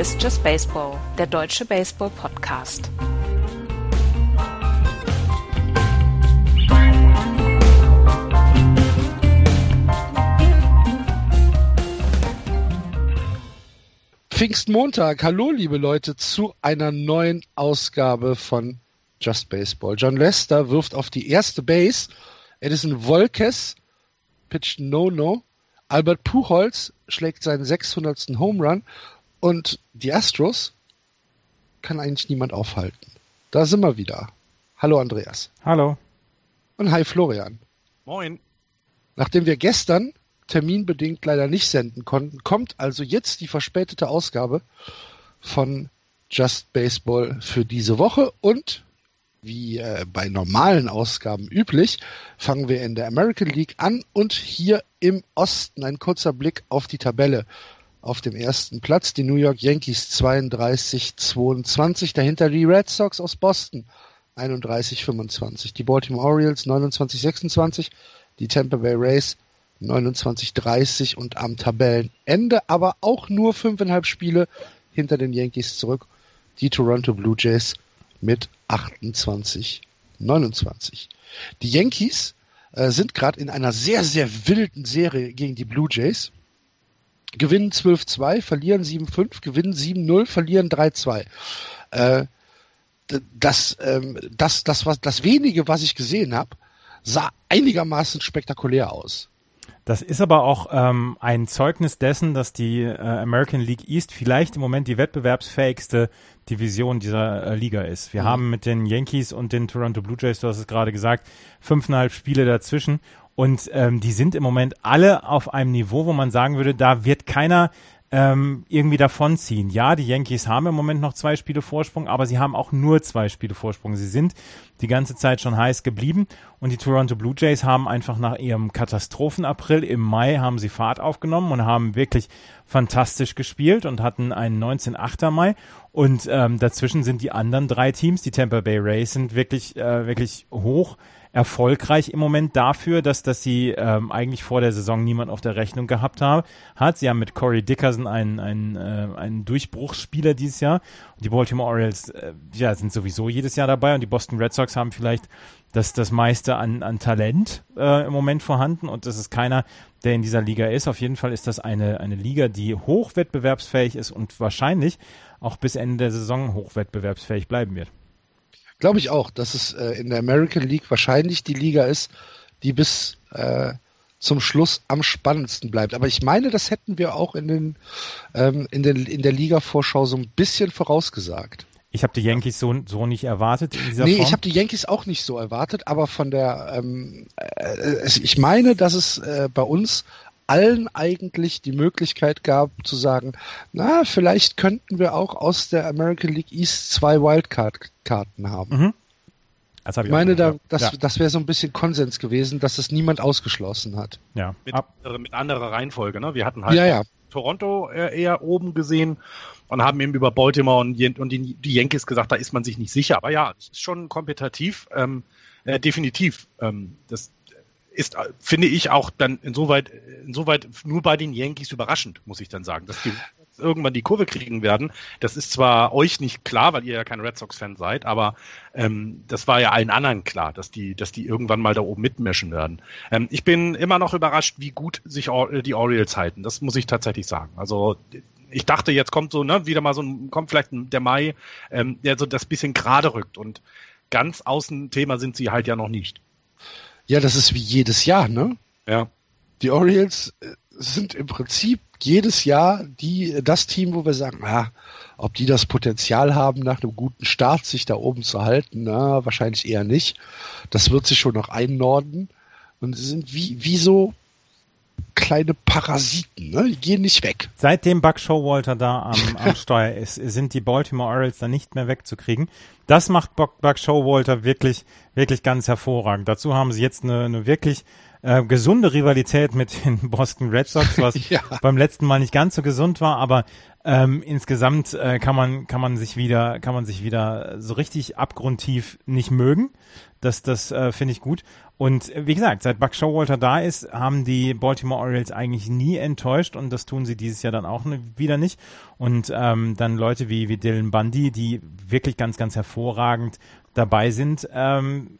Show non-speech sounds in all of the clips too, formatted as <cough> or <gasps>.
Ist Just Baseball, der deutsche Baseball-Podcast. Pfingstmontag. Hallo, liebe Leute, zu einer neuen Ausgabe von Just Baseball. John Lester wirft auf die erste Base. Edison Volkes pitcht No-No. Albert Puchholz schlägt seinen 600. Home Run und die Astros kann eigentlich niemand aufhalten. Da sind wir wieder. Hallo Andreas. Hallo. Und hi Florian. Moin. Nachdem wir gestern terminbedingt leider nicht senden konnten, kommt also jetzt die verspätete Ausgabe von Just Baseball für diese Woche und wie äh, bei normalen Ausgaben üblich, fangen wir in der American League an und hier im Osten ein kurzer Blick auf die Tabelle. Auf dem ersten Platz die New York Yankees 32-22, dahinter die Red Sox aus Boston 31-25, die Baltimore Orioles 29-26, die Tampa Bay Rays 29-30 und am Tabellenende aber auch nur fünfeinhalb Spiele hinter den Yankees zurück, die Toronto Blue Jays mit 28, 29. Die Yankees äh, sind gerade in einer sehr, sehr wilden Serie gegen die Blue Jays. Gewinnen 12-2, verlieren 7-5, gewinnen 7-0, verlieren 3-2. Äh, das, ähm, das, das, was, das wenige, was ich gesehen habe, sah einigermaßen spektakulär aus. Das ist aber auch ähm, ein Zeugnis dessen, dass die äh, American League East vielleicht im Moment die wettbewerbsfähigste Division dieser äh, Liga ist. Wir mhm. haben mit den Yankees und den Toronto Blue Jays, du hast es gerade gesagt, fünfeinhalb Spiele dazwischen. Und ähm, die sind im Moment alle auf einem Niveau, wo man sagen würde, da wird keiner ähm, irgendwie davonziehen. Ja, die Yankees haben im Moment noch zwei Spiele Vorsprung, aber sie haben auch nur zwei Spiele Vorsprung. Sie sind die ganze Zeit schon heiß geblieben und die Toronto Blue Jays haben einfach nach ihrem Katastrophen-April im Mai haben sie Fahrt aufgenommen und haben wirklich fantastisch gespielt und hatten einen 19-8er Mai und ähm, dazwischen sind die anderen drei Teams, die Tampa Bay Rays sind wirklich, äh, wirklich hoch erfolgreich im Moment dafür, dass, dass sie ähm, eigentlich vor der Saison niemand auf der Rechnung gehabt haben, hat. Sie haben mit Corey Dickerson einen, einen, äh, einen Durchbruchsspieler dieses Jahr. Und die Baltimore Orioles äh, ja, sind sowieso jedes Jahr dabei und die Boston Red Sox haben vielleicht das, das meiste an, an Talent äh, im Moment vorhanden und das ist keiner, der in dieser Liga ist. Auf jeden Fall ist das eine, eine Liga, die hochwettbewerbsfähig ist und wahrscheinlich auch bis Ende der Saison hochwettbewerbsfähig bleiben wird. Glaube ich auch, dass es äh, in der American League wahrscheinlich die Liga ist, die bis äh, zum Schluss am spannendsten bleibt. Aber ich meine, das hätten wir auch in, den, ähm, in, den, in der Liga-Vorschau so ein bisschen vorausgesagt. Ich habe die Yankees so, so nicht erwartet in dieser nee, Form. ich habe die Yankees auch nicht so erwartet, aber von der, ähm, äh, ich meine, dass es äh, bei uns allen eigentlich die Möglichkeit gab zu sagen, na, vielleicht könnten wir auch aus der American League East zwei Wildcard-Karten haben. Mhm. Das ich, ich meine, da, das, ja. das wäre so ein bisschen Konsens gewesen, dass es niemand ausgeschlossen hat. Ja. Mit, mit anderer Reihenfolge, ne? Wir hatten halt ja, ja. Toronto eher oben gesehen und haben eben über Baltimore und, und die, die, Yankees gesagt, da ist man sich nicht sicher. Aber ja, es ist schon kompetitiv, ähm, äh, definitiv. Ähm, das, ist, finde ich, auch dann insoweit, insoweit nur bei den Yankees überraschend, muss ich dann sagen, dass die <laughs> irgendwann die Kurve kriegen werden. Das ist zwar euch nicht klar, weil ihr ja kein Red Sox-Fan seid, aber ähm, das war ja allen anderen klar, dass die, dass die irgendwann mal da oben mitmischen werden. Ähm, ich bin immer noch überrascht, wie gut sich die Orioles halten. Das muss ich tatsächlich sagen. Also ich dachte, jetzt kommt so, ne, wieder mal so ein, kommt vielleicht der Mai, ähm, der so das bisschen gerade rückt und ganz außen Thema sind sie halt ja noch nicht. Ja, das ist wie jedes Jahr, ne? Ja. Die Orioles äh, sind im Prinzip jedes Jahr die, das Team, wo wir sagen, na, ob die das Potenzial haben, nach einem guten Start sich da oben zu halten, na, wahrscheinlich eher nicht. Das wird sich schon noch einnorden. Und sie sind wie, wie so kleine Parasiten, ne? Die gehen nicht weg. Seitdem Buck Showalter da am, am <laughs> Steuer ist, sind die Baltimore Orioles dann nicht mehr wegzukriegen. Das macht Buck, Buck Showalter wirklich, wirklich ganz hervorragend. Dazu haben sie jetzt eine, eine wirklich äh, gesunde Rivalität mit den <laughs> Boston Red Sox, was <laughs> ja. beim letzten Mal nicht ganz so gesund war, aber ähm, insgesamt äh, kann man kann man sich wieder kann man sich wieder so richtig abgrundtief nicht mögen. Das das äh, finde ich gut. Und äh, wie gesagt, seit Buck Showalter da ist, haben die Baltimore Orioles eigentlich nie enttäuscht und das tun sie dieses Jahr dann auch wieder nicht. Und ähm, dann Leute wie wie Dylan Bundy, die wirklich ganz ganz hervorragend dabei sind. Ähm,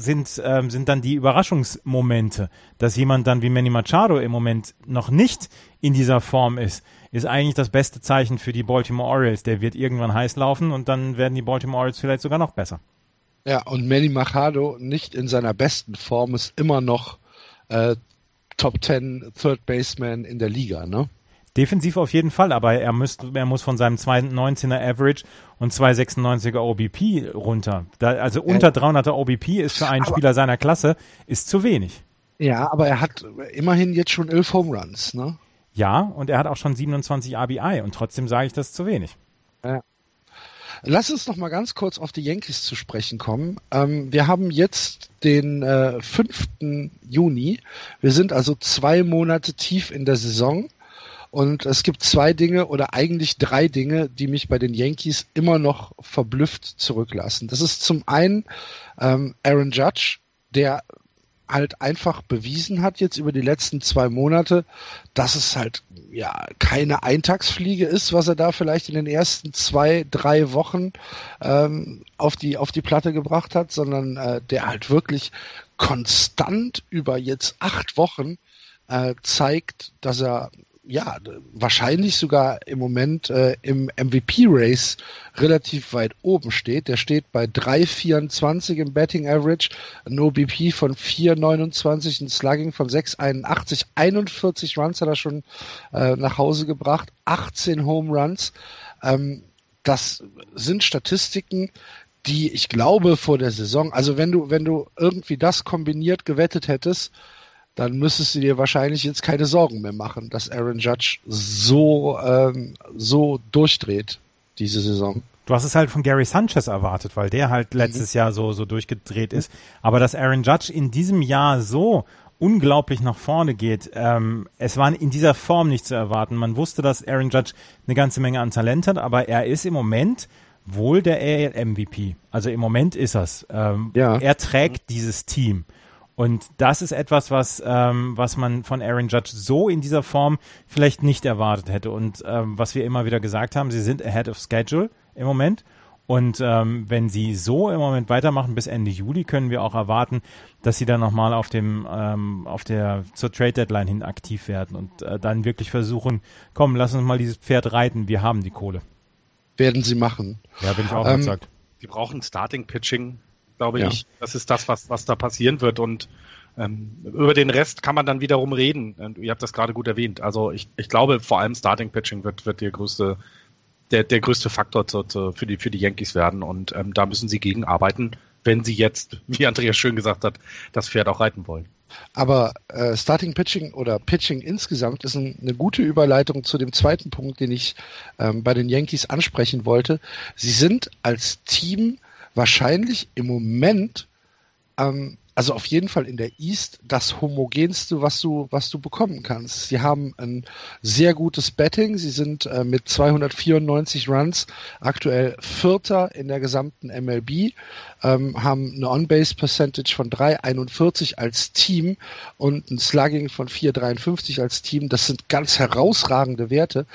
sind, ähm, sind dann die Überraschungsmomente, dass jemand dann wie Manny Machado im Moment noch nicht in dieser Form ist, ist eigentlich das beste Zeichen für die Baltimore Orioles. Der wird irgendwann heiß laufen und dann werden die Baltimore Orioles vielleicht sogar noch besser. Ja, und Manny Machado nicht in seiner besten Form ist immer noch äh, Top 10 Third Baseman in der Liga, ne? Defensiv auf jeden Fall, aber er, müsst, er muss von seinem 219er Average und 296er OBP runter. Da, also unter 300er OBP ist für einen aber, Spieler seiner Klasse ist zu wenig. Ja, aber er hat immerhin jetzt schon 11 Home Runs, ne? Ja, und er hat auch schon 27 RBI und trotzdem sage ich das zu wenig. Ja. Lass uns noch mal ganz kurz auf die Yankees zu sprechen kommen. Ähm, wir haben jetzt den äh, 5. Juni. Wir sind also zwei Monate tief in der Saison. Und es gibt zwei Dinge oder eigentlich drei Dinge, die mich bei den Yankees immer noch verblüfft zurücklassen. Das ist zum einen ähm, Aaron Judge, der halt einfach bewiesen hat jetzt über die letzten zwei Monate, dass es halt ja keine Eintagsfliege ist, was er da vielleicht in den ersten zwei, drei Wochen ähm, auf die auf die Platte gebracht hat, sondern äh, der halt wirklich konstant über jetzt acht Wochen äh, zeigt, dass er ja, wahrscheinlich sogar im Moment äh, im MVP-Race relativ weit oben steht. Der steht bei 3,24 im Betting Average, ein OBP von 4,29, ein Slugging von 6,81, 41 Runs hat er schon äh, nach Hause gebracht, 18 Home Runs. Ähm, das sind Statistiken, die ich glaube vor der Saison, also wenn du, wenn du irgendwie das kombiniert gewettet hättest, dann müsstest du dir wahrscheinlich jetzt keine Sorgen mehr machen, dass Aaron Judge so, ähm, so durchdreht diese Saison. Du hast es halt von Gary Sanchez erwartet, weil der halt letztes mhm. Jahr so, so durchgedreht ist. Aber dass Aaron Judge in diesem Jahr so unglaublich nach vorne geht, ähm, es war in dieser Form nicht zu erwarten. Man wusste, dass Aaron Judge eine ganze Menge an Talent hat, aber er ist im Moment wohl der AL MVP. Also im Moment ist er's. Ähm, ja. Er trägt dieses Team. Und das ist etwas, was, ähm, was man von Aaron Judge so in dieser Form vielleicht nicht erwartet hätte. Und ähm, was wir immer wieder gesagt haben, sie sind ahead of schedule im Moment. Und ähm, wenn sie so im Moment weitermachen bis Ende Juli, können wir auch erwarten, dass sie dann nochmal auf dem ähm, auf der zur Trade Deadline hin aktiv werden und äh, dann wirklich versuchen, komm, lass uns mal dieses Pferd reiten, wir haben die Kohle. Werden sie machen. Ja, bin ich auch ähm, gesagt. Die brauchen Starting Pitching glaube ja. ich. Das ist das, was, was da passieren wird. Und ähm, über den Rest kann man dann wiederum reden. Und ihr habt das gerade gut erwähnt. Also ich, ich glaube, vor allem Starting Pitching wird, wird der größte, der, der größte Faktor zu, zu, für, die, für die Yankees werden. Und ähm, da müssen sie gegen arbeiten, wenn sie jetzt, <laughs> wie Andreas schön gesagt hat, das Pferd auch reiten wollen. Aber äh, Starting Pitching oder Pitching insgesamt ist ein, eine gute Überleitung zu dem zweiten Punkt, den ich ähm, bei den Yankees ansprechen wollte. Sie sind als Team wahrscheinlich im Moment, ähm, also auf jeden Fall in der East, das homogenste, was du, was du bekommen kannst. Sie haben ein sehr gutes Betting. Sie sind äh, mit 294 Runs aktuell Vierter in der gesamten MLB, ähm, haben eine On-Base Percentage von 3,41 als Team und ein Slugging von 4,53 als Team. Das sind ganz herausragende Werte.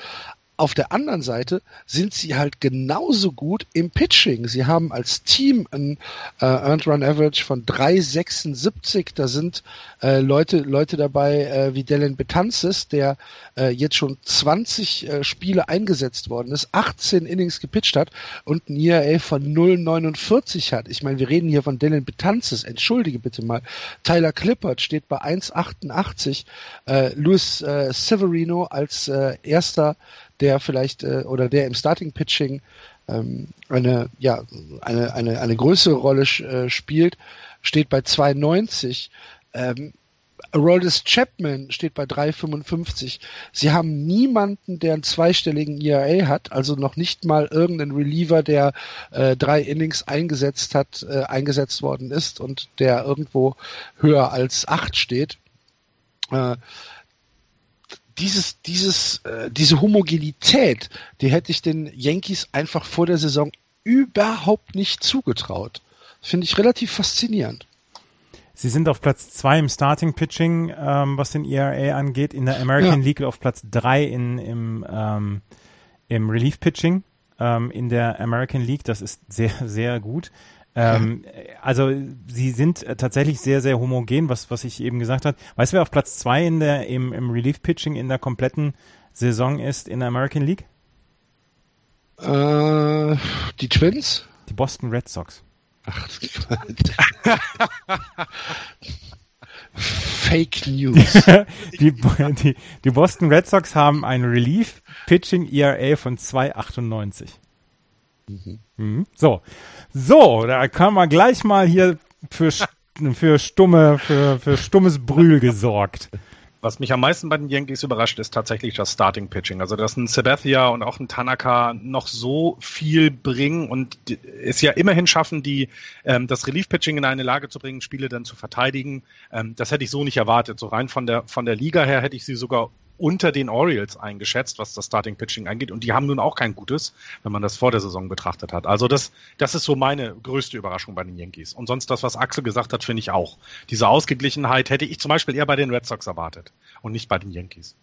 Auf der anderen Seite sind sie halt genauso gut im Pitching. Sie haben als Team ein äh, Earned Run Average von 3,76. Da sind äh, Leute, Leute dabei äh, wie Dylan Betances, der äh, jetzt schon 20 äh, Spiele eingesetzt worden ist, 18 Innings gepitcht hat und ein ERA von 0,49 hat. Ich meine, wir reden hier von Dylan Betances. Entschuldige bitte mal. Tyler Clippert steht bei 1,88. Äh, Luis äh, Severino als äh, erster der vielleicht äh, oder der im Starting Pitching ähm, eine ja eine eine eine größere Rolle äh, spielt, steht bei 92. Ähm, Aroldis Chapman steht bei 3,55. Sie haben niemanden, der einen zweistelligen ERA hat, also noch nicht mal irgendeinen Reliever, der äh, drei Innings eingesetzt hat, äh, eingesetzt worden ist und der irgendwo höher als acht steht. Äh, dieses, dieses, äh, diese Homogenität, die hätte ich den Yankees einfach vor der Saison überhaupt nicht zugetraut. Finde ich relativ faszinierend. Sie sind auf Platz zwei im Starting Pitching, ähm, was den ERA angeht, in der American ja. League auf Platz drei in, im, ähm, im Relief Pitching ähm, in der American League. Das ist sehr, sehr gut. Ähm, also sie sind tatsächlich sehr, sehr homogen, was, was ich eben gesagt habe. Weißt du, wer auf Platz zwei in der, im, im Relief Pitching in der kompletten Saison ist in der American League? Äh, die Twins? Die Boston Red Sox. Ach, <laughs> Fake News. <laughs> die, die, die, Boston Red Sox haben ein Relief Pitching ERA von 2,98. Mhm. So. So, da kann man gleich mal hier für, <laughs> für stumme, für, für stummes Brühl gesorgt. Was mich am meisten bei den Yankees überrascht, ist tatsächlich das Starting Pitching. Also, dass ein Sabathia und auch ein Tanaka noch so viel bringen und es ja immerhin schaffen, die, ähm, das Relief Pitching in eine Lage zu bringen, Spiele dann zu verteidigen. Ähm, das hätte ich so nicht erwartet. So rein von der, von der Liga her hätte ich sie sogar unter den Orioles eingeschätzt, was das Starting Pitching angeht. Und die haben nun auch kein gutes, wenn man das vor der Saison betrachtet hat. Also das, das ist so meine größte Überraschung bei den Yankees. Und sonst das, was Axel gesagt hat, finde ich auch. Diese Ausgeglichenheit hätte ich zum Beispiel eher bei den Red Sox erwartet und nicht bei den Yankees.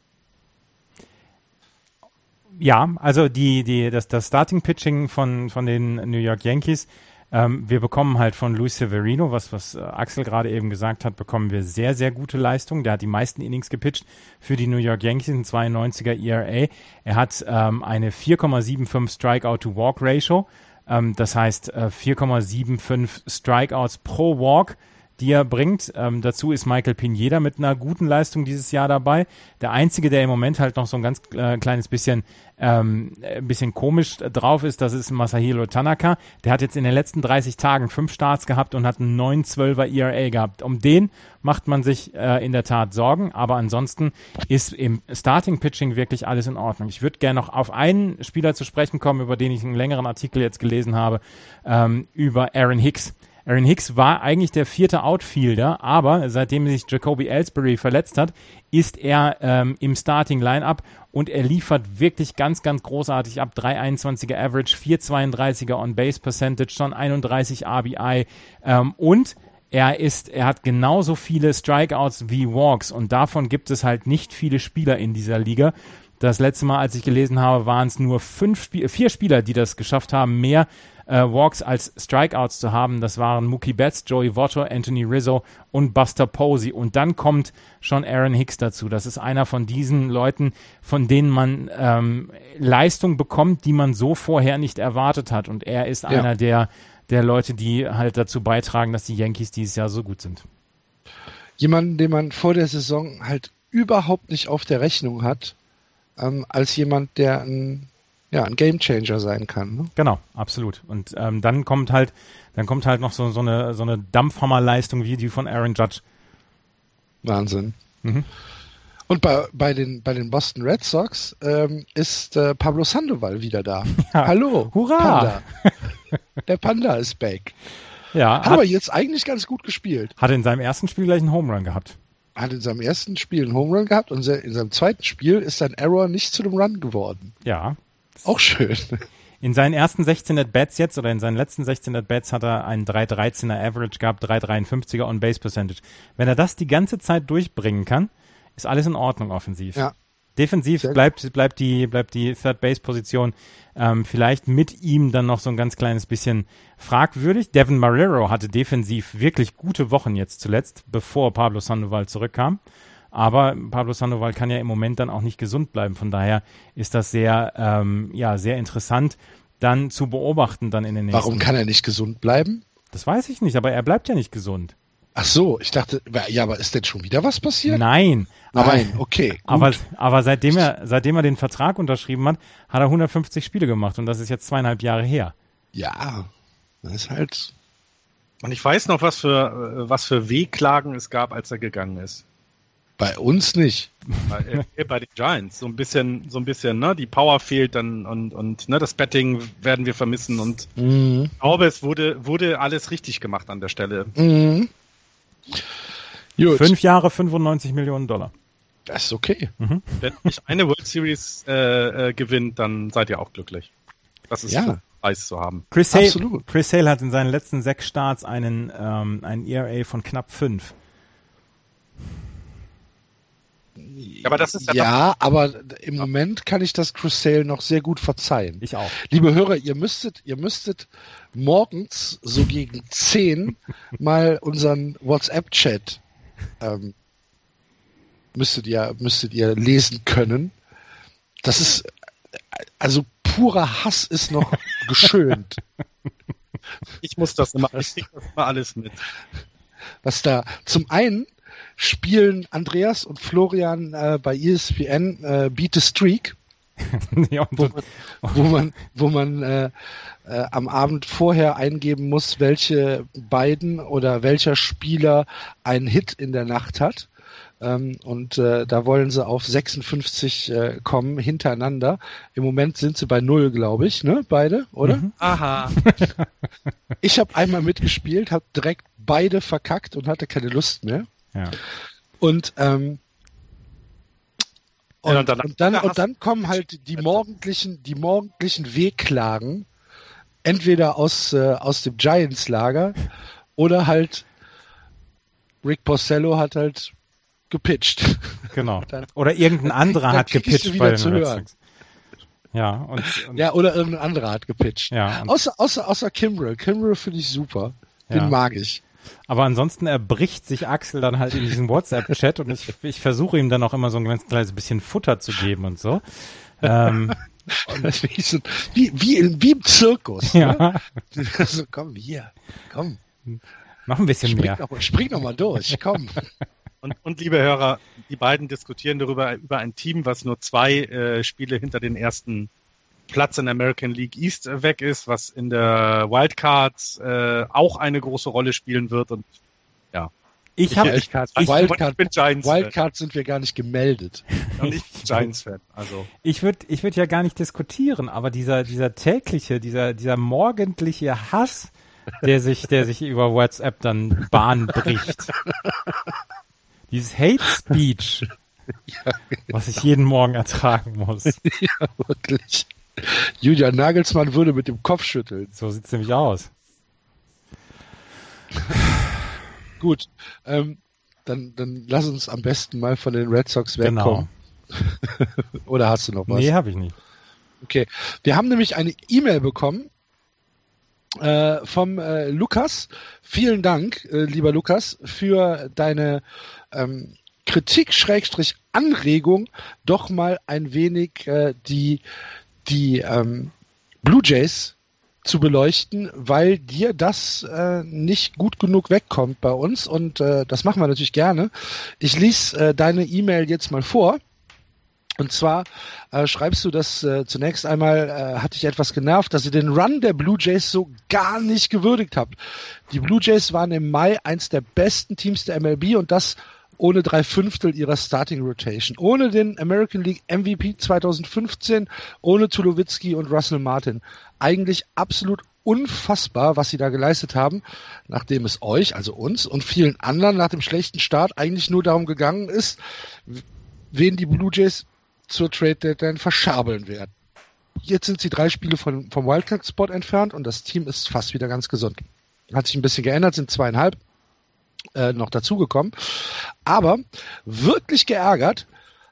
Ja, also die, die, das, das Starting Pitching von, von den New York Yankees ähm, wir bekommen halt von Luis Severino, was, was äh, Axel gerade eben gesagt hat, bekommen wir sehr, sehr gute Leistungen. Der hat die meisten Innings gepitcht für die New York Yankees, ein 92er ERA. Er hat ähm, eine 4,75 Strikeout-to-Walk-Ratio. Ähm, das heißt äh, 4,75 Strikeouts pro Walk die er bringt. Ähm, dazu ist Michael Pineda mit einer guten Leistung dieses Jahr dabei. Der einzige, der im Moment halt noch so ein ganz äh, kleines bisschen ähm, ein bisschen komisch drauf ist, das ist Masahiro Tanaka. Der hat jetzt in den letzten 30 Tagen fünf Starts gehabt und hat einen 9-12er ERA gehabt. Um den macht man sich äh, in der Tat Sorgen, aber ansonsten ist im Starting Pitching wirklich alles in Ordnung. Ich würde gerne noch auf einen Spieler zu sprechen kommen, über den ich einen längeren Artikel jetzt gelesen habe, ähm, über Aaron Hicks. Aaron Hicks war eigentlich der vierte Outfielder, aber seitdem sich Jacoby Ellsbury verletzt hat, ist er ähm, im Starting Lineup und er liefert wirklich ganz, ganz großartig ab. 3,21er Average, 4,32er On-Base Percentage, schon 31 RBI ähm, und er ist, er hat genauso viele Strikeouts wie Walks und davon gibt es halt nicht viele Spieler in dieser Liga. Das letzte Mal, als ich gelesen habe, waren es nur fünf Sp vier Spieler, die das geschafft haben, mehr äh, Walks als Strikeouts zu haben. Das waren Mookie Betts, Joey Votto, Anthony Rizzo und Buster Posey. Und dann kommt schon Aaron Hicks dazu. Das ist einer von diesen Leuten, von denen man ähm, Leistung bekommt, die man so vorher nicht erwartet hat. Und er ist ja. einer der, der Leute, die halt dazu beitragen, dass die Yankees dieses Jahr so gut sind. Jemanden, den man vor der Saison halt überhaupt nicht auf der Rechnung hat, ähm, als jemand, der ein ja, ein Gamechanger sein kann. Ne? Genau, absolut. Und ähm, dann kommt halt, dann kommt halt noch so, so eine, so eine Dampfhammerleistung wie die von Aaron Judge. Wahnsinn. Mhm. Und bei, bei, den, bei den Boston Red Sox ähm, ist äh, Pablo Sandoval wieder da. <laughs> Ja. Hallo. Hurra! Panda. <laughs> Der Panda ist back. Ja. Hat, hat aber jetzt eigentlich ganz gut gespielt. Hat in seinem ersten Spiel gleich einen Home Run gehabt. Hat in seinem ersten Spiel einen Home Run gehabt und in seinem zweiten Spiel ist sein Error nicht zu einem Run geworden. Ja, auch schön. In seinen ersten 16 At-Bats jetzt oder in seinen letzten 16 At-Bats hat er einen 3,13er Average gehabt, 3,53er On-Base Percentage. Wenn er das die ganze Zeit durchbringen kann, ist alles in Ordnung offensiv. Ja. Defensiv bleibt, bleibt die, bleibt die Third-Base-Position ähm, vielleicht mit ihm dann noch so ein ganz kleines bisschen fragwürdig. Devin Marrero hatte defensiv wirklich gute Wochen jetzt zuletzt, bevor Pablo Sandoval zurückkam. Aber Pablo Sandoval kann ja im Moment dann auch nicht gesund bleiben. Von daher ist das sehr, ähm, ja, sehr interessant dann zu beobachten dann in den nächsten. Warum kann er nicht gesund bleiben? Das weiß ich nicht, aber er bleibt ja nicht gesund. Ach so, ich dachte, ja, aber ist denn schon wieder was passiert? Nein. Nein, <laughs> aber, okay. Gut. Aber, aber seitdem er, seitdem er den Vertrag unterschrieben hat, hat er 150 Spiele gemacht und das ist jetzt zweieinhalb Jahre her. Ja, das ist halt. Und ich weiß noch, was für, was für Wehklagen es gab, als er gegangen ist. Bei uns nicht. Bei, äh, bei den Giants. So ein bisschen, so ein bisschen, ne? Die Power fehlt dann und, und ne, das Betting werden wir vermissen und Mhm. ich glaube, es wurde, wurde alles richtig gemacht an der Stelle. Mhm. Gut, Fünf Jahre, 95 Millionen Dollar. das ist okay. Wenn ich eine World Series äh, äh, gewinnt, dann seid ihr auch glücklich. Das ist Ja. so Preis zu haben. Chris Sale, Absolut. Chris Sale hat in seinen letzten sechs Starts einen, ähm, einen ERA von knapp fünf. Ja, aber das ist ja, Ja, aber im Moment kann ich das Chris Sale noch sehr gut verzeihen. Ich auch. Liebe Hörer, ihr müsstet, ihr müsstet morgens so gegen 10 mal unseren WhatsApp-Chat ähm, müsstet ihr, müsstet ihr lesen können. Das ist also purer Hass ist noch <laughs> geschönt, ich muss das immer, ich krieg das immer alles mit. was da zum einen spielen Andreas und Florian äh, bei ESPN äh, Beat the Streak. <laughs> ja, wo man, wo man, wo man äh, äh, am Abend vorher eingeben muss, welche beiden oder welcher Spieler einen Hit in der Nacht hat. Ähm, und äh, da wollen sie auf 56 äh, kommen hintereinander. Im Moment sind sie bei null, glaube ich, ne? Beide, oder? Mhm. Aha. Ich habe einmal mitgespielt, habe direkt beide verkackt und hatte keine Lust mehr. Ja. Und ähm, und, Ja, und, und danach- dann, und dann kommen halt die morgendlichen, die morgendlichen Wehklagen, entweder aus, äh, aus dem Giants-Lager oder halt Rick Porcello hat halt gepitcht. Genau. <laughs> Dann- Oder irgendein dann anderer hat dann gepitcht bei den Red. Sox. Ja, und, und Ja, oder irgendein anderer hat gepitcht. ja, und, Außer, außer, außer Kimbrel. Kimbrel finde ich super. Den Ja. mag ich. Aber ansonsten erbricht sich Axel dann halt in diesem WhatsApp-Chat und ich, ich versuche ihm dann auch immer so ein ganz kleines bisschen Futter zu geben und so. Ähm, <laughs> wie, so, wie, wie, in, wie im Zirkus. ja, Ne? Also, komm, hier, komm. noch ein bisschen Spring mehr. noch, spring noch mal durch, komm. Und, und liebe Hörer, die beiden diskutieren darüber über ein Team, was nur zwei äh, Spiele hinter den ersten Platz in der American League East weg ist, was in der Wildcards äh, auch eine große Rolle spielen wird. Und Ich habe Wildcard, ich, Wildcard, ich bin Giants Wildcard sind wir gar nicht gemeldet. Und ich bin Giants Fan. Also Ich würde ich würd ja gar nicht diskutieren, aber dieser, dieser tägliche, dieser, dieser morgendliche Hass, der sich, der sich über WhatsApp dann Bahn bricht. <laughs> Dieses Hate Speech, was ich jeden Morgen ertragen muss. ja, wirklich. Julian Nagelsmann würde mit dem Kopf schütteln. So sieht's nämlich aus. <laughs> Gut, ähm, dann, dann lass uns am besten mal von den Red Sox Genau. wegkommen. <laughs> Oder hast du noch was? Nee, habe ich nicht. Okay. Wir haben nämlich eine E-Mail bekommen äh, vom äh, Lukas. Vielen Dank, äh, lieber Lukas, für deine ähm, Kritik, Schrägstrich, Anregung, doch mal ein wenig äh, die, die ähm, Blue Jays zu beleuchten, weil dir das äh, nicht gut genug wegkommt bei uns und äh, das machen wir natürlich gerne. Ich lese äh, deine E-Mail jetzt mal vor. Und zwar äh, schreibst du, dass äh, zunächst einmal äh, hat dich etwas genervt, dass ihr den Run der Blue Jays so gar nicht gewürdigt habt. Die Blue Jays waren im Mai eins der besten Teams der MLB und das ohne drei Fünftel ihrer Starting Rotation, ohne den American League MVP 2015, ohne Tulowitzki und Russell Martin. Eigentlich absolut unfassbar, was sie da geleistet haben, nachdem es euch, also uns und vielen anderen nach dem schlechten Start eigentlich nur darum gegangen ist, wen die Blue Jays zur Trade Deadline verschabeln werden. Jetzt sind sie drei Spiele von, vom Wildcard-Spot entfernt und das Team ist fast wieder ganz gesund. Hat sich ein bisschen geändert, sind zweieinhalb äh, noch dazugekommen. Aber wirklich geärgert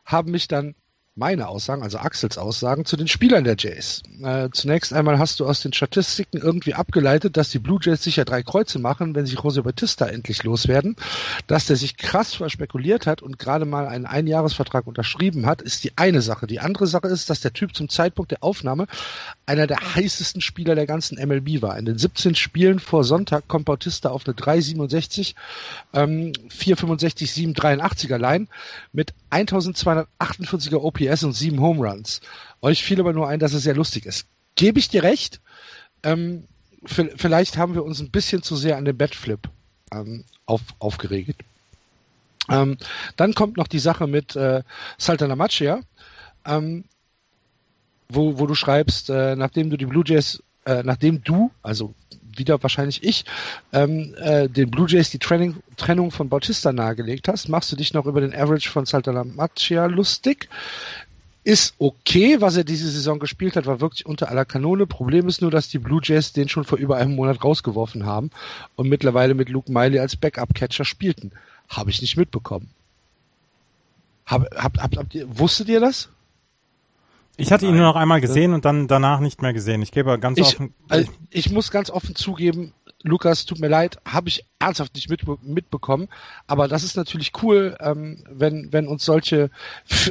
haben mich dann meine Aussagen, also Axels Aussagen zu den Spielern der Jays. Äh, zunächst einmal hast du aus den Statistiken irgendwie abgeleitet, dass die Blue Jays sicher drei Kreuze machen, wenn sich Jose Batista endlich loswerden. Dass der sich krass verspekuliert hat und gerade mal einen Einjahresvertrag unterschrieben hat, ist die eine Sache. Die andere Sache ist, dass der Typ zum Zeitpunkt der Aufnahme einer der heißesten Spieler der ganzen MLB war. In den 17 Spielen vor Sonntag kommt Bautista auf eine 3,67, ähm, 4,65, 7,83er Line mit 1248er OPS und 7 Home Runs. Euch fiel aber nur ein, dass es sehr lustig ist. Gebe ich dir recht? Ähm, vielleicht haben wir uns ein bisschen zu sehr an den Batflip ähm, auf, aufgeregt. Ähm, dann kommt noch die Sache mit äh, Saltanamaccia, ähm, wo, wo du schreibst, äh, nachdem du die Blue Jays, äh, nachdem du, also wieder wahrscheinlich ich, ähm, äh, den Blue Jays die Training, Trennung von Bautista nahegelegt hast, machst du dich noch über den Average von Saltanamaccia lustig. Ist okay, was er diese Saison gespielt hat, war wirklich unter aller Kanone. Problem ist nur, dass die Blue Jays den schon vor über einem Monat rausgeworfen haben und mittlerweile mit Luke Miley als Backup-Catcher spielten. Habe ich nicht mitbekommen. Hab, hab, hab, ihr, wusstet ihr das? Ich hatte ihn nur noch einmal gesehen und dann danach nicht mehr gesehen. Ich gebe ganz ich, offen. Also ich muss ganz offen zugeben, Lukas, tut mir leid, habe ich ernsthaft nicht mit, mitbekommen. Aber das ist natürlich cool, ähm, wenn, wenn uns solche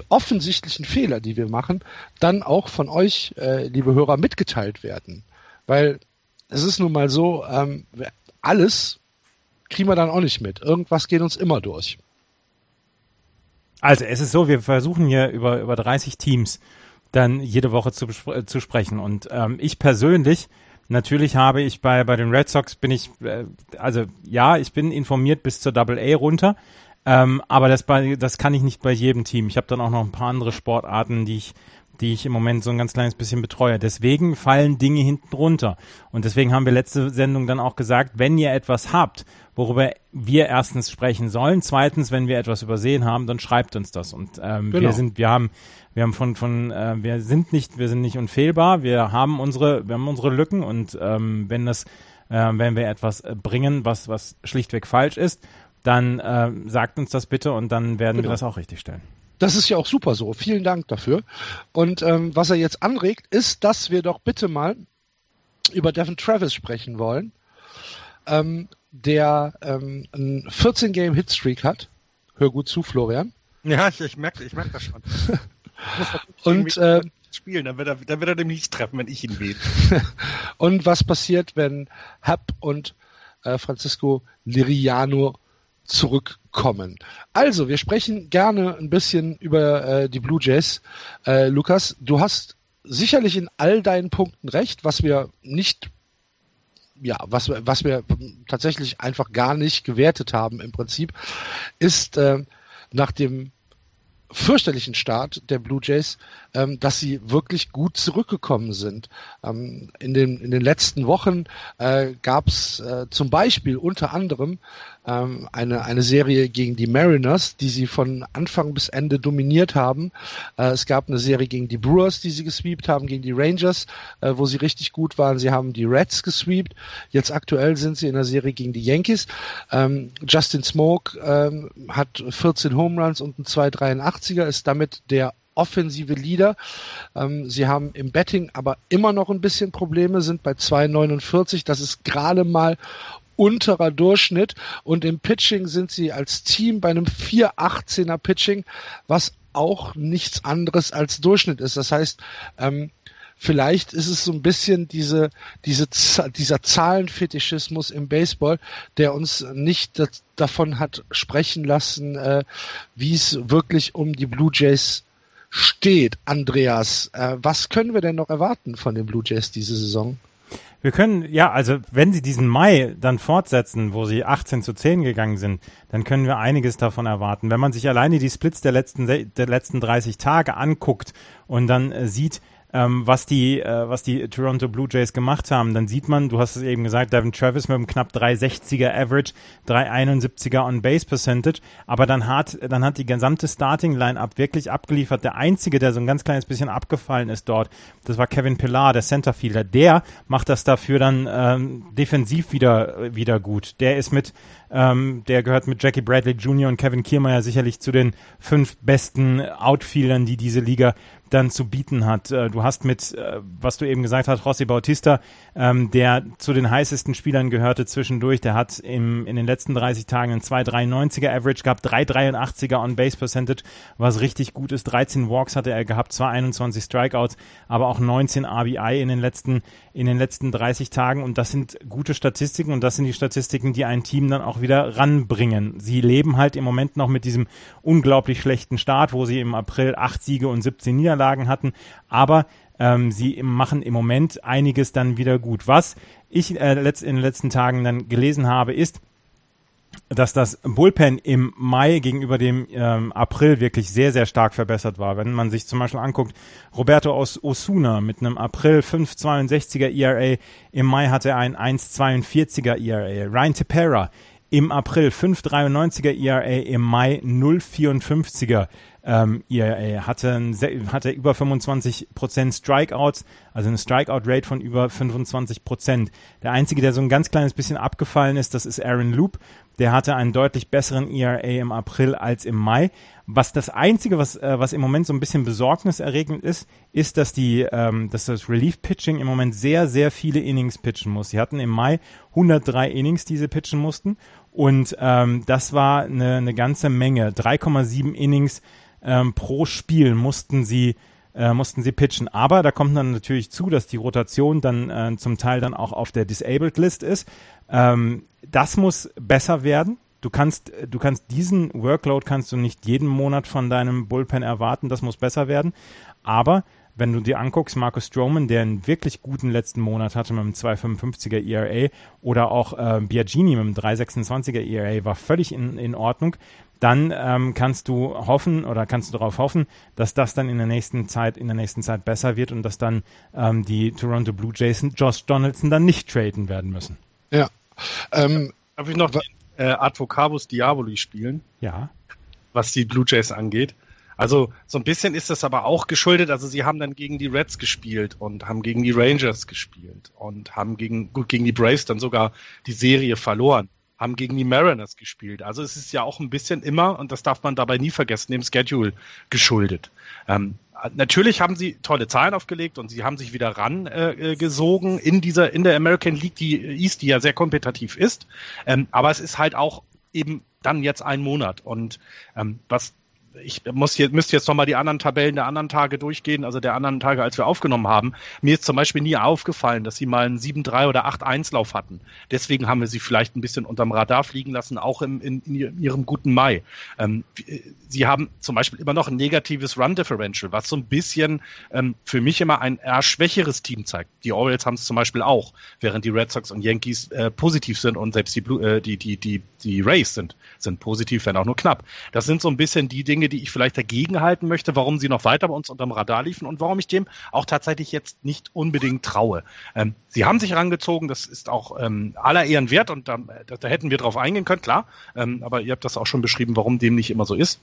offensichtlichen Fehler, die wir machen, dann auch von euch, äh, liebe Hörer, mitgeteilt werden. Weil es ist nun mal so, ähm, alles kriegen wir dann auch nicht mit. Irgendwas geht uns immer durch. Also es ist so, wir versuchen hier über, über 30 Teams dann jede Woche zu, zu sprechen. Und ähm, ich persönlich, natürlich habe ich bei, bei den Red Sox bin ich, äh, also ja, ich bin informiert bis zur Double A runter. Ähm, aber das, bei, das kann ich nicht bei jedem Team. Ich habe dann auch noch ein paar andere Sportarten, die ich die ich im Moment so ein ganz kleines bisschen betreue. Deswegen fallen Dinge hinten runter. Und deswegen haben wir letzte Sendung dann auch gesagt, wenn ihr etwas habt, worüber wir erstens sprechen sollen, zweitens, wenn wir etwas übersehen haben, dann schreibt uns das. Und ähm, genau. wir sind, wir haben, wir haben von, von, äh, wir sind nicht, wir sind nicht unfehlbar. Wir haben unsere, wir haben unsere Lücken und ähm, wenn das, äh, wenn wir etwas bringen, was, was schlichtweg falsch ist, dann äh, sagt uns das bitte und dann werden genau. wir das auch richtig stellen. Das ist ja auch super so. Vielen Dank dafür. Und ähm, was er jetzt anregt, ist, dass wir doch bitte mal über Devin Travis sprechen wollen, ähm, der ähm, einen 14-Game-Hitstreak hat. Hör gut zu, Florian. Ja, ich, ich merke ich merk das schon. <laughs> und äh, spielen, dann wird, er, dann wird er dem nicht treffen, wenn ich ihn wähle. <laughs> und was passiert, wenn Hub und äh, Francisco Liriano zurückkommen. Also, wir sprechen gerne ein bisschen über äh, die Blue Jays. Äh, Lukas, du hast sicherlich in all deinen Punkten recht, was wir nicht ja, was, was wir tatsächlich einfach gar nicht gewertet haben im Prinzip, ist äh, nach dem fürchterlichen Start der Blue Jays, ähm, dass sie wirklich gut zurückgekommen sind. Ähm, in, den, in den letzten Wochen äh, gab es äh, zum Beispiel unter anderem ähm, eine, eine Serie gegen die Mariners, die sie von Anfang bis Ende dominiert haben. Äh, es gab eine Serie gegen die Brewers, die sie gesweept haben, gegen die Rangers, äh, wo sie richtig gut waren. Sie haben die Reds gesweept. Jetzt aktuell sind sie in der Serie gegen die Yankees. Ähm, Justin Smoke ähm, hat 14 Home Runs und ein 283er, ist damit der offensive Leader. Ähm, sie haben im Betting aber immer noch ein bisschen Probleme, sind bei 2,49. Das ist gerade mal unterer Durchschnitt und im Pitching sind sie als Team bei einem 4,18er Pitching, was auch nichts anderes als Durchschnitt ist. Das heißt, ähm, vielleicht ist es so ein bisschen diese, diese, dieser Zahlenfetischismus im Baseball, der uns nicht davon hat sprechen lassen, äh, wie es wirklich um die Blue Jays steht. Andreas, äh, was können wir denn noch erwarten von den Blue Jays diese Saison? Wir können, ja, also wenn sie diesen Mai dann fortsetzen, wo sie 18 zu 10 gegangen sind, dann können wir einiges davon erwarten. Wenn man sich alleine die Splits der letzten, der letzten 30 Tage anguckt und dann äh, sieht, ähm, was die äh, was die Toronto Blue Jays gemacht haben, dann sieht man, du hast es eben gesagt, Devin Travis mit einem knapp 360er Average, 371er on Base Percentage, aber dann hat dann hat die gesamte Starting Lineup wirklich abgeliefert. Der einzige, der so ein ganz kleines bisschen abgefallen ist dort, das war Kevin Pillar, der Centerfielder. Der macht das dafür dann ähm, defensiv wieder wieder gut. Der ist mit ähm, der gehört mit Jackie Bradley Jr. und Kevin Kiermaier sicherlich zu den fünf besten Outfieldern, die diese Liga dann zu bieten hat. Äh, du hast mit, äh, was du eben gesagt hast, Rossi Bautista, ähm, der zu den heißesten Spielern gehörte zwischendurch. Der hat im, in den letzten 30 Tagen einen 2,93er Average gehabt, 3,83er On-Base Percentage, was richtig gut ist. 13 Walks hatte er gehabt, zwar 21 Strikeouts, aber auch 19 RBI in den letzten, in den letzten 30 Tagen. Und das sind gute Statistiken und das sind die Statistiken, die ein Team dann auch wieder ranbringen. Sie leben halt im Moment noch mit diesem unglaublich schlechten Start, wo sie im April 8 Siege und 17 Niederlagen hatten. Aber ähm, sie machen im Moment einiges dann wieder gut. Was ich äh, in den letzten Tagen dann gelesen habe, ist, dass das Bullpen im Mai gegenüber dem ähm, April wirklich sehr, sehr stark verbessert war. Wenn man sich zum Beispiel anguckt, Roberto aus Osuna mit einem April 5,62er ERA, im Mai hatte er ein 1,42er ERA. Ryan Tepera im April 5,93er ERA, im Mai 0,54er ähm, ERA, hatte, hatte über 25% Strikeouts, also eine Strikeout-Rate von über 25% Der einzige, der so ein ganz kleines bisschen abgefallen ist, das ist Aaron Loop. Der hatte einen deutlich besseren ERA im April als im Mai. Was das einzige, was, äh, was im Moment so ein bisschen besorgniserregend ist, ist, dass die, ähm, dass das Relief Pitching im Moment sehr, sehr viele Innings pitchen muss. Sie hatten im Mai 103 Innings, die sie pitchen mussten. Und ähm, das war eine, eine ganze Menge. 3,7 Innings ähm, pro Spiel mussten sie äh, mussten sie pitchen. Aber da kommt dann natürlich zu, dass die Rotation dann äh, zum Teil dann auch auf der Disabled List ist. Ähm, das muss besser werden. Du kannst, du kannst diesen Workload kannst du nicht jeden Monat von deinem Bullpen erwarten. Das muss besser werden. Aber wenn du dir anguckst, Marcus Stroman, der einen wirklich guten letzten Monat hatte mit einem 2,55er ERA oder auch äh, Biagini mit einem 3,26er ERA, war völlig in, in Ordnung dann ähm, kannst du hoffen oder kannst du darauf hoffen, dass das dann in der nächsten Zeit, in der nächsten Zeit besser wird und dass dann ähm, die Toronto Blue Jays Josh Donaldson dann nicht traden werden müssen. Ja. Ähm, Darf ich noch den äh, Advocabus Diaboli spielen? Ja. Was die Blue Jays angeht. Also so ein bisschen ist das aber auch geschuldet. Also sie haben dann gegen die Reds gespielt und haben gegen die Rangers gespielt und haben gegen gut gegen die Braves dann sogar die Serie verloren haben gegen die Mariners gespielt. Also es ist ja auch ein bisschen immer, und das darf man dabei nie vergessen, dem Schedule geschuldet. Ähm, natürlich haben sie tolle Zahlen aufgelegt und sie haben sich wieder rangesogen äh, in dieser, in der American League, die East, die ja sehr kompetitiv ist. Ähm, aber es ist halt auch eben dann jetzt ein Monat. Und ähm, was ich muss hier, müsste jetzt nochmal die anderen Tabellen der anderen Tage durchgehen, also der anderen Tage, als wir aufgenommen haben. Mir ist zum Beispiel nie aufgefallen, dass sie mal einen 7-3 oder 8-1-Lauf hatten. Deswegen haben wir sie vielleicht ein bisschen unterm Radar fliegen lassen, auch im, in, in ihrem guten Mai. Ähm, sie haben zum Beispiel immer noch ein negatives Run-Differential, was so ein bisschen ähm, für mich immer ein eher schwächeres Team zeigt. Die Orioles haben es zum Beispiel auch, während die Red Sox und Yankees äh, positiv sind und selbst die, Blue, äh, die, die, die, die Rays sind, sind positiv, wenn auch nur knapp. Das sind so ein bisschen die Dinge, Dinge, die ich vielleicht dagegen halten möchte, warum sie noch weiter bei uns unterm Radar liefen und warum ich dem auch tatsächlich jetzt nicht unbedingt traue. Ähm, sie haben sich herangezogen, das ist auch ähm, aller Ehren wert und da, da, hätten wir drauf eingehen können, klar. Ähm, aber ihr habt das auch schon beschrieben, warum dem nicht immer so ist.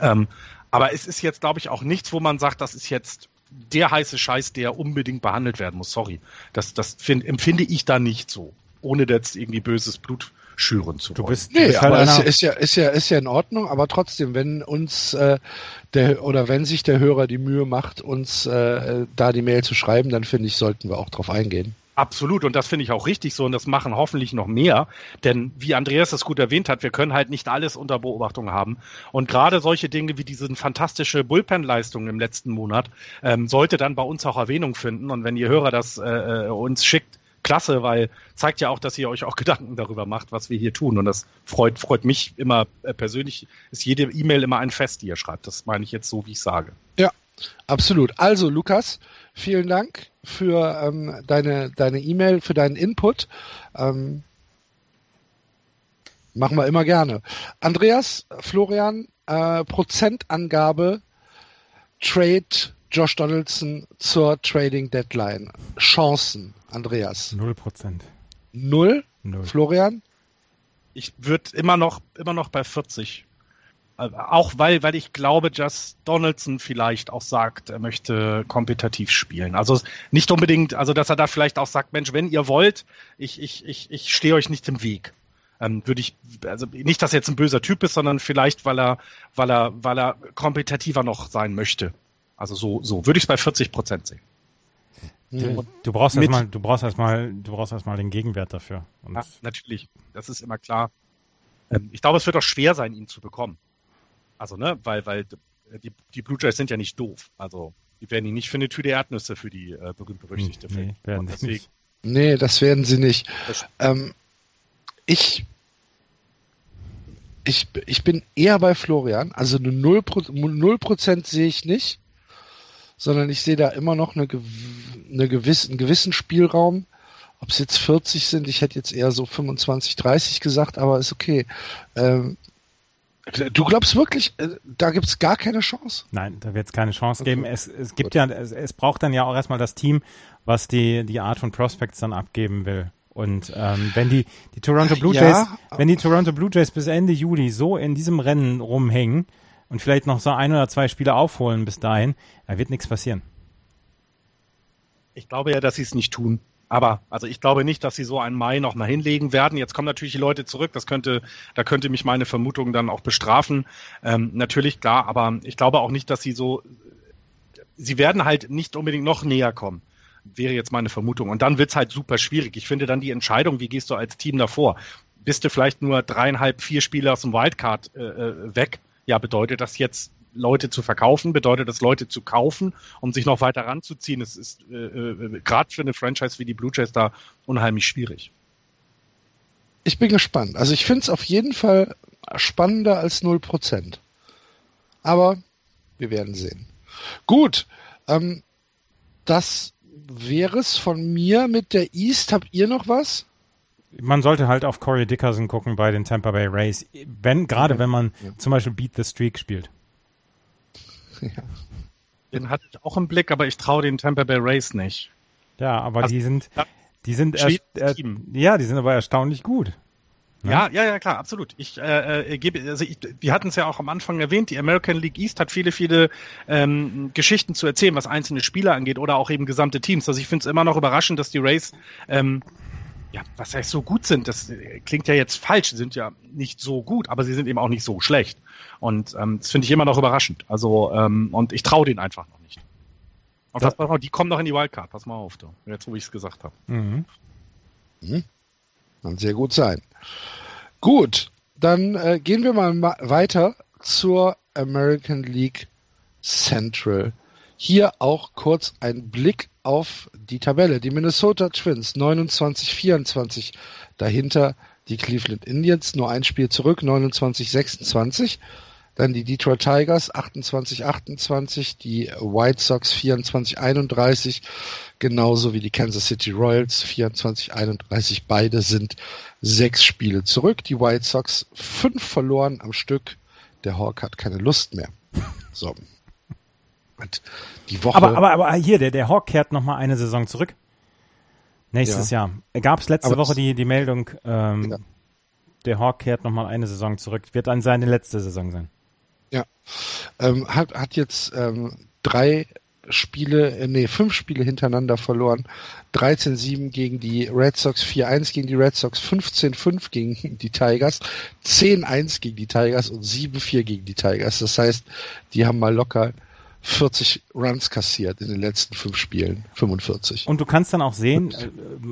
Ähm, aber es ist jetzt, glaube ich, auch nichts, wo man sagt, das ist jetzt der heiße Scheiß, der unbedingt behandelt werden muss. Sorry. Das, das find, empfinde ich da nicht so. Ohne jetzt irgendwie böses Blut schüren zu wollen. Du bist, nee, bist halt aber es ist ja, ist ja, ist ja in Ordnung, aber trotzdem, wenn uns äh, der oder wenn sich der Hörer die Mühe macht, uns äh, da die Mail zu schreiben, dann finde ich, sollten wir auch drauf eingehen. Absolut, und das finde ich auch richtig so und das machen hoffentlich noch mehr, denn wie Andreas das gut erwähnt hat, wir können halt nicht alles unter Beobachtung haben und gerade solche Dinge wie diese fantastische Bullpen-Leistung im letzten Monat ähm, sollte dann bei uns auch Erwähnung finden und wenn ihr Hörer das äh, äh uns schickt, klasse, weil zeigt ja auch, dass ihr euch auch <laughs> Gedanken darüber macht, was wir hier tun. Und das freut, freut mich immer äh, persönlich. Ist jede E-Mail immer ein Fest, die ihr schreibt. Das meine ich jetzt so, wie ich sage. Ja, absolut. Also, Lukas, vielen Dank für ähm, deine deine E-Mail, für deinen Input. Ähm, machen wir immer gerne. Andreas, Florian, äh, Prozentangabe Trade Josh Donaldson zur Trading Deadline. Chancen, Andreas. Null Prozent. Null? Null. Florian? Ich würde immer noch, immer noch bei 40. Äh, auch weil, weil ich glaube, dass Donaldson vielleicht auch sagt, er möchte kompetitiv spielen. Also nicht unbedingt, also dass er da vielleicht auch sagt, Mensch, wenn ihr wollt, ich, ich, ich, ich stehe euch nicht im Weg. Ähm, würde ich, also nicht, dass er jetzt ein böser Typ ist, sondern vielleicht, weil er, weil er, weil er kompetitiver noch sein möchte. Also so, so würde ich es bei 40 Prozent sehen. Du, du, brauchst erstmal, du brauchst erstmal, du brauchst erstmal den Gegenwert dafür. Und ja, natürlich. Das ist immer klar. Ähm, ich glaube, es wird auch schwer sein, ihn zu bekommen. Also, ne, weil, weil die, die Blue Jays sind ja nicht doof. Also, die werden ihn nicht für eine Tüte Erdnüsse für die äh, berühmt-berüchtigte hm, nee, werden sie nicht. Nee, das werden sie nicht. Ähm, ich, ich, ich bin eher bei Florian. Also eine 0%, 0 sehe ich nicht sondern ich sehe da immer noch eine, eine gewiss, einen gewissen Spielraum ob es jetzt 40 sind, ich hätte jetzt eher so 25, 30 gesagt, aber ist okay. Ähm, du glaubst wirklich, äh, da gibt es gar keine Chance? Nein, da wird es keine Chance geben. Es, es gibt Gut. ja, es, es braucht dann ja auch erstmal das Team, was die, die Art von Prospects dann abgeben will. Und ähm, wenn die, die Toronto Blue Jays, ja, wenn die Toronto Blue Jays bis Ende Juli so in diesem Rennen rumhängen und vielleicht noch so ein oder zwei Spiele aufholen bis dahin, da wird nichts passieren. Ich glaube ja, dass sie es nicht tun. Aber also ich glaube nicht, dass sie so einen Mai noch mal hinlegen werden. Jetzt kommen natürlich die Leute zurück. Das könnte, da könnte mich meine Vermutung dann auch bestrafen. Ähm, natürlich klar, aber ich glaube auch nicht, dass sie so. Sie werden halt nicht unbedingt noch näher kommen wäre jetzt meine Vermutung. Und dann wird's halt super schwierig. Ich finde dann die Entscheidung, wie gehst du als Team davor? Bist du vielleicht nur dreieinhalb, vier Spiele aus dem Wildcard äh, äh, weg? Ja, bedeutet das jetzt Leute zu verkaufen, bedeutet das Leute zu kaufen, um sich noch weiter ranzuziehen. Es ist äh, äh, gerade für eine Franchise wie die Blue Jays da unheimlich schwierig. Ich bin gespannt. Also ich finde es auf jeden Fall spannender als 0%. Aber wir werden sehen. Gut, ähm, das wäre es von mir mit der East. Habt ihr noch was? Man sollte halt auf Corey Dickerson gucken bei den Tampa Bay Rays, wenn gerade wenn man ja. zum Beispiel Beat the Streak spielt. <laughs> Ja. Den hatte ich auch im Blick, aber ich traue den Tampa Bay Rays nicht. Ja, aber also, die sind, die sind, äh, ja, die sind aber erstaunlich gut. Ne? Ja, ja, ja, klar, absolut. Ich äh, äh, gebe, also ich, wir hatten es ja auch am Anfang erwähnt, die American League East hat viele, viele ähm, Geschichten zu erzählen, was einzelne Spieler angeht oder auch eben gesamte Teams. Also ich finde es immer noch überraschend, dass die Rays ähm, ja, was heißt so gut sind, das klingt ja jetzt falsch, sie sind ja nicht so gut, aber sie sind eben auch nicht so schlecht. Und ähm, das finde ich immer noch überraschend. Also, ähm, und ich traue denen einfach noch nicht. Und das, die kommen noch in die Wildcard, pass mal auf, da, jetzt wo ich es gesagt habe. Mhm. Mhm. Kann sehr gut sein. Gut, dann äh, gehen wir mal weiter zur American League Central. Hier auch kurz ein Blick auf die Tabelle. Die Minnesota Twins 29-24. Dahinter die Cleveland Indians nur ein Spiel zurück, 29-26. Dann die Detroit Tigers 28-28, die White Sox 24-31, genauso wie die Kansas City Royals 24-31. Beide sind sechs Spiele zurück. Die White Sox fünf verloren am Stück. Der Hawk hat keine Lust mehr. So. Und die Woche. Aber, aber, aber hier, der, der Hawk kehrt nochmal eine Saison zurück. Nächstes ja. Jahr. Gab es letzte aber Woche die, die Meldung, ähm, ja. der Hawk kehrt nochmal eine Saison zurück. Wird dann seine letzte Saison sein. Ja. Ähm, hat, hat jetzt ähm, drei Spiele, äh, nee, fünf Spiele hintereinander verloren. 13-7 gegen die Red Sox, 4-1 gegen die Red Sox, 15-5 gegen die Tigers, 10-1 gegen die Tigers und 7-4 gegen die Tigers. Das heißt, die haben mal locker 40 Runs kassiert in den letzten fünf Spielen, 45. Und du kannst dann auch sehen,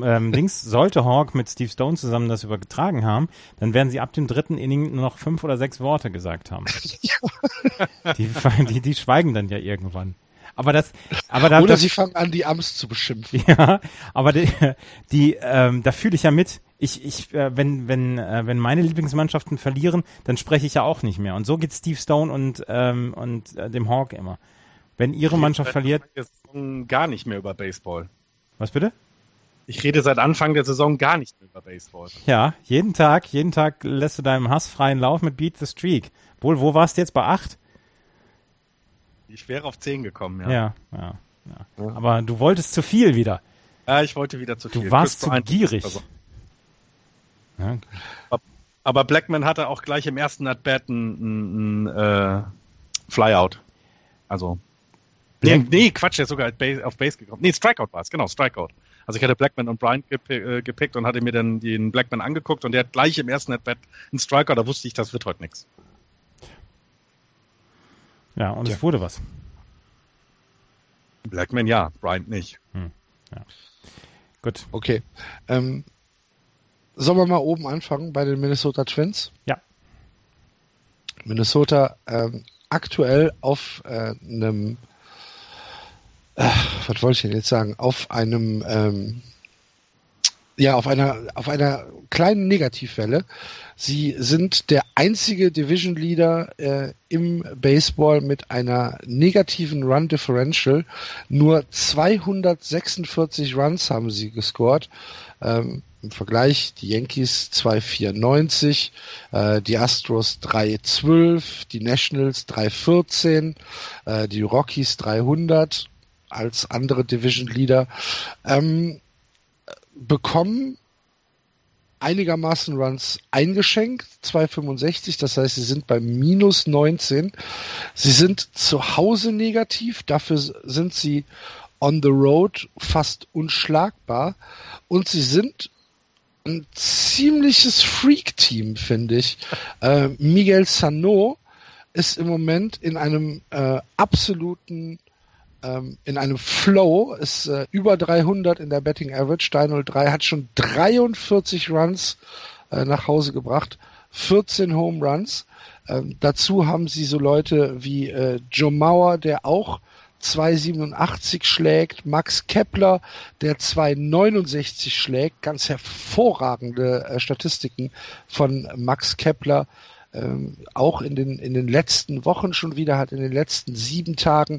äh, äh, links sollte Hawk mit Steve Stone zusammen das übertragen haben, dann werden sie ab dem dritten Inning nur noch fünf oder sechs Worte gesagt haben. <laughs> die, die, die schweigen dann ja irgendwann. Aber das, aber da, Oder sie fangen an, die Amts zu beschimpfen. Ja, aber die, die ähm, da fühle ich ja mit. Ich, ich, äh, wenn, wenn, äh, wenn meine Lieblingsmannschaften verlieren, dann spreche ich ja auch nicht mehr. Und so geht Steve Stone und, ähm, und äh, dem Hawk immer. Wenn ihre Mannschaft verliert. Gar nicht mehr über Baseball. Was bitte? Ich rede seit Anfang der Saison gar nicht mehr über Baseball. Ja, jeden Tag, jeden Tag lässt du deinem Hass freien Lauf mit Beat the Streak. Wohl, wo warst du jetzt bei acht? Ich wäre auf zehn gekommen, ja. Ja, ja, ja. Aber du wolltest zu viel wieder. Ja, ich wollte wieder zu viel. Du warst zu gierig. Ja. Aber Blackman hatte auch gleich im ersten At-Bat ein, ein, ein äh, Flyout. Also Nee, nee, Quatsch, der ist sogar auf Base gekommen. Nee, Strikeout war es, genau, Strikeout. Also ich hatte Blackman und Bryant äh, gepickt und hatte mir dann den Blackman angeguckt und der hat gleich im ersten At-Bat einen Striker, da wusste ich, das wird heute nichts. Ja, und ja. es wurde was. Blackman ja, Bryant nicht. Hm, ja. Gut. Okay. Ähm, sollen wir mal oben anfangen bei den Minnesota Twins? Ja. Minnesota ähm, aktuell auf äh, einem äh, was wollte ich denn jetzt sagen, auf einem ähm, ja, auf einer, auf einer kleinen Negativwelle. Sie sind der einzige Division Leader äh, im Baseball mit einer negativen Run Differential. Nur 246 Runs haben sie gescored. Ähm, Im Vergleich die Yankees 294, äh, die Astros 312, die Nationals 314, äh, die Rockies 300 als andere Division Leader. Ähm, bekommen einigermaßen Runs eingeschenkt, 265, das heißt, sie sind bei minus 19. Sie sind zu Hause negativ, dafür sind sie on the road fast unschlagbar und sie sind ein ziemliches Freak-Team, finde ich. <laughs> Äh, Miguel Sano ist im Moment in einem äh, absoluten ähm, in einem Flow, ist äh, über 300 in der Betting Average. 303 hat schon 43 Runs äh, nach Hause gebracht, 14 Home Runs. Ähm, dazu haben sie so Leute wie äh, Joe Mauer, der auch 2,87 schlägt, Max Kepler, der 2,69 schlägt, ganz hervorragende äh, Statistiken von Max Kepler, ähm, auch in den, in den letzten Wochen schon wieder, hat in den letzten sieben Tagen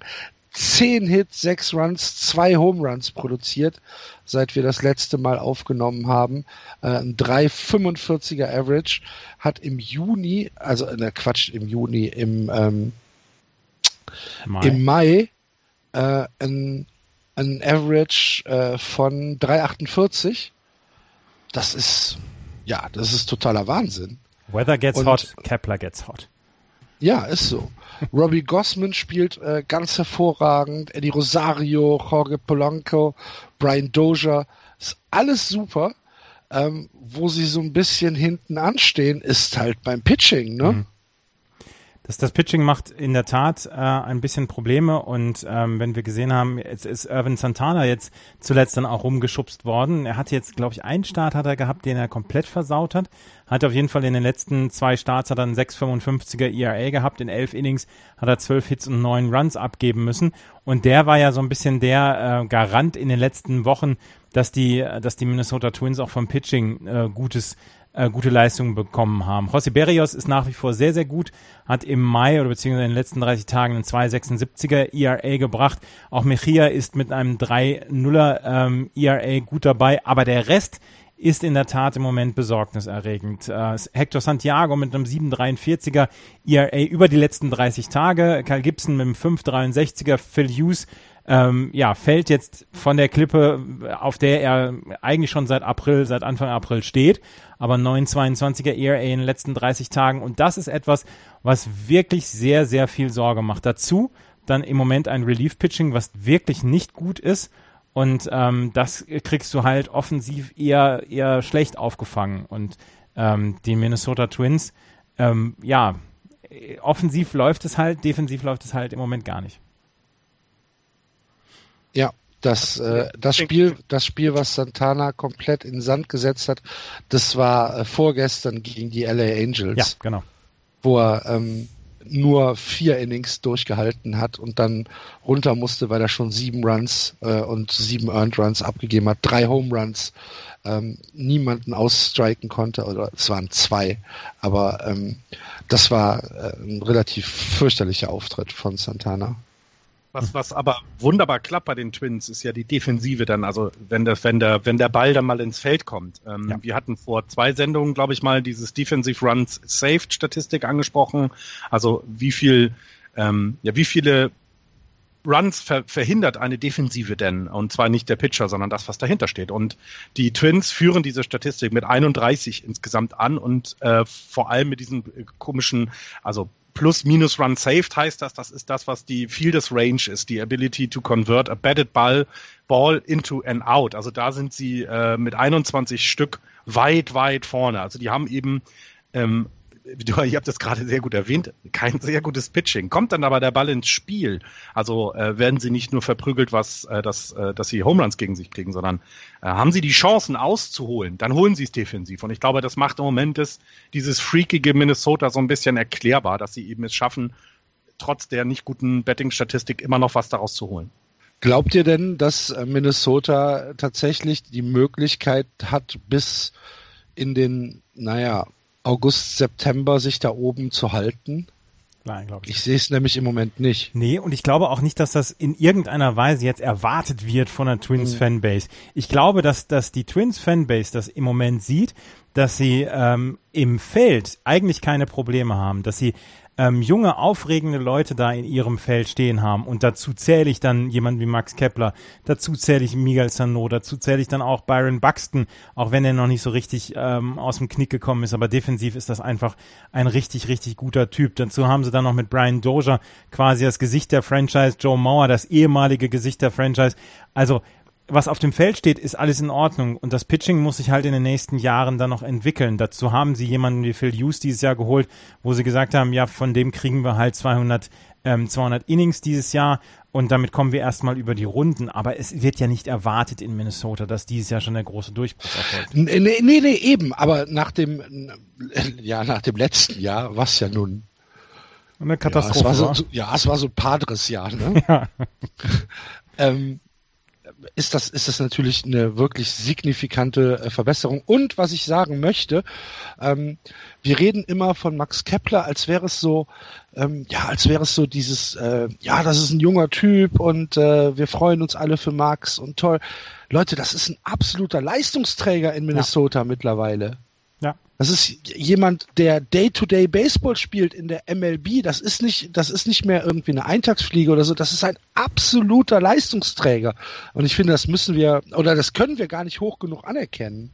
10 Hits, 6 Runs, 2 Home Runs produziert, seit wir das letzte Mal aufgenommen haben. Äh, ein 3,45er Average hat im Juni, also ne Quatsch, im Juni, im, ähm, Mai. im Mai äh, ein, ein Average äh, von 3,48. Das ist, ja, das ist totaler Wahnsinn. Weather gets Und, hot, Kepler gets hot. Ja, ist so. Robbie Gossman spielt äh, ganz hervorragend. Eddie Rosario, Jorge Polanco, Brian Dozier. Ist alles super. Ähm, wo sie so ein bisschen hinten anstehen, ist halt beim Pitching, ne? Mhm. Das, das Pitching macht in der Tat äh, ein bisschen Probleme und ähm, wenn wir gesehen haben, jetzt ist Irvin Santana jetzt zuletzt dann auch rumgeschubst worden. Er hat jetzt, glaube ich, einen Start hat er gehabt, den er komplett versaut hat. Hat auf jeden Fall in den letzten zwei Starts hat er einen 6,55er ERA gehabt. In elf Innings hat er zwölf Hits und neun Runs abgeben müssen. Und der war ja so ein bisschen der äh, Garant in den letzten Wochen, dass die, dass die Minnesota Twins auch vom Pitching äh, gutes äh, gute Leistungen bekommen haben. José Berrios ist nach wie vor sehr, sehr gut, hat im Mai oder beziehungsweise in den letzten 30 Tagen einen 2,76er ERA gebracht. Auch Mejia ist mit einem 3,0er ähm, ERA gut dabei, aber der Rest ist in der Tat im Moment besorgniserregend. Äh, Hector Santiago mit einem 7,43er ERA über die letzten 30 Tage, Kyle Gibson mit einem 5,63er, Phil Hughes ähm, ja, fällt jetzt von der Klippe, auf der er eigentlich schon seit April, seit Anfang April steht, aber 9,22er ERA in den letzten 30 Tagen und das ist etwas, was wirklich sehr, sehr viel Sorge macht. Dazu dann im Moment ein Relief-Pitching, was wirklich nicht gut ist und ähm, das kriegst du halt offensiv eher, eher schlecht aufgefangen und ähm, die Minnesota Twins, ähm, ja, offensiv läuft es halt, defensiv läuft es halt im Moment gar nicht. Ja, das, äh, das Spiel, das Spiel, was Santana komplett in Sand gesetzt hat, das war äh, vorgestern gegen die LA Angels. Ja, genau. Wo er ähm, nur vier Innings durchgehalten hat und dann runter musste, weil er schon sieben Runs äh, und sieben Earned Runs abgegeben hat, drei Home Runs, ähm, niemanden ausstriken konnte, oder es waren zwei, aber ähm, das war äh, ein relativ fürchterlicher Auftritt von Santana. Was, was aber wunderbar klappt bei den Twins, ist ja die Defensive dann, also wenn der, wenn der, wenn der Ball dann mal ins Feld kommt. Ähm, ja. Wir hatten vor zwei Sendungen, glaube ich, mal dieses Defensive Runs Saved Statistik angesprochen. Also wie viel, ähm, ja, wie viele Runs ver verhindert eine Defensive denn? Und zwar nicht der Pitcher, sondern das, was dahinter steht. Und die Twins führen diese Statistik mit 31 insgesamt an und äh, vor allem mit diesen komischen, also plus minus run saved heißt das, das ist das, was die Fielders Range ist, die Ability to convert a batted ball, ball into an out. Also da sind sie äh, mit 21 Stück weit, weit vorne. Also die haben eben ähm, <laughs> du, ihr habt das gerade sehr gut erwähnt, kein sehr gutes Pitching. Kommt dann aber der Ball ins Spiel, also äh, werden sie nicht nur verprügelt, was, äh, das, äh, dass sie Homeruns gegen sich kriegen, sondern äh, haben sie die Chancen auszuholen, dann holen sie es defensiv. Und ich glaube, das macht im Moment das, dieses freakige Minnesota so ein bisschen erklärbar, dass sie eben es schaffen, trotz der nicht guten Betting-Statistik immer noch was daraus zu holen. Glaubt ihr denn, dass äh, Minnesota tatsächlich die Möglichkeit hat, bis in den, naja, August, September sich da oben zu halten? Nein, glaube ich. Ich sehe es nämlich im Moment nicht. Nee, und ich glaube auch nicht, dass das in irgendeiner Weise jetzt erwartet wird von der Twins Fanbase. Ich glaube, dass, dass die Twins Fanbase das im Moment sieht, dass sie ähm, im Feld eigentlich keine Probleme haben, dass sie ähm, junge, aufregende Leute da in ihrem Feld stehen haben. Und dazu zähle ich dann jemanden wie Max Kepler, dazu zähle ich Miguel Sano, dazu zähle ich dann auch Byron Buxton, auch wenn er noch nicht so richtig ähm, aus dem Knick gekommen ist, aber defensiv ist das einfach ein richtig, richtig guter Typ. Dazu haben sie dann noch mit Brian Dozier quasi das Gesicht der Franchise, Joe Mauer, das ehemalige Gesicht der Franchise. Also was auf dem Feld steht, ist alles in Ordnung und das Pitching muss sich halt in den nächsten Jahren dann noch entwickeln. Dazu haben sie jemanden wie Phil Hughes dieses Jahr geholt, wo sie gesagt haben, ja, von dem kriegen wir halt 200, ähm, 200 Innings dieses Jahr und damit kommen wir erstmal über die Runden. Aber es wird ja nicht erwartet in Minnesota, dass dieses Jahr schon der große Durchbruch erfolgt. Nee, nee, nee, eben, aber nach dem, ja, nach dem letzten Jahr, was ja nun eine Katastrophe. Ja, es war so, ja, es war so ein Padres-Jahr, ne? <laughs> Ja. ähm, ist das, ist das natürlich eine wirklich signifikante äh, Verbesserung. Und was ich sagen möchte, ähm, wir reden immer von Max Kepler, als wäre es so, ähm, ja, als wäre es so dieses, äh, ja, das ist ein junger Typ und äh, wir freuen uns alle für Max und toll. Leute, das ist ein absoluter Leistungsträger in Minnesota ja. mittlerweile. Das ist jemand, der Day-to-Day Baseball spielt in der MLB. Das ist nicht, das ist nicht mehr irgendwie eine Eintagsfliege oder so. Das ist ein absoluter Leistungsträger. Und ich finde, das müssen wir, oder das können wir gar nicht hoch genug anerkennen.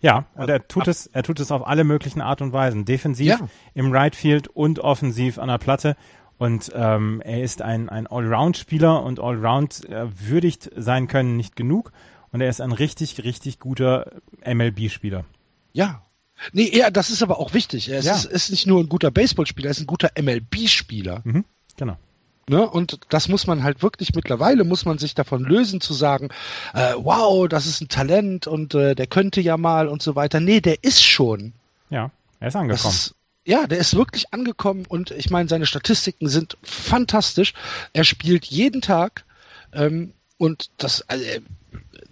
Ja, und er tut es, er tut es auf alle möglichen Art und Weisen. Defensiv ja. im Right Field und offensiv an der Platte. Und ähm, er ist ein, ein Allround-Spieler und Allround äh, würdigt sein können nicht genug. Und er ist ein richtig, richtig guter MLB-Spieler. Ja. Nee, ja, das ist aber auch wichtig. Er ja. ist, ist, nicht nur ein guter Baseballspieler, er ist ein guter MLB-Spieler. Mhm, genau. Ne? Und das muss man halt wirklich mittlerweile, muss man sich davon lösen zu sagen, äh, wow, das ist ein Talent und äh, der könnte ja mal und so weiter. Nee, der ist schon. Ja, er ist angekommen. Ja, der ist wirklich angekommen und ich meine, seine Statistiken sind fantastisch. Er spielt jeden Tag ähm, und das, also,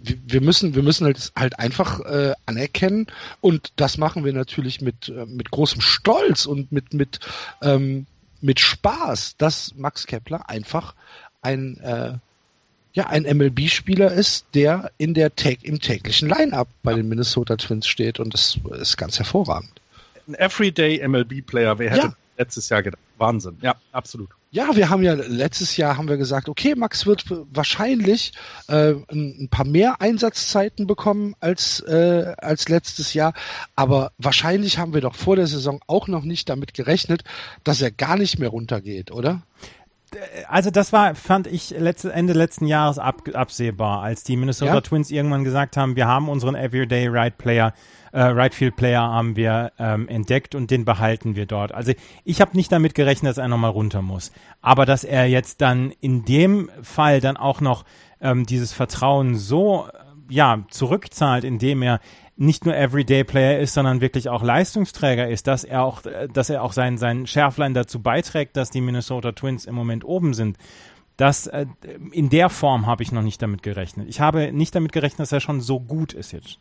wir müssen, wir müssen halt, halt einfach äh, anerkennen und das machen wir natürlich mit, äh, mit großem Stolz und mit, mit, ähm, mit Spaß, dass Max Kepler einfach ein, äh, ja, ein MLB-Spieler ist, der in der Tag, im täglichen Line-Up bei den Minnesota Twins steht und das ist ganz hervorragend. Ein Everyday MLB-Player, wer hätte ja. Letztes Jahr gedacht? Wahnsinn, ja, absolut. Ja, wir haben ja letztes Jahr haben wir gesagt, okay, Max wird wahrscheinlich äh, ein, paar mehr Einsatzzeiten bekommen als äh, als letztes Jahr, aber wahrscheinlich haben wir doch vor der Saison auch noch nicht damit gerechnet, dass er gar nicht mehr runtergeht, oder? Also das war, fand ich letzte, Ende letzten Jahres ab, absehbar, als die Minnesota ja? Twins irgendwann gesagt haben, wir haben unseren Everyday Right Player äh, Right Field Player haben wir ähm, entdeckt und den behalten wir dort. Also ich habe nicht damit gerechnet, dass er nochmal runter muss. Aber dass er jetzt dann in dem Fall dann auch noch ähm, dieses Vertrauen so ja zurückzahlt, indem er nicht nur Everyday Player ist, sondern wirklich auch Leistungsträger ist, dass er auch, dass er auch sein, sein Schärflein dazu beiträgt, dass die Minnesota Twins im Moment oben sind. Das, äh, in der Form habe ich noch nicht damit gerechnet. Ich habe nicht damit gerechnet, dass er schon so gut ist jetzt.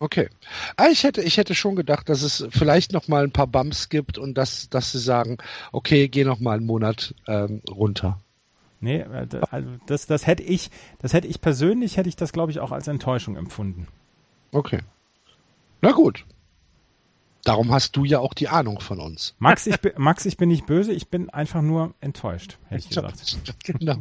Okay. Ah, ich hätte, ich hätte schon gedacht, dass es vielleicht noch mal ein paar Bumps gibt und dass, dass sie sagen, okay, geh noch mal einen Monat ähm, runter. Nee, äh, also das, das hätte ich, das hätte ich persönlich, hätte ich das, glaube ich, auch als Enttäuschung empfunden. Okay. Na gut. Darum hast du ja auch die Ahnung von uns. Max, ich, bin, Max, ich bin nicht böse, ich bin einfach nur enttäuscht, hätte ich gesagt. <laughs> genau.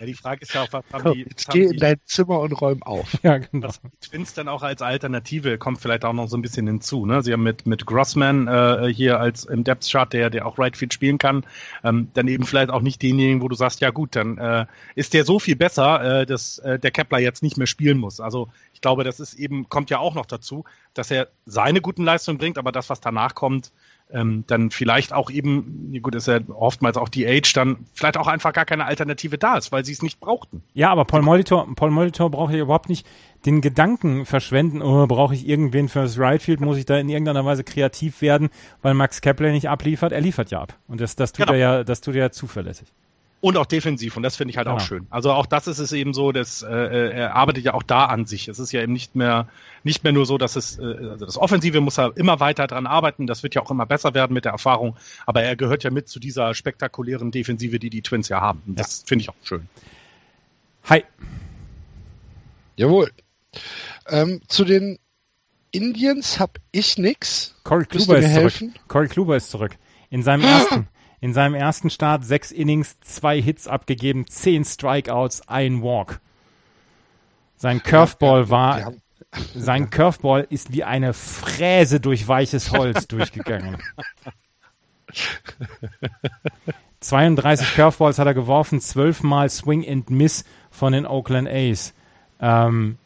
Ja, die Frage ist ja auch, was haben die. Jetzt geh in dein Zimmer und räum auf. <laughs> Ja, genau. Was die Twins dann auch als Alternative kommt vielleicht auch noch so ein bisschen hinzu. Ne? Sie haben mit, mit Grossman äh, hier als im Depth Chart, der, der auch Right Field spielen kann, ähm, dann eben vielleicht auch nicht denjenigen, wo du sagst, ja gut, dann äh, ist der so viel besser, äh, dass äh, der Kepler jetzt nicht mehr spielen muss. Also ich glaube, das ist eben, kommt ja auch noch dazu, dass er seine guten Leistungen bringt, aber das, was danach kommt, ähm, dann vielleicht auch eben, gut, ist ja oftmals auch die Age, dann vielleicht auch einfach gar keine Alternative da ist, weil sie es nicht brauchten. Ja, aber Paul Molitor, Paul Molitor braucht ja überhaupt nicht den Gedanken verschwenden, oh, brauche ich irgendwen fürs Right Field, muss ich da in irgendeiner Weise kreativ werden, weil Max Kepler nicht abliefert, er liefert ja ab. Und das, das tut genau. er ja, das tut er ja zuverlässig. Und auch defensiv, und das finde ich halt Genau. auch schön. Also auch das ist es eben so, dass äh, er arbeitet ja auch da an sich. Es ist ja eben nicht mehr nicht mehr nur so, dass es äh, also das Offensive muss er immer weiter dran arbeiten. Das wird ja auch immer besser werden mit der Erfahrung. Aber er gehört ja mit zu dieser spektakulären Defensive, die die Twins ja haben. Und Das finde ich auch schön. Hi. Jawohl. Ähm, zu den Indians habe ich nix. Corey Kluber ist zurück. helfen? Corey Kluber ist zurück. In seinem ersten, <gasps> in seinem ersten Start sechs Innings, zwei Hits abgegeben, zehn Strikeouts, ein Walk. Sein Curveball war, <laughs> sein Curveball ist wie eine Fräse durch weiches Holz <laughs> durchgegangen. 32 Curveballs hat er geworfen, 12 Mal Swing and Miss von den Oakland A's. Ähm,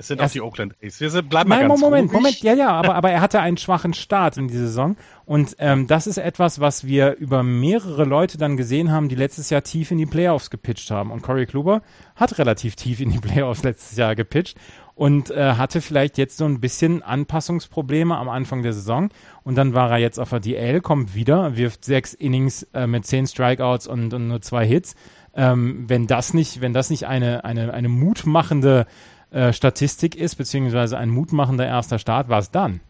Es sind Erst- auch die Oakland A's. Wir sind, bleiben mal Nein, ganz Moment, ruhig. Moment, ja, ja, aber, aber er hatte einen schwachen Start in die Saison. Und ähm, das ist etwas, was wir über mehrere Leute dann gesehen haben, die letztes Jahr tief in die Playoffs gepitcht haben. Und Corey Kluber hat relativ tief in die Playoffs letztes Jahr gepitcht und äh, hatte vielleicht jetzt so ein bisschen Anpassungsprobleme am Anfang der Saison. Und dann war er jetzt auf der DL, kommt wieder, wirft sechs Innings äh, mit zehn Strikeouts und, und nur zwei Hits. Ähm, wenn das nicht, wenn das nicht eine, eine, eine mutmachende äh, Statistik ist, beziehungsweise ein mutmachender erster Start, war es dann.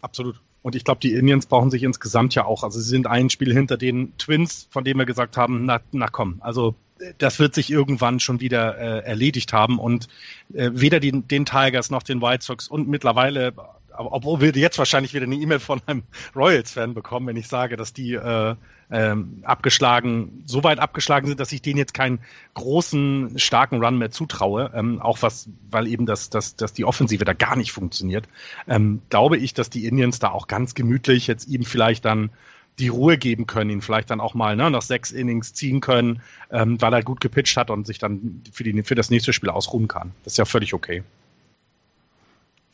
Absolut. Und ich glaube, die Indians brauchen sich insgesamt ja auch. Also sie sind ein Spiel hinter den Twins, von denen wir gesagt haben, na, na komm, also äh, das wird sich irgendwann schon wieder äh, erledigt haben. Und äh, weder die, den Tigers noch den White Sox und mittlerweile, obwohl wir jetzt wahrscheinlich wieder eine E-Mail von einem Royals-Fan bekommen, wenn ich sage, dass die äh, ähm, abgeschlagen, so weit abgeschlagen sind, dass ich denen jetzt keinen großen, starken Run mehr zutraue, ähm, auch was, weil eben das, das, das die Offensive da gar nicht funktioniert, ähm, glaube ich, dass die Indians da auch ganz gemütlich jetzt ihm vielleicht dann die Ruhe geben können, ihn vielleicht dann auch mal ne, nach sechs Innings ziehen können, ähm, weil er gut gepitcht hat und sich dann für, die, für das nächste Spiel ausruhen kann. Das ist ja völlig okay.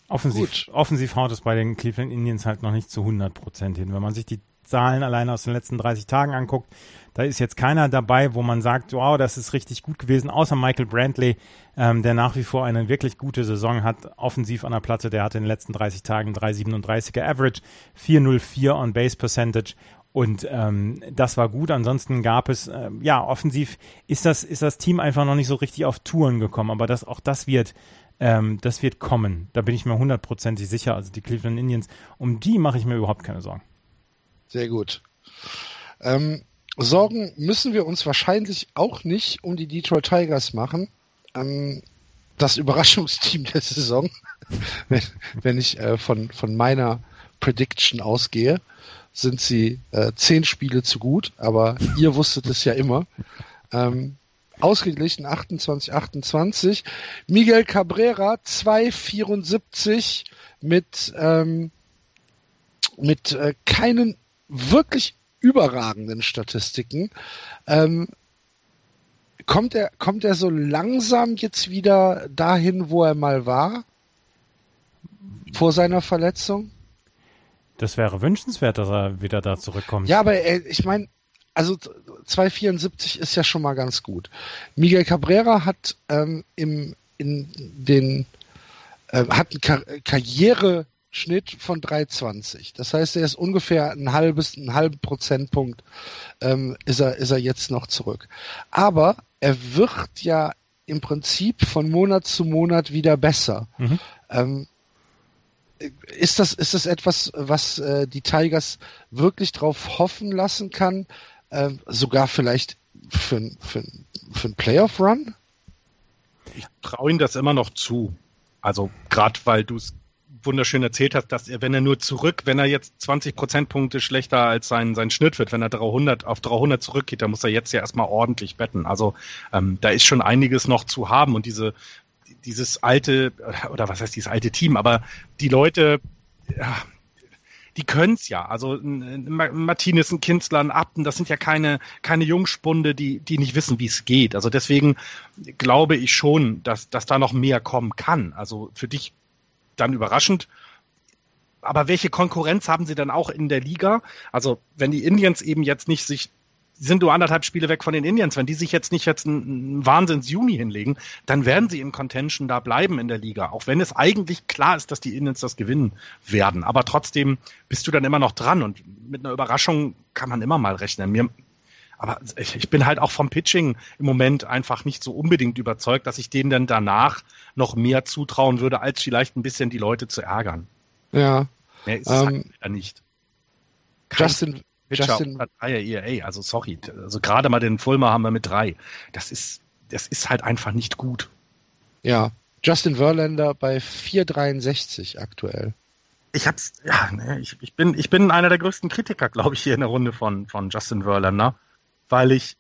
Offensiv, Gut. offensiv haut es bei den Cleveland Indians halt noch nicht zu 100 Prozent hin. Wenn man sich die Zahlen alleine aus den letzten 30 Tagen anguckt, da ist jetzt keiner dabei, wo man sagt, wow, das ist richtig gut gewesen, außer Michael Brantley, ähm, der nach wie vor eine wirklich gute Saison hat, offensiv an der Platte, der hatte in den letzten 30 Tagen 3,37er Average, 4,04 on Base Percentage und ähm, das war gut. Ansonsten gab es, ähm, ja, offensiv ist das, ist das Team einfach noch nicht so richtig auf Touren gekommen, aber das, auch das wird ähm, das wird kommen. Da bin ich mir hundertprozentig sicher. Also die Cleveland Indians, um die mache ich mir überhaupt keine Sorgen. Sehr gut. Ähm, Sorgen müssen wir uns wahrscheinlich auch nicht um die Detroit Tigers machen. Ähm, das Überraschungsteam der Saison, <laughs> wenn, wenn ich äh, von, von meiner Prediction ausgehe, sind sie äh, zehn Spiele zu gut, aber ihr wusstet es ja immer. Ähm, ausgeglichen 28, 28. Miguel Cabrera 2,74 mit, ähm, mit äh, keinen wirklich überragenden Statistiken. Ähm, kommt er, kommt er so langsam jetzt wieder dahin, wo er mal war? Vor seiner Verletzung? Das wäre wünschenswert, dass er wieder da zurückkommt. Ja, aber er, ich meine, also 2,74 ist ja schon mal ganz gut. Miguel Cabrera hat ähm, im, in den äh, hat einen Kar Karriereschnitt von 3,20. Das heißt, er ist ungefähr ein halbes, einen halben Prozentpunkt ähm, ist er ist er jetzt noch zurück. Aber er wird ja im Prinzip von Monat zu Monat wieder besser. Mhm. Ähm, ist das, ist das etwas, was äh, die Tigers wirklich drauf hoffen lassen kann? Äh, sogar vielleicht für, für, für einen Playoff-Run? Ich traue ihm das immer noch zu. Also gerade weil du es wunderschön erzählt hast, dass er, wenn er nur zurück, wenn er jetzt 20 Prozentpunkte schlechter als sein, sein Schnitt wird, wenn er 300 auf 300 zurückgeht, dann muss er jetzt ja erstmal ordentlich betten. Also ähm, da ist schon einiges noch zu haben und diese dieses alte oder was heißt dieses alte Team, aber die Leute, ja, die können's ja. Also ein ein Ma- Martinez, ein Kinzler, ein Abten, das sind ja keine, keine Jungspunde, die, die nicht wissen, wie es geht. Also deswegen glaube ich schon, dass, dass da noch mehr kommen kann. Also für dich dann überraschend. Aber welche Konkurrenz haben sie dann auch in der Liga? Also wenn die Indians eben jetzt nicht sich sind nur anderthalb Spiele weg von den Indians. Wenn die sich jetzt nicht jetzt einen, Wahnsinns-Juni hinlegen, dann werden sie in Contention da bleiben in der Liga. Auch wenn es eigentlich klar ist, dass die Indians das gewinnen werden. Aber trotzdem bist du dann immer noch dran und mit einer Überraschung kann man immer mal rechnen. Mir, Aber ich, ich bin halt auch vom Pitching im Moment einfach nicht so unbedingt überzeugt, dass ich denen dann danach noch mehr zutrauen würde, als vielleicht ein bisschen die Leute zu ärgern. Ja. Mehr ist es Ähm, halt nicht. Kein Justin, Justin, Dreier ERA, also sorry, also gerade mal den Fulmer haben wir mit drei. Das ist, das ist halt einfach nicht gut. ja. Justin Verlander bei 4,63 aktuell. Ich hab's, ja, ne, ich, ich bin, ich bin einer der größten Kritiker, glaube ich, hier in der Runde von, von Justin Verlander, weil ich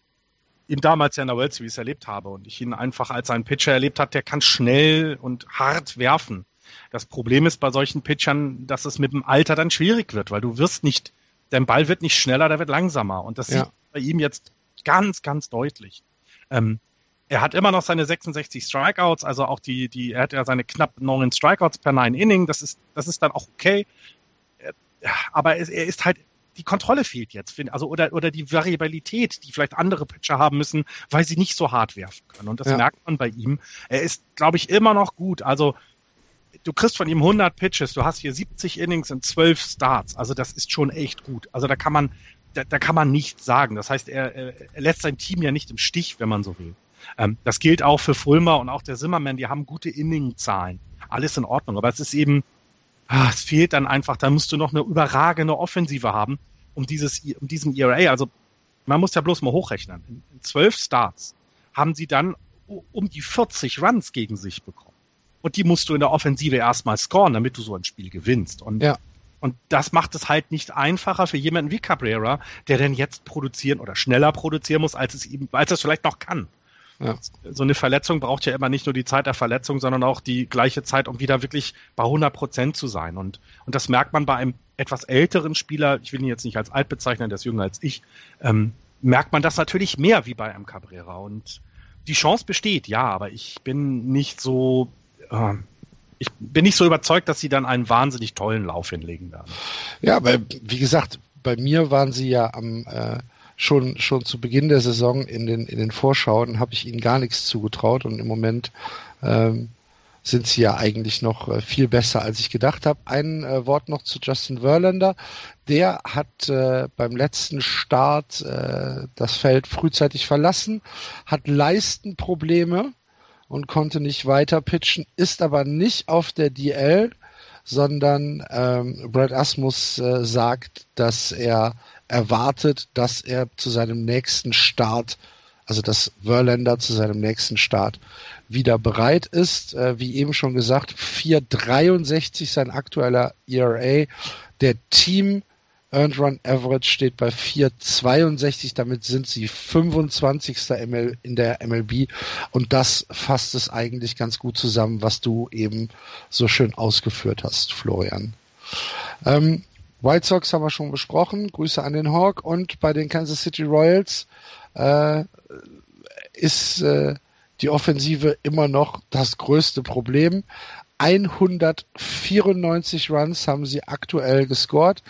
ihn damals ja in der World Series erlebt habe und ich ihn einfach als einen Pitcher erlebt habe, der kann schnell und hart werfen. Das Problem ist bei solchen Pitchern, dass es mit dem Alter dann schwierig wird, weil du wirst nicht, dein Ball wird nicht schneller, der wird langsamer. Und das Ja. sieht bei ihm jetzt ganz, ganz deutlich. Ähm, er hat immer noch seine 66 Strikeouts, also auch die, die, er hat ja seine knapp neun Strikeouts per nine Inning, das ist, das ist dann auch okay. Äh, Aber er, ist halt, die Kontrolle fehlt jetzt, also oder, oder die Variabilität, die vielleicht andere Pitcher haben müssen, weil sie nicht so hart werfen können. Und das Ja. merkt man bei ihm. Er ist, glaube ich, immer noch gut. Also, du kriegst von ihm 100 Pitches, du hast hier 70 Innings und 12 Starts. Also das ist schon echt gut. Also da kann man, da, da kann man nichts sagen. Das heißt, er, er lässt sein Team ja nicht im Stich, wenn man so will. Ähm, das gilt auch für Fulmer und auch der Zimmerman. Die haben gute Inning-Zahlen. Alles in Ordnung. Aber es ist eben, ah, es fehlt dann einfach. Da musst du noch eine überragende Offensive haben, um dieses, um diesen ERA. Also man muss ja bloß mal hochrechnen. In, in 12 Starts haben sie dann um die 40 Runs gegen sich bekommen. Und die musst du in der Offensive erstmal scoren, damit du so ein Spiel gewinnst. Und, Ja. und das macht es halt nicht einfacher für jemanden wie Cabrera, der denn jetzt produzieren oder schneller produzieren muss, als es ihm, als es vielleicht noch kann. Ja. So eine Verletzung braucht ja immer nicht nur die Zeit der Verletzung, sondern auch die gleiche Zeit, um wieder wirklich bei 100 Prozent zu sein. Und, und das merkt man bei einem etwas älteren Spieler, ich will ihn jetzt nicht als alt bezeichnen, der ist jünger als ich, ähm, merkt man das natürlich mehr wie bei einem Cabrera. Und die Chance besteht, ja, aber ich bin nicht so, äh, ich bin nicht so überzeugt, dass sie dann einen wahnsinnig tollen Lauf hinlegen werden. Ja, weil, wie gesagt, bei mir waren sie ja am äh, schon schon zu Beginn der Saison in den in den Vorschauen habe ich ihnen gar nichts zugetraut und im Moment ähm, sind sie ja eigentlich noch äh, viel besser, als ich gedacht habe. Ein äh, Wort noch zu Justin Verlander. Der hat äh, beim letzten Start äh, das Feld frühzeitig verlassen, hat Leistenprobleme und konnte nicht weiter pitchen, ist aber nicht auf der DL, sondern ähm, Brad Asmus äh, sagt, dass er erwartet, dass er zu seinem nächsten Start, also dass Verlander zu seinem nächsten Start wieder bereit ist. Äh, wie eben schon gesagt, 4,63 sein aktueller ERA. Der Team Earned Run Average steht bei 4,62. Damit sind sie 25. ML in der MLB. Und das fasst es eigentlich ganz gut zusammen, was du eben so schön ausgeführt hast, Florian. Ähm, White Sox haben wir schon besprochen. Grüße an den Hawk. Und bei den Kansas City Royals äh, ist äh, die Offensive immer noch das größte Problem. 194 Runs haben sie aktuell gescored.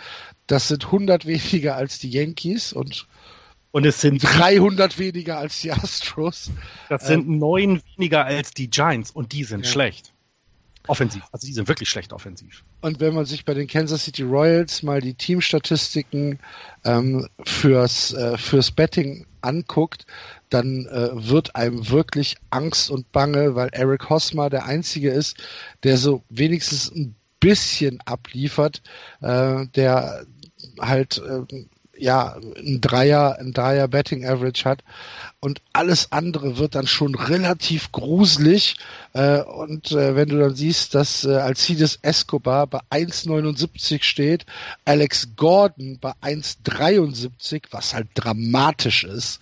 Das sind 100 weniger als die Yankees und Und es sind 300 weniger als die Astros. Das sind neun weniger als die Giants und die sind Ja. schlecht. Offensiv. Also die sind wirklich schlecht offensiv. Und wenn man sich bei den Kansas City Royals mal die Teamstatistiken ähm, fürs, äh, fürs Betting anguckt, dann äh, wird einem wirklich Angst und Bange, weil Eric Hosmer der Einzige ist, der so wenigstens ein bisschen abliefert, äh, der halt äh, ja ein Dreier, ein Dreier Betting Average hat und alles andere wird dann schon relativ gruselig äh, und äh, wenn du dann siehst, dass äh, Alcides Escobar bei 1,79 steht, Alex Gordon bei 1,73, was halt dramatisch ist,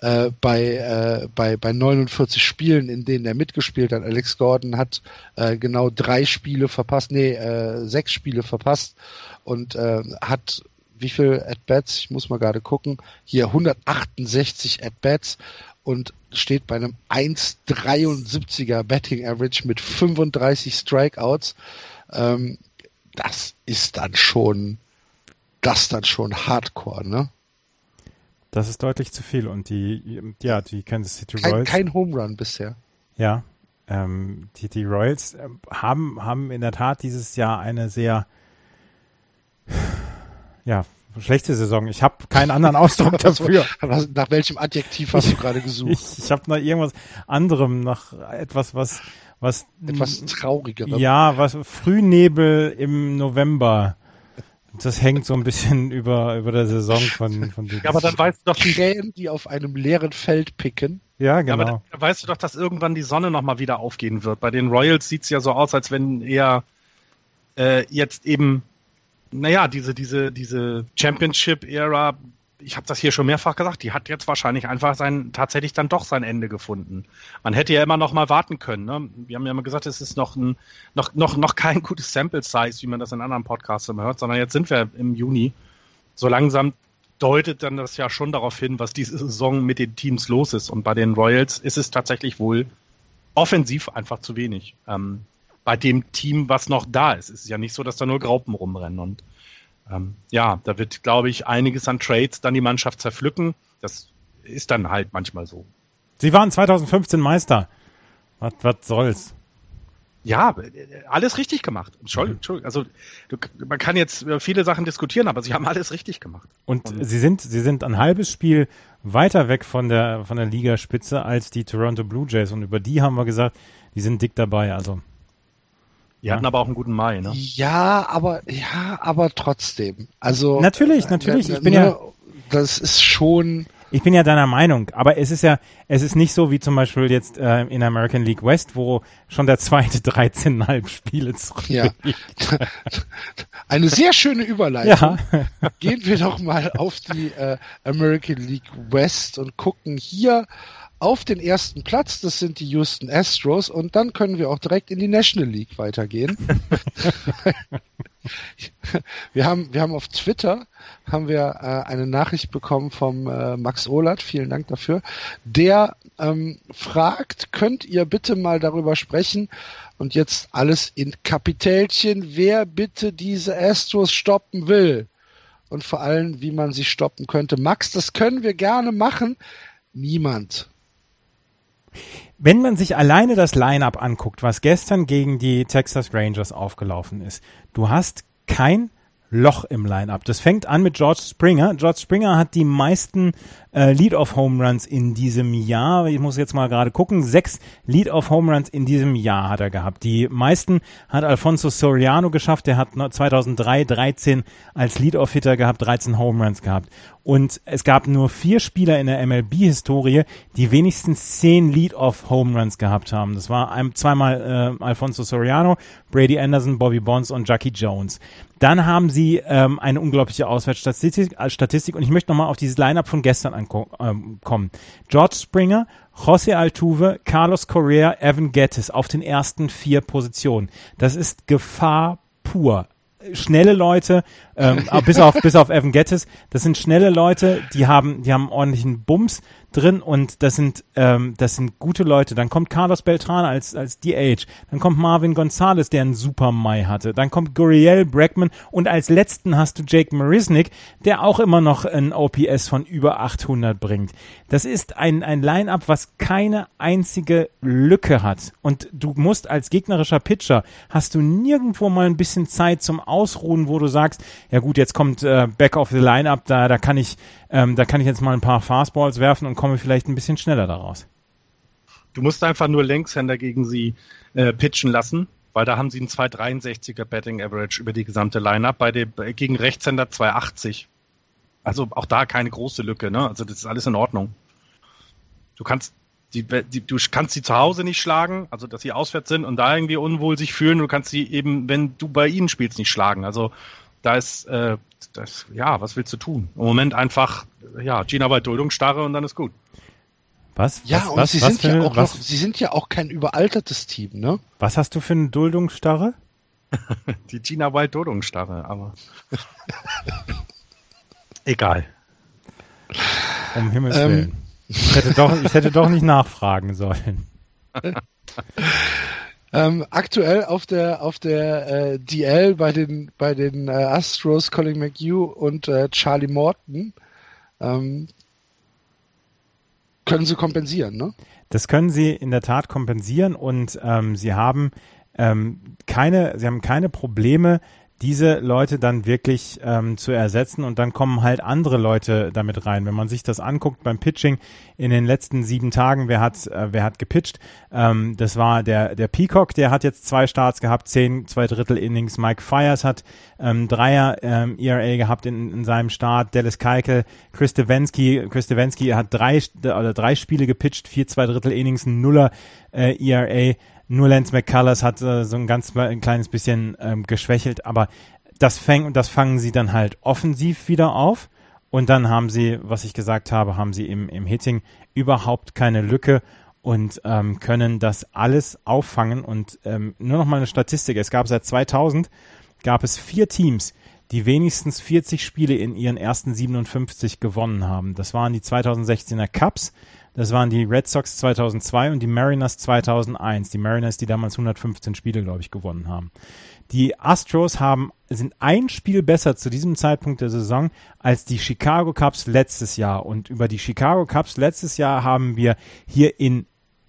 äh, bei, äh, bei, bei 49 Spielen, in denen er mitgespielt hat. Alex Gordon hat äh, genau drei Spiele verpasst, nee, äh, sechs Spiele verpasst und äh, hat wie viel At-Bats? Ich muss mal gerade gucken. Hier 168 At-Bats und steht bei einem 1,73er Betting Average mit 35 Strikeouts. Ähm, das ist dann schon, das dann schon Hardcore, ne? Das ist deutlich zu viel und die, ja, die Kansas City Kein, Royals. kein Home Run bisher. Ja, ähm, die, die Royals ähm, haben, haben in der Tat dieses Jahr eine sehr, ja, schlechte Saison. Ich habe keinen anderen Ausdruck <laughs> dafür. Was, nach welchem Adjektiv hast du gerade gesucht? Ich, ich habe nach irgendwas anderem, nach etwas, was was etwas traurigerem. Ja, was Frühnebel im November. Das hängt so ein bisschen <laughs> über über der Saison von von Ja, aber dann weißt du doch die Krähen, die auf einem leeren Feld picken. Ja, genau. Ja, aber dann weißt du doch, dass irgendwann die Sonne nochmal wieder aufgehen wird. Bei den Royals sieht's ja so aus, als wenn er äh, jetzt eben naja, diese, diese, diese Championship-Ära, ich habe das hier schon mehrfach gesagt, die hat jetzt wahrscheinlich einfach sein, tatsächlich dann doch sein Ende gefunden. Man hätte ja immer noch mal warten können. Ne? Wir haben ja immer gesagt, es ist noch, ein, noch, noch, noch kein <laughs> gutes Sample-Size, wie man das in anderen Podcasts immer hört, sondern jetzt sind wir im Juni. So langsam deutet dann das ja schon darauf hin, was diese Saison mit den Teams los ist. Und bei den Royals ist es tatsächlich wohl offensiv einfach zu wenig. Ähm, bei dem Team, was noch da ist. Es ist ja nicht so, dass da nur Graupen rumrennen. Und ähm, ja, da wird, glaube ich, einiges an Trades dann die Mannschaft zerpflücken. Das ist dann halt manchmal so. Sie waren 2015 Meister. Was, was soll's? Ja, alles richtig gemacht. Entschuldigung, also du, man kann jetzt über viele Sachen diskutieren, aber sie haben alles richtig gemacht. Und, Und, sie sind sie sind ein halbes Spiel weiter weg von der von der Ligaspitze als die Toronto Blue Jays und über die haben wir gesagt, die sind dick dabei. Also die hatten aber auch einen guten Mai, ne? Ja, aber ja, aber trotzdem. Also natürlich, natürlich. Ich bin ja. Das ist schon. Ich bin ja deiner Meinung, aber es ist ja, es ist nicht so wie zum Beispiel jetzt äh, in American League West, wo schon der zweite <laughs> 13,5 Spiele zurück. Ja. <laughs> Eine sehr schöne Überleitung. Ja. Gehen wir doch mal auf die äh, American League West und gucken hier auf den ersten Platz, das sind die Houston Astros, und dann können wir auch direkt in die National League weitergehen. <laughs> wir haben, wir haben auf Twitter haben wir äh, eine Nachricht bekommen vom äh, Max Ohlert, vielen Dank dafür, der ähm, fragt, könnt ihr bitte mal darüber sprechen und jetzt alles in Kapitälchen, wer bitte diese Astros stoppen will und vor allem, wie man sie stoppen könnte. Max, das können wir gerne machen. Niemand. Wenn man sich alleine das Line-up anguckt, was gestern gegen die Texas Rangers aufgelaufen ist, du hast kein Loch im Line-up. Das fängt an mit George Springer. George Springer hat die meisten äh, Lead-off-Home Runs in diesem Jahr. Ich muss jetzt mal gerade gucken. Sechs Lead-off-Home Runs in diesem Jahr hat er gehabt. Die meisten hat Alfonso Soriano geschafft. Der hat 2003 13 als Lead-off-Hitter gehabt, 13 Home Runs gehabt. Und es gab nur vier Spieler in der MLB-Historie, die wenigstens zehn Lead-off-Home Runs gehabt haben. Das war ein, zweimal äh, Alfonso Soriano, Brady Anderson, Bobby Bonds und Jackie Jones. Dann haben sie ähm, eine unglaubliche Auswärtsstatistik äh, Statistik, und ich möchte nochmal auf dieses Line-up von gestern Ähm, George Springer, José Altuve, Carlos Correa, Evan Gettis auf den ersten vier Positionen. Das ist Gefahr pur. Schnelle Leute, ähm, <laughs> bis auf bis auf Evan Gettis, das sind schnelle Leute, die haben die haben ordentlichen Bums, drin und das sind, ähm, das sind gute Leute. Dann kommt Carlos Beltran als, als DH. Dann kommt Marvin Gonzalez, der einen super Mai hatte. Dann kommt Guriel Brackman und als letzten hast du Jake Marisnik, der auch immer noch ein OPS von über 800 bringt. Das ist ein, ein Line-Up, was keine einzige Lücke hat. Und du musst als gegnerischer Pitcher, hast du nirgendwo mal ein bisschen Zeit zum Ausruhen, wo du sagst, ja gut, jetzt kommt äh, Back of the Line-Up, da, da kann ich, ähm, da kann ich jetzt mal ein paar Fastballs werfen und komme vielleicht ein bisschen schneller daraus. Du musst einfach nur Linkshänder gegen sie äh, pitchen lassen, weil da haben sie einen 263er Betting Average über die gesamte Lineup, bei dem gegen Rechtshänder 280. Also auch da keine große Lücke, ne? Also das ist alles in Ordnung. Du kannst die, die, du kannst sie zu Hause nicht schlagen, also dass sie auswärts sind und da irgendwie unwohl sich fühlen. Du kannst sie eben, wenn du bei ihnen spielst, nicht schlagen. Also da ist, äh, das, ja, was willst du tun? Im Moment einfach, ja, Gina bei Duldungsstarre und dann ist gut. Was? Ja, was, und was, sie was sind für, ja auch was, noch, sie sind ja auch kein überaltertes Team, ne? Was hast du für eine Duldungsstarre? <laughs> Die Gina Wild Duldungsstarre, aber <laughs> egal. Um Himmels ähm. Willen. Ich hätte doch, ich hätte doch nicht <laughs> nachfragen sollen. Ähm, aktuell auf der auf der äh, DL bei den bei den äh, Astros Colin McHugh und äh, Charlie Morton ähm, können sie kompensieren, ne? Das können sie in der Tat kompensieren und ähm, sie haben ähm, keine, sie haben keine Probleme, diese Leute dann wirklich ähm, zu ersetzen und dann kommen halt andere Leute damit rein. Wenn man sich das anguckt beim Pitching in den letzten sieben Tagen, wer hat, äh, wer hat gepitcht? Ähm, das war der, der Peacock, der hat jetzt zwei Starts gehabt, zehn, zwei Drittel Innings. Mike Fires hat ähm, Dreier ähm, ERA gehabt in, in seinem Start. Dallas Keikel, Chris Stevensky, Chris Stevensky hat drei, oder drei Spiele gepitcht, vier, zwei Drittel Innings, ein Nuller äh, ERA. Nur Lance McCullers hat äh, so ein ganz ein kleines bisschen ähm, geschwächelt, aber das, fäng, das fangen sie dann halt offensiv wieder auf. Und dann haben sie, was ich gesagt habe, haben sie im, im Hitting überhaupt keine Lücke und ähm, können das alles auffangen. Und ähm, nur noch mal eine Statistik. Es gab seit 2000 gab es vier Teams, die wenigstens 40 Spiele in ihren ersten 57 gewonnen haben. Das waren die 2016er Cups, das waren die Red Sox 2002 und die Mariners 2001. Die Mariners, die damals 115 Spiele, glaube ich, gewonnen haben. Die Astros haben, sind ein Spiel besser zu diesem Zeitpunkt der Saison als die Chicago Cubs letztes Jahr. Und über die Chicago Cubs letztes Jahr haben wir hier in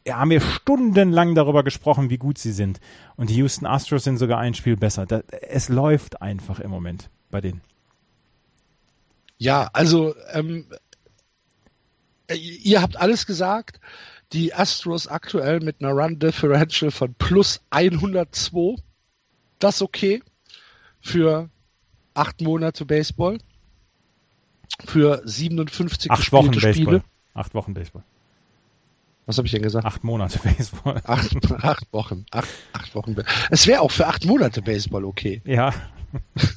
haben wir stundenlang darüber gesprochen, wie gut sie sind. Und die Houston Astros sind sogar ein Spiel besser. Das, es läuft einfach im Moment bei denen. Ja, also ähm, äh, ihr habt alles gesagt. Die Astros aktuell mit einer Run Differential von plus 102. Das okay für acht Monate Baseball. Für 57 acht Wochen Spiele. Baseball. Acht Wochen Baseball. Was habe ich denn gesagt? Acht Monate Baseball. <laughs> Acht, acht Wochen. Acht, acht Wochen. Es wäre auch für acht Monate Baseball okay. Ja. <laughs>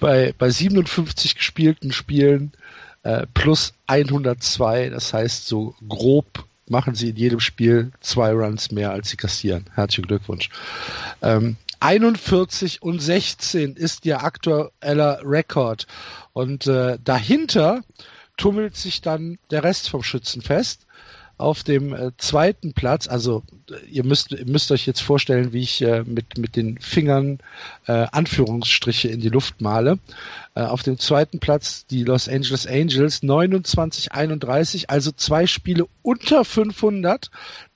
bei, bei 57 gespielten Spielen äh, plus 102. Das heißt, so grob machen sie in jedem Spiel zwei Runs mehr, als sie kassieren. Herzlichen Glückwunsch. Ähm, 41 und 16 ist ihr aktueller Rekord. Und äh, dahinter tummelt sich dann der Rest vom Schützenfest auf dem äh, zweiten Platz, also äh, ihr müsst, ihr müsst euch jetzt vorstellen, wie ich äh, mit, mit den Fingern äh, Anführungsstriche in die Luft male. Äh, auf dem zweiten Platz die Los Angeles Angels 29-31, also zwei Spiele unter 500.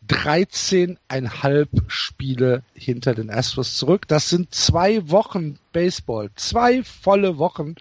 13,5 Spiele hinter den Astros zurück. Das sind zwei Wochen Baseball, zwei volle Wochen.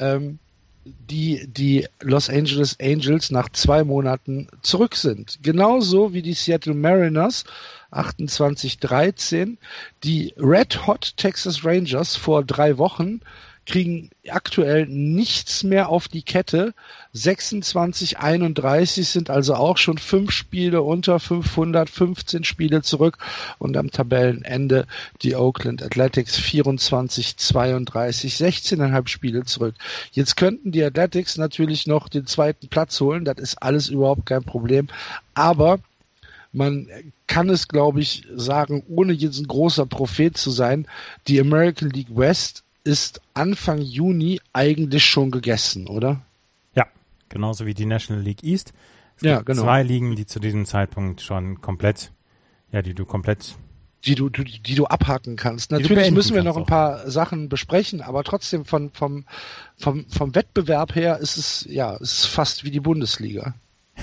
Ähm, die die Los Angeles Angels nach zwei Monaten zurück sind. Genauso wie die Seattle Mariners 28-13, die Red Hot Texas Rangers vor drei Wochen kriegen aktuell nichts mehr auf die Kette. 26, 31 sind also auch schon fünf Spiele unter 500, 15 Spiele zurück und am Tabellenende die Oakland Athletics 24, 32, 16,5 Spiele zurück. Jetzt könnten die Athletics natürlich noch den zweiten Platz holen, das ist alles überhaupt kein Problem, aber man kann es, glaube ich, sagen, ohne jetzt ein großer Prophet zu sein, die American League West ist Anfang Juni eigentlich schon gegessen, oder? Ja, genauso wie die National League East. Es ja, genau. Zwei Ligen, die zu diesem Zeitpunkt schon komplett, ja, die du komplett die du, die, die du abhaken kannst. Natürlich müssen wir noch ein paar auch. Sachen besprechen, aber trotzdem von, vom, vom, vom Wettbewerb her ist es, ja, es ist fast wie die Bundesliga.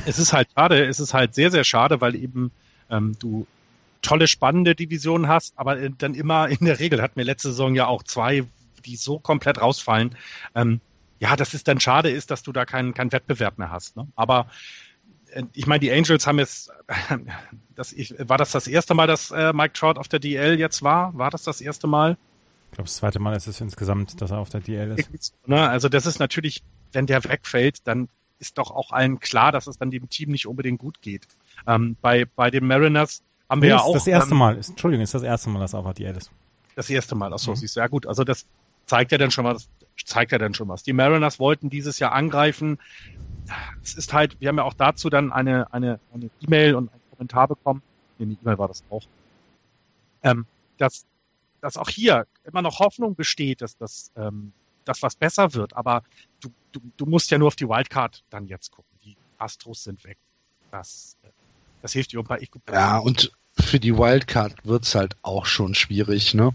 Es ist halt schade, es ist halt sehr, sehr schade, weil eben ähm, du tolle, spannende Divisionen hast, aber dann immer in der Regel hatten wir letzte Saison ja auch zwei, die so komplett rausfallen. Ähm, ja, das ist dann schade ist, dass du da keinen keinen Wettbewerb mehr hast. Ne? Aber äh, ich meine, die Angels haben jetzt, <laughs> das, ich, war das das erste Mal, dass äh, Mike Trout auf der DL jetzt war? War das das erste Mal? Ich glaube, das zweite Mal ist es insgesamt, dass er auf der DL ist. Ne? Also das ist natürlich, wenn der wegfällt, dann ist doch auch allen klar, dass es dann dem Team nicht unbedingt gut geht. Ähm, bei, bei den Mariners haben wir ja auch. Das erste ähm, Mal, Entschuldigung, ist das erste Mal, dass er auf der DL ist. Das erste Mal, ach so, mhm. siehst du, ja gut, also das zeigt ja dann schon was, zeigt ja dann schon was. Die Mariners wollten dieses Jahr angreifen. Es ist halt, wir haben ja auch dazu dann eine, eine, eine E-Mail und einen Kommentar bekommen. Nee, die E-Mail war das auch. Ähm, dass, dass auch hier immer noch Hoffnung besteht, dass das, ähm, dass was besser wird. Aber du, du, du musst ja nur auf die Wildcard dann jetzt gucken. Die Astros sind weg. Das, das hilft dir ein paar. Ich, ja, und für die Wildcard wird's halt auch schon schwierig, ne?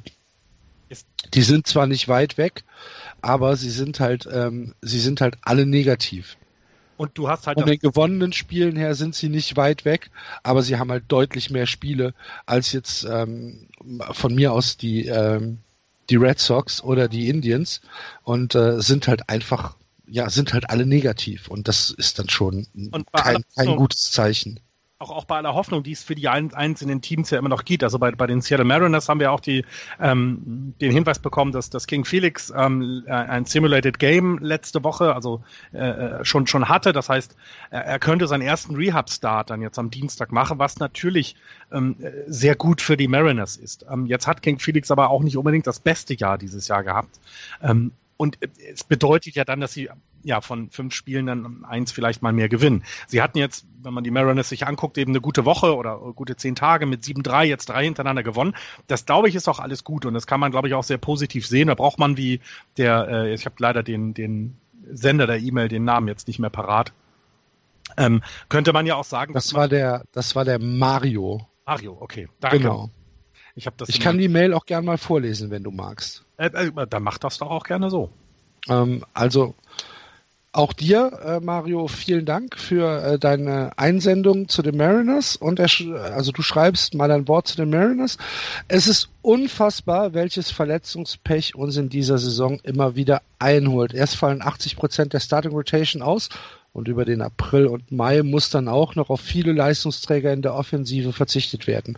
Die sind zwar nicht weit weg, aber sie sind halt, ähm, sie sind halt alle negativ. Und du hast halt. Von den gewonnenen Spielen her sind sie nicht weit weg, aber sie haben halt deutlich mehr Spiele als jetzt ähm, von mir aus die, ähm, die Red Sox oder die Indians und äh, sind halt einfach, ja, sind halt alle negativ und das ist dann schon kein, kein gutes Zeichen auch, auch bei aller Hoffnung, die es für die einzelnen Teams ja immer noch gibt. Also bei, bei den Seattle Mariners haben wir auch die, ähm, den Hinweis bekommen, dass, dass King Felix ähm, äh, ein Simulated Game letzte Woche, also äh, äh, schon, schon hatte. Das heißt, er könnte seinen ersten Rehab-Start dann jetzt am Dienstag machen, was natürlich ähm, sehr gut für die Mariners ist. Ähm, jetzt hat King Felix aber auch nicht unbedingt das beste Jahr dieses Jahr gehabt. Ähm, und es bedeutet ja dann, dass sie ja von fünf Spielen dann eins vielleicht mal mehr gewinnen. Sie hatten jetzt, wenn man die Mariners sich anguckt, eben eine gute Woche oder gute zehn Tage mit sieben drei jetzt drei hintereinander gewonnen. Das glaube ich ist auch alles gut und das kann man glaube ich auch sehr positiv sehen. Da braucht man wie der, äh, ich habe leider den den Sender der E-Mail den Namen jetzt nicht mehr parat. Ähm, könnte man ja auch sagen. Das war der, das war der Mario. Mario, okay. Danke. Genau. Ich, ich kann die Mail auch gerne mal vorlesen, wenn du magst. Äh, äh, dann mach das doch auch gerne so. Ähm, also auch dir, äh, Mario, vielen Dank für äh, deine Einsendung zu den Mariners. Und er, also du schreibst mal ein Wort zu den Mariners. Es ist unfassbar, welches Verletzungspech uns in dieser Saison immer wieder einholt. Erst fallen 80 Prozent der Starting Rotation aus und über den April und Mai muss dann auch noch auf viele Leistungsträger in der Offensive verzichtet werden.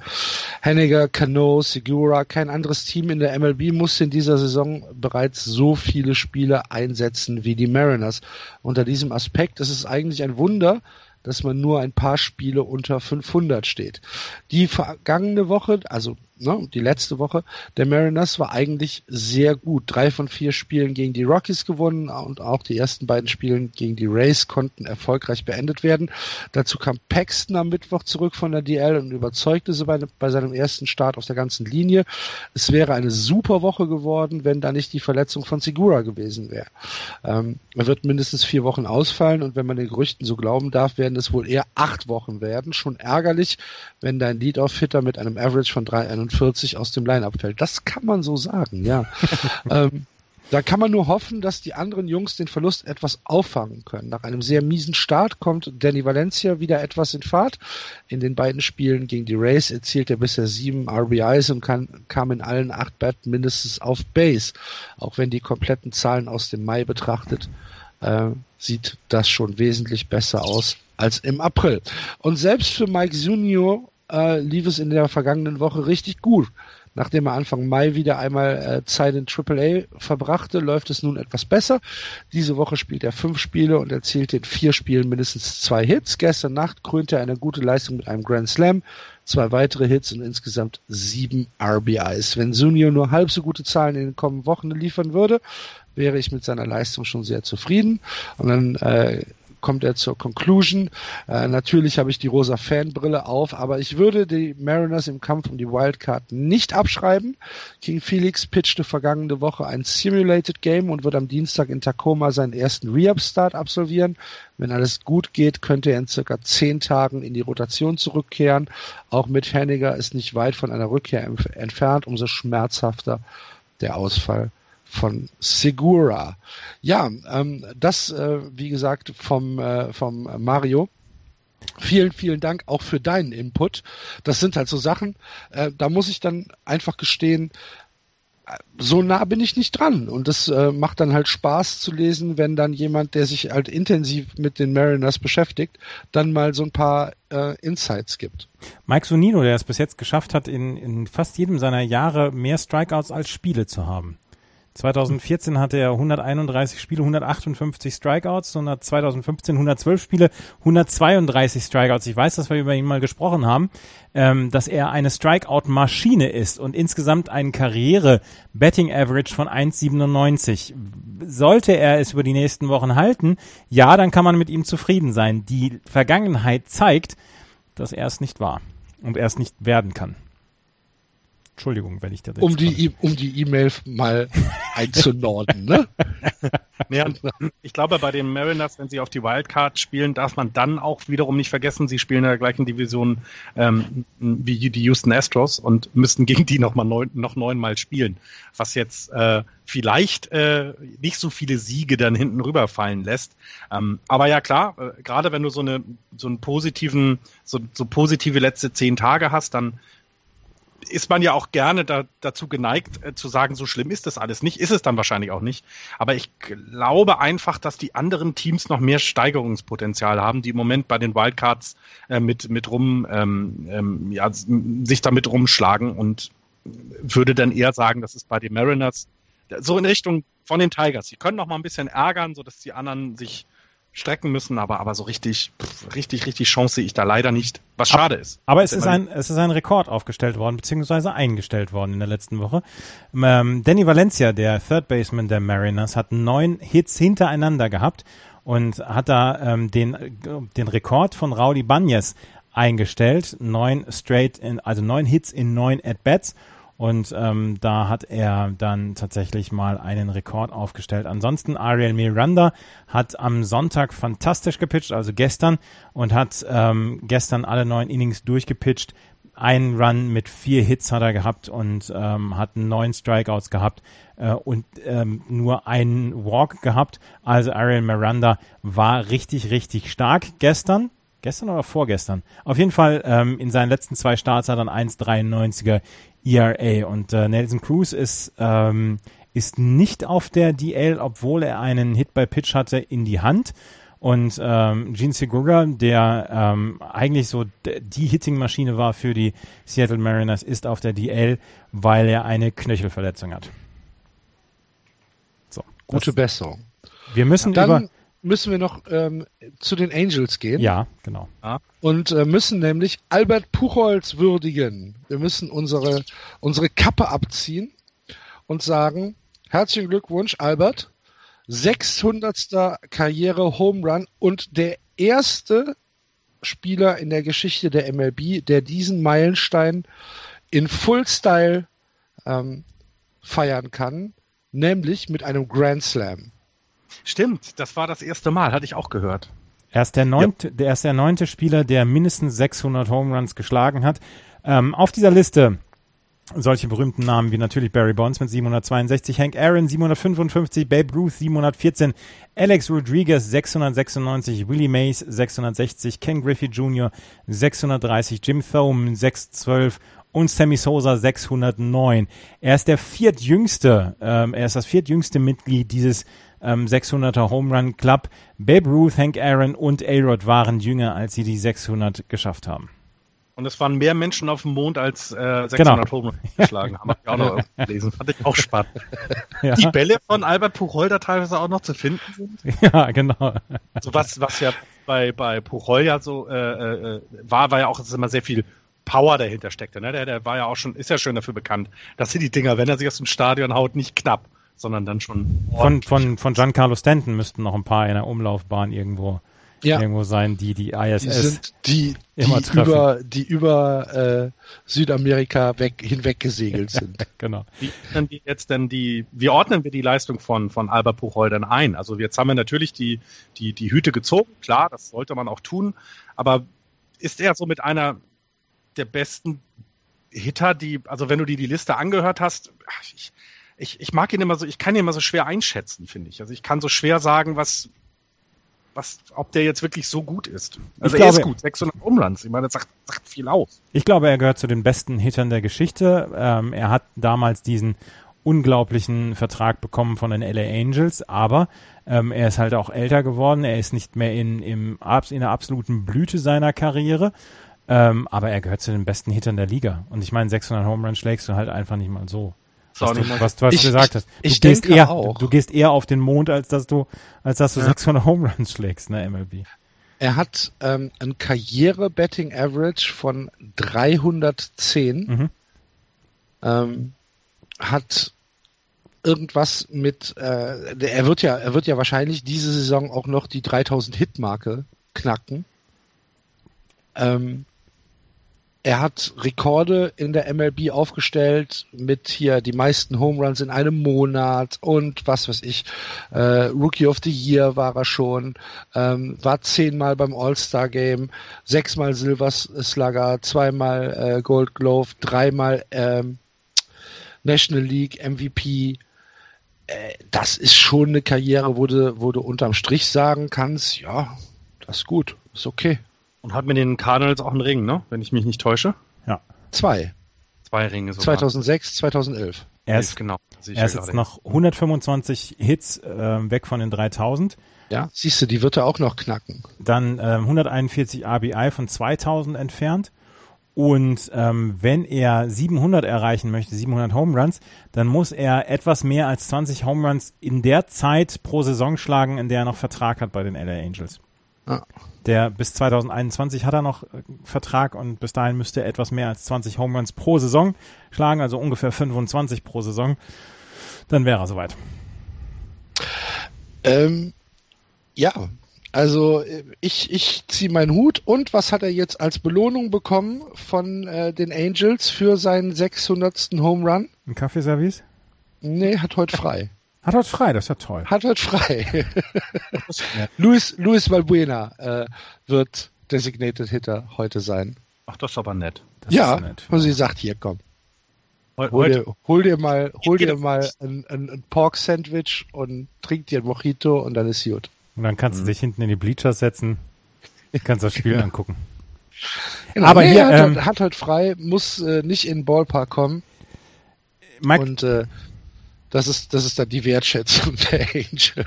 Henniger, Cano, Segura, kein anderes Team in der MLB musste in dieser Saison bereits so viele Spiele einsetzen wie die Mariners. Unter diesem Aspekt ist es eigentlich ein Wunder, dass man nur ein paar Spiele unter 500 steht. Die vergangene Woche, also ne, die letzte Woche der Mariners war eigentlich sehr gut. Drei von vier Spielen gegen die Rockies gewonnen und auch die ersten beiden Spiele gegen die Rays konnten erfolgreich beendet werden. Dazu kam Paxton am Mittwoch zurück von der DL und überzeugte sie bei, bei seinem ersten Start auf der ganzen Linie. Es wäre eine super Woche geworden, wenn da nicht die Verletzung von Segura gewesen wäre. Ähm, er wird mindestens vier Wochen ausfallen und wenn man den Gerüchten so glauben darf, werden es wohl eher acht Wochen werden. Schon ärgerlich, wenn dein Lead-Off-Hitter mit einem Average von 3,41 aus dem Line-Up fällt. Das kann man so sagen, ja. <laughs> ähm, da kann man nur hoffen, dass die anderen Jungs den Verlust etwas auffangen können. Nach einem sehr miesen Start kommt Danny Valencia wieder etwas in Fahrt. In den beiden Spielen gegen die Rays erzielt er bisher sieben RBIs und kann, kam in allen acht Bat mindestens auf Base. Auch wenn die kompletten Zahlen aus dem Mai betrachtet, äh, sieht das schon wesentlich besser aus als im April. Und selbst für Mike Junior äh, lief es in der vergangenen Woche richtig gut. Nachdem er Anfang Mai wieder einmal äh, Zeit in AAA verbrachte, läuft es nun etwas besser. Diese Woche spielt er fünf Spiele und erzielt in vier Spielen mindestens zwei Hits. Gestern Nacht krönte er eine gute Leistung mit einem Grand Slam, zwei weitere Hits und insgesamt sieben RBIs. Wenn Sunio nur halb so gute Zahlen in den kommenden Wochen liefern würde, wäre ich mit seiner Leistung schon sehr zufrieden. Und dann äh, kommt er zur Conclusion. Äh, natürlich habe ich die rosa Fanbrille auf, aber ich würde die Mariners im Kampf um die Wildcard nicht abschreiben. King Felix pitchte vergangene Woche ein Simulated Game und wird am Dienstag in Tacoma seinen ersten Re-Up-Start absolvieren. Wenn alles gut geht, könnte er in circa zehn Tagen in die Rotation zurückkehren. Auch mit Henniger ist nicht weit von einer Rückkehr entfernt, umso schmerzhafter der Ausfall von Segura. Ja, ähm, das, äh, wie gesagt, vom, äh, vom Mario. Vielen, vielen Dank auch für deinen Input. Das sind halt so Sachen, äh, da muss ich dann einfach gestehen, so nah bin ich nicht dran. Und das äh, macht dann halt Spaß zu lesen, wenn dann jemand, der sich halt intensiv mit den Mariners beschäftigt, dann mal so ein paar äh, Insights gibt. Mike Sonino, der es bis jetzt geschafft hat, in, in fast jedem seiner Jahre mehr Strikeouts als Spiele zu haben. 2014 hatte er 131 Spiele, 158 Strikeouts, 2015 112 Spiele, 132 Strikeouts. Ich weiß, dass wir über ihn mal gesprochen haben, ähm, dass er eine Strikeout-Maschine ist und insgesamt einen Karriere-Betting-Average von 1,97. Sollte er es über die nächsten Wochen halten, ja, dann kann man mit ihm zufrieden sein. Die Vergangenheit zeigt, dass er es nicht war und er es nicht werden kann. Entschuldigung, wenn ich da um die um die E-Mail mal <laughs> einzunorden, ne? <laughs> ja, ich glaube, bei den Mariners, wenn sie auf die Wildcard spielen, darf man dann auch wiederum nicht vergessen, sie spielen in der gleichen Division ähm, wie die Houston Astros und müssten gegen die noch mal neun, noch neunmal spielen, was jetzt äh, vielleicht äh, nicht so viele Siege dann hinten rüberfallen lässt. Ähm, aber ja klar, äh, gerade wenn du so eine so einen positiven so, so positive letzte zehn Tage hast, dann ist man ja auch gerne da, dazu geneigt äh, zu sagen, so schlimm ist das alles nicht. Ist es dann wahrscheinlich auch nicht. Aber ich glaube einfach, dass die anderen Teams noch mehr Steigerungspotenzial haben, die im Moment bei den Wildcards äh, mit, mit rum, ähm, ähm, ja, sich damit rumschlagen und würde dann eher sagen, das ist bei den Mariners so in Richtung von den Tigers. Sie können noch mal ein bisschen ärgern, sodass die anderen sich strecken müssen, aber, aber so richtig, richtig, richtig Chance sehe ich da leider nicht, was schade ist. Aber es ist, ein, es ist ein Rekord aufgestellt worden, beziehungsweise eingestellt worden in der letzten Woche. Ähm, Danny Valencia, der Third Baseman der Mariners, hat neun Hits hintereinander gehabt und hat da ähm, den, den Rekord von Rowdy Banyes eingestellt. Neun straight, in, also neun Hits in neun At-Bats und ähm, da hat er dann tatsächlich mal einen Rekord aufgestellt. Ansonsten Ariel Miranda hat am Sonntag fantastisch gepitcht, also gestern, und hat ähm, gestern alle neun Innings durchgepitcht. Einen Run mit vier Hits hat er gehabt und ähm, hat neun Strikeouts gehabt äh, und ähm, nur einen Walk gehabt. Also Ariel Miranda war richtig, richtig stark gestern. Gestern oder vorgestern? Auf jeden Fall ähm, in seinen letzten zwei Starts hat er ein 1,93er ERA. Und äh, Nelson Cruz ist, ähm, ist nicht auf der DL, obwohl er einen Hit by Pitch hatte in die Hand. Und ähm, Gene Segura, der ähm, eigentlich so die Hitting-Maschine war für die Seattle Mariners, ist auf der DL, weil er eine Knöchelverletzung hat. So, Gute Besserung. Wir müssen Dann über müssen wir noch ähm, zu den Angels gehen. Ja, genau. Und äh, müssen nämlich Albert Puchholz würdigen. Wir müssen unsere, unsere Kappe abziehen und sagen, herzlichen Glückwunsch, Albert. 600. Karriere Home Run und der erste Spieler in der Geschichte der MLB, der diesen Meilenstein in Full Style ähm, feiern kann, nämlich mit einem Grand Slam. Stimmt, das war das erste Mal, hatte ich auch gehört. Er ist der neunte, ja. der, ist der neunte Spieler, der mindestens 600 Home Runs geschlagen hat. Ähm, auf dieser Liste solche berühmten Namen wie natürlich Barry Bonds mit 762, Hank Aaron 755, Babe Ruth 714, Alex Rodriguez 696, Willie Mays 660, Ken Griffey Jr. 630, Jim Thome 612 und Sammy Sosa 609. Er ist der viertjüngste, ähm, er ist das viertjüngste Mitglied dieses ähm, 600er Home Run Club. Babe Ruth, Hank Aaron und A-Rod waren jünger, als sie die 600 geschafft haben. Und es waren mehr Menschen auf dem Mond als äh, 600 genau. Geschlagen haben. Hab ich auch noch <laughs> gelesen. Fand ich auch spannend. Ja. Die Bälle von Albert Puchol da teilweise auch noch zu finden sind. Ja, genau. Also was, was ja bei, bei Puchol ja so äh, äh, war, war ja auch immer sehr viel Power dahinter steckte. Ne? Der, der war ja auch schon, ist ja schon dafür bekannt, dass sie die Dinger, wenn er sich aus dem Stadion haut, nicht knapp sondern dann schon. Von, von, von Giancarlo Stanton müssten noch ein paar in der Umlaufbahn irgendwo, ja. irgendwo sein, die die ISS die sind die, immer die treffen. über, die über äh, Südamerika weg, hinweg gesegelt <laughs> sind. genau. Wie ordnen wir jetzt denn die, wie ordnen wir die Leistung von, von Albert Puchol denn ein? Also jetzt haben wir natürlich die, die, die Hüte gezogen, klar, das sollte man auch tun, aber ist er so mit einer der besten Hitter, die, also wenn du dir die Liste angehört hast, ich, ich, ich mag ihn immer so, ich kann ihn immer so schwer einschätzen, finde ich. Also ich kann so schwer sagen, was, was, ob der jetzt wirklich so gut ist. Also ich er glaube, ist gut, 600 Umlands. Ich meine, das sagt, sagt viel aus. Ich glaube, er gehört zu den besten Hittern der Geschichte. Ähm, er hat damals diesen unglaublichen Vertrag bekommen von den LA Angels, aber ähm, er ist halt auch älter geworden. Er ist nicht mehr in, im, in der absoluten Blüte seiner Karriere. Ähm, aber er gehört zu den besten Hittern der Liga. Und ich meine, 600 Home Run schlägst du halt einfach nicht mal so was, du, was, was ich, du gesagt hast. Du ich gehst eher, auch. Du, gehst eher auf den Mond, als dass du, als dass du ja. 600 Home Runs schlägst, ne, MLB. Er hat ähm, ein Karriere-Betting-Average von 310. Mhm. Ähm, hat irgendwas mit, äh, er wird ja, er wird ja wahrscheinlich diese Saison auch noch die 3000 Hit-Marke knacken. Ähm, er hat Rekorde in der MLB aufgestellt mit hier die meisten Home Runs in einem Monat und was weiß ich. Äh, Rookie of the Year war er schon, ähm, war zehnmal beim All-Star Game, sechsmal Silver Slugger, zweimal äh, Gold Glove, dreimal ähm, National League MVP. Äh, das ist schon eine Karriere, wo du, wo du unterm Strich sagen kannst, ja, das ist gut, ist okay. Und hat mit den Cardinals auch einen Ring, ne? Wenn ich mich nicht täusche. Ja. Zwei. Zwei Ringe sogar. 2006, 2011. Er ist, genau. er ist jetzt noch 125 Hits äh, weg von den 3000. Ja, siehst du, die wird er auch noch knacken. Dann ähm, 141 RBI von 2000 entfernt. Und ähm, wenn er 700 erreichen möchte, 700 Home Runs, dann muss er etwas mehr als 20 Home Runs in der Zeit pro Saison schlagen, in der er noch Vertrag hat bei den LA Angels. Ja. Der bis 2021 hat er noch äh, Vertrag und bis dahin müsste er etwas mehr als 20 Home Runs pro Saison schlagen, also ungefähr 25 pro Saison. Dann wäre er soweit. Ähm, ja, also ich, ich ziehe meinen Hut und was hat er jetzt als Belohnung bekommen von äh, den Angels für seinen 600. Home Run? Ein Kaffeeservice? Nee, hat heute frei. Hat heute frei, das ist ja toll. Hat heute frei. <laughs> Luis, Luis Valbuena äh, wird Designated Hitter heute sein. Ach, das ist aber nett. Das ja, ist nett. und sie sagt, hier komm, hol Heute, dir, hol dir mal, hol dir mal ein, ein, ein Pork-Sandwich und trink dir ein Mojito und dann ist gut. Und dann kannst du dich hinten in die Bleachers setzen, kannst das Spiel angucken. Genau, Aber nee, hier, er hat, ähm, heute- hat heute frei, muss äh, nicht in den Ballpark kommen. Mike, Und äh, das ist das ist dann die Wertschätzung <laughs> der Angel.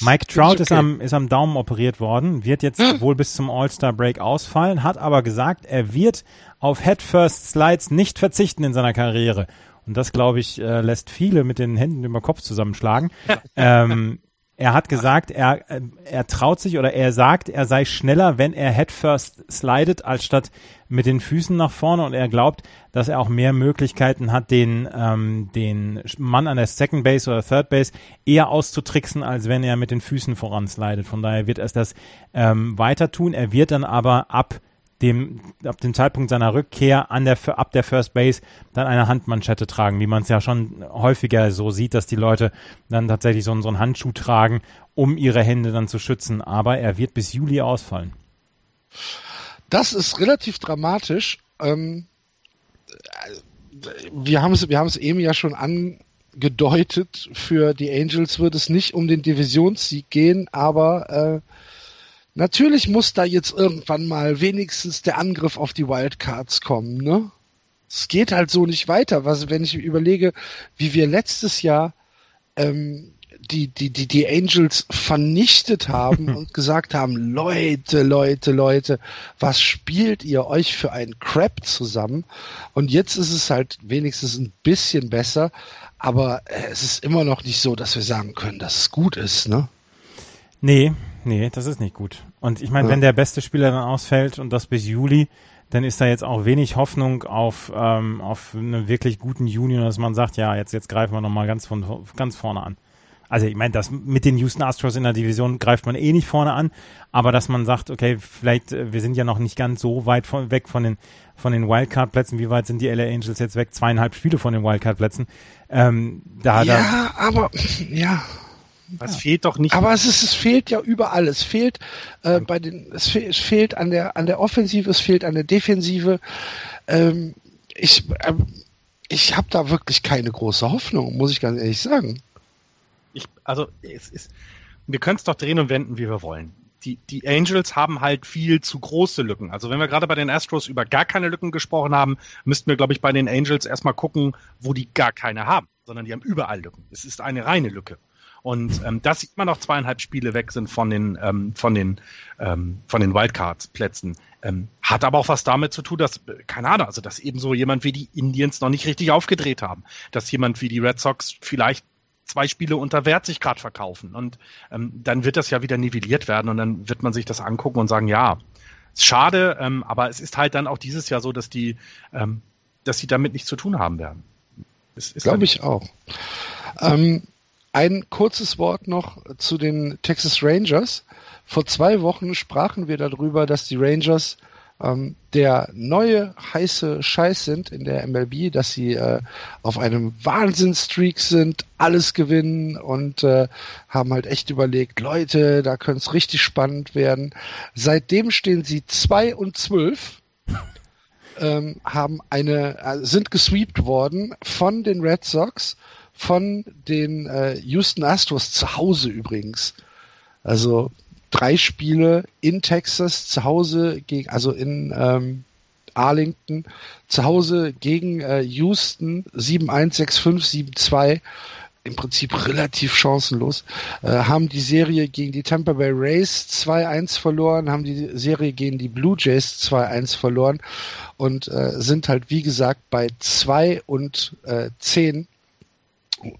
Mike Trout ist, okay. am, ist am Daumen operiert worden, wird jetzt wohl bis zum All-Star-Break ausfallen, hat aber gesagt, er wird auf Head-First-Slides nicht verzichten in seiner Karriere. Und das, glaube ich, äh, lässt viele mit den Händen über den Kopf zusammenschlagen. ähm, er hat gesagt, er, äh, er traut sich oder er sagt, er sei schneller, wenn er Headfirst slidet, als statt mit den Füßen nach vorne. Und er glaubt, dass er auch mehr Möglichkeiten hat, den, ähm, den Mann an der Second Base oder Third Base eher auszutricksen, als wenn er mit den Füßen voran slidet. Von daher wird er das ähm, weiter tun. Er wird dann aber ab dem, ab dem Zeitpunkt seiner Rückkehr an der, ab der First Base dann eine Handmanschette tragen, wie man es ja schon häufiger so sieht, dass die Leute dann tatsächlich so, einen- Handschuh tragen, um ihre Hände dann zu schützen. Aber er wird bis Juli ausfallen. Das ist relativ dramatisch. Ähm, äh, wir haben es wir eben ja schon angedeutet. Für die Angels wird es nicht um den Divisionssieg gehen, aber äh, natürlich muss da jetzt irgendwann mal wenigstens der Angriff auf die Wildcards kommen. Ne? Es geht halt so nicht weiter. Was, wenn ich überlege, wie wir letztes Jahr ähm, die, die, die, die Angels vernichtet haben <laughs> und gesagt haben, Leute, Leute, Leute, was spielt ihr euch für einen Crap zusammen? Und jetzt ist es halt wenigstens ein bisschen besser, aber äh, es ist immer noch nicht so, dass wir sagen können, dass es gut ist, ne? Nee, nee, das ist nicht gut. Und ich meine, Ja. wenn der beste Spieler dann ausfällt und das bis Juli, dann ist da jetzt auch wenig Hoffnung auf, ähm, auf einen wirklich guten Juni, dass man sagt, ja, jetzt, jetzt greifen wir nochmal ganz, von, ganz vorne an. Also ich meine, das mit den Houston Astros in der Division greift man eh nicht vorne an, aber dass man sagt, okay, vielleicht, äh, wir sind ja noch nicht ganz so weit von, weg von den, von den Wildcard-Plätzen. Wie weit sind die LA Angels jetzt weg? Zweieinhalb Spiele von den Wildcard-Plätzen. Ähm, da, da, ja, aber ja, es fehlt doch nicht. Aber es, ist, es fehlt ja überall. Es fehlt äh, bei den, es, fe es fehlt an der an der Offensive, es fehlt an der Defensive. Ähm, ich ähm, ich habe da wirklich keine große Hoffnung, muss ich ganz ehrlich sagen. ich, also es ist, wir können es doch drehen und wenden, wie wir wollen. Die, die Angels haben halt viel zu große Lücken. Also wenn wir gerade bei den Astros über gar keine Lücken gesprochen haben, müssten wir, glaube ich, bei den Angels erstmal gucken, wo die gar keine haben, sondern die haben überall Lücken. Es ist eine reine Lücke. Und ähm, dass sie immer noch zweieinhalb Spiele weg sind von den, ähm, von den, ähm, von den Wildcard-Plätzen, ähm, hat aber auch was damit zu tun, dass, keine Ahnung, also dass eben so jemand wie die Indians noch nicht richtig aufgedreht haben. Dass jemand wie die Red Sox vielleicht zwei Spiele unter Wert sich gerade verkaufen. Und ähm, dann wird das ja wieder nivelliert werden und dann wird man sich das angucken und sagen, ja, ist schade, ähm, aber es ist halt dann auch dieses Jahr so, dass die, ähm, dass sie damit nichts zu tun haben werden. Glaube ich auch. Ähm, ein kurzes Wort noch zu den Texas Rangers. Vor zwei Wochen sprachen wir darüber, dass die Rangers ähm, der neue heiße Scheiß sind in der MLB, dass sie äh, auf einem Wahnsinnsstreak sind, alles gewinnen und äh, haben halt echt überlegt, Leute, da könnte es richtig spannend werden. Seitdem stehen sie zwei und zwölf ähm, haben eine, äh, sind gesweept worden von den Red Sox, von den äh, Houston Astros zu Hause übrigens. Also drei Spiele in Texas zu Hause gegen, also in ähm, Arlington, zu Hause gegen äh, Houston 7-1, 6-5, 7-2 im Prinzip relativ chancenlos, äh, haben die Serie gegen die Tampa Bay Rays 2-1 verloren, haben die Serie gegen die Blue Jays 2-1 verloren und äh, sind halt, wie gesagt, bei 2 und äh, 10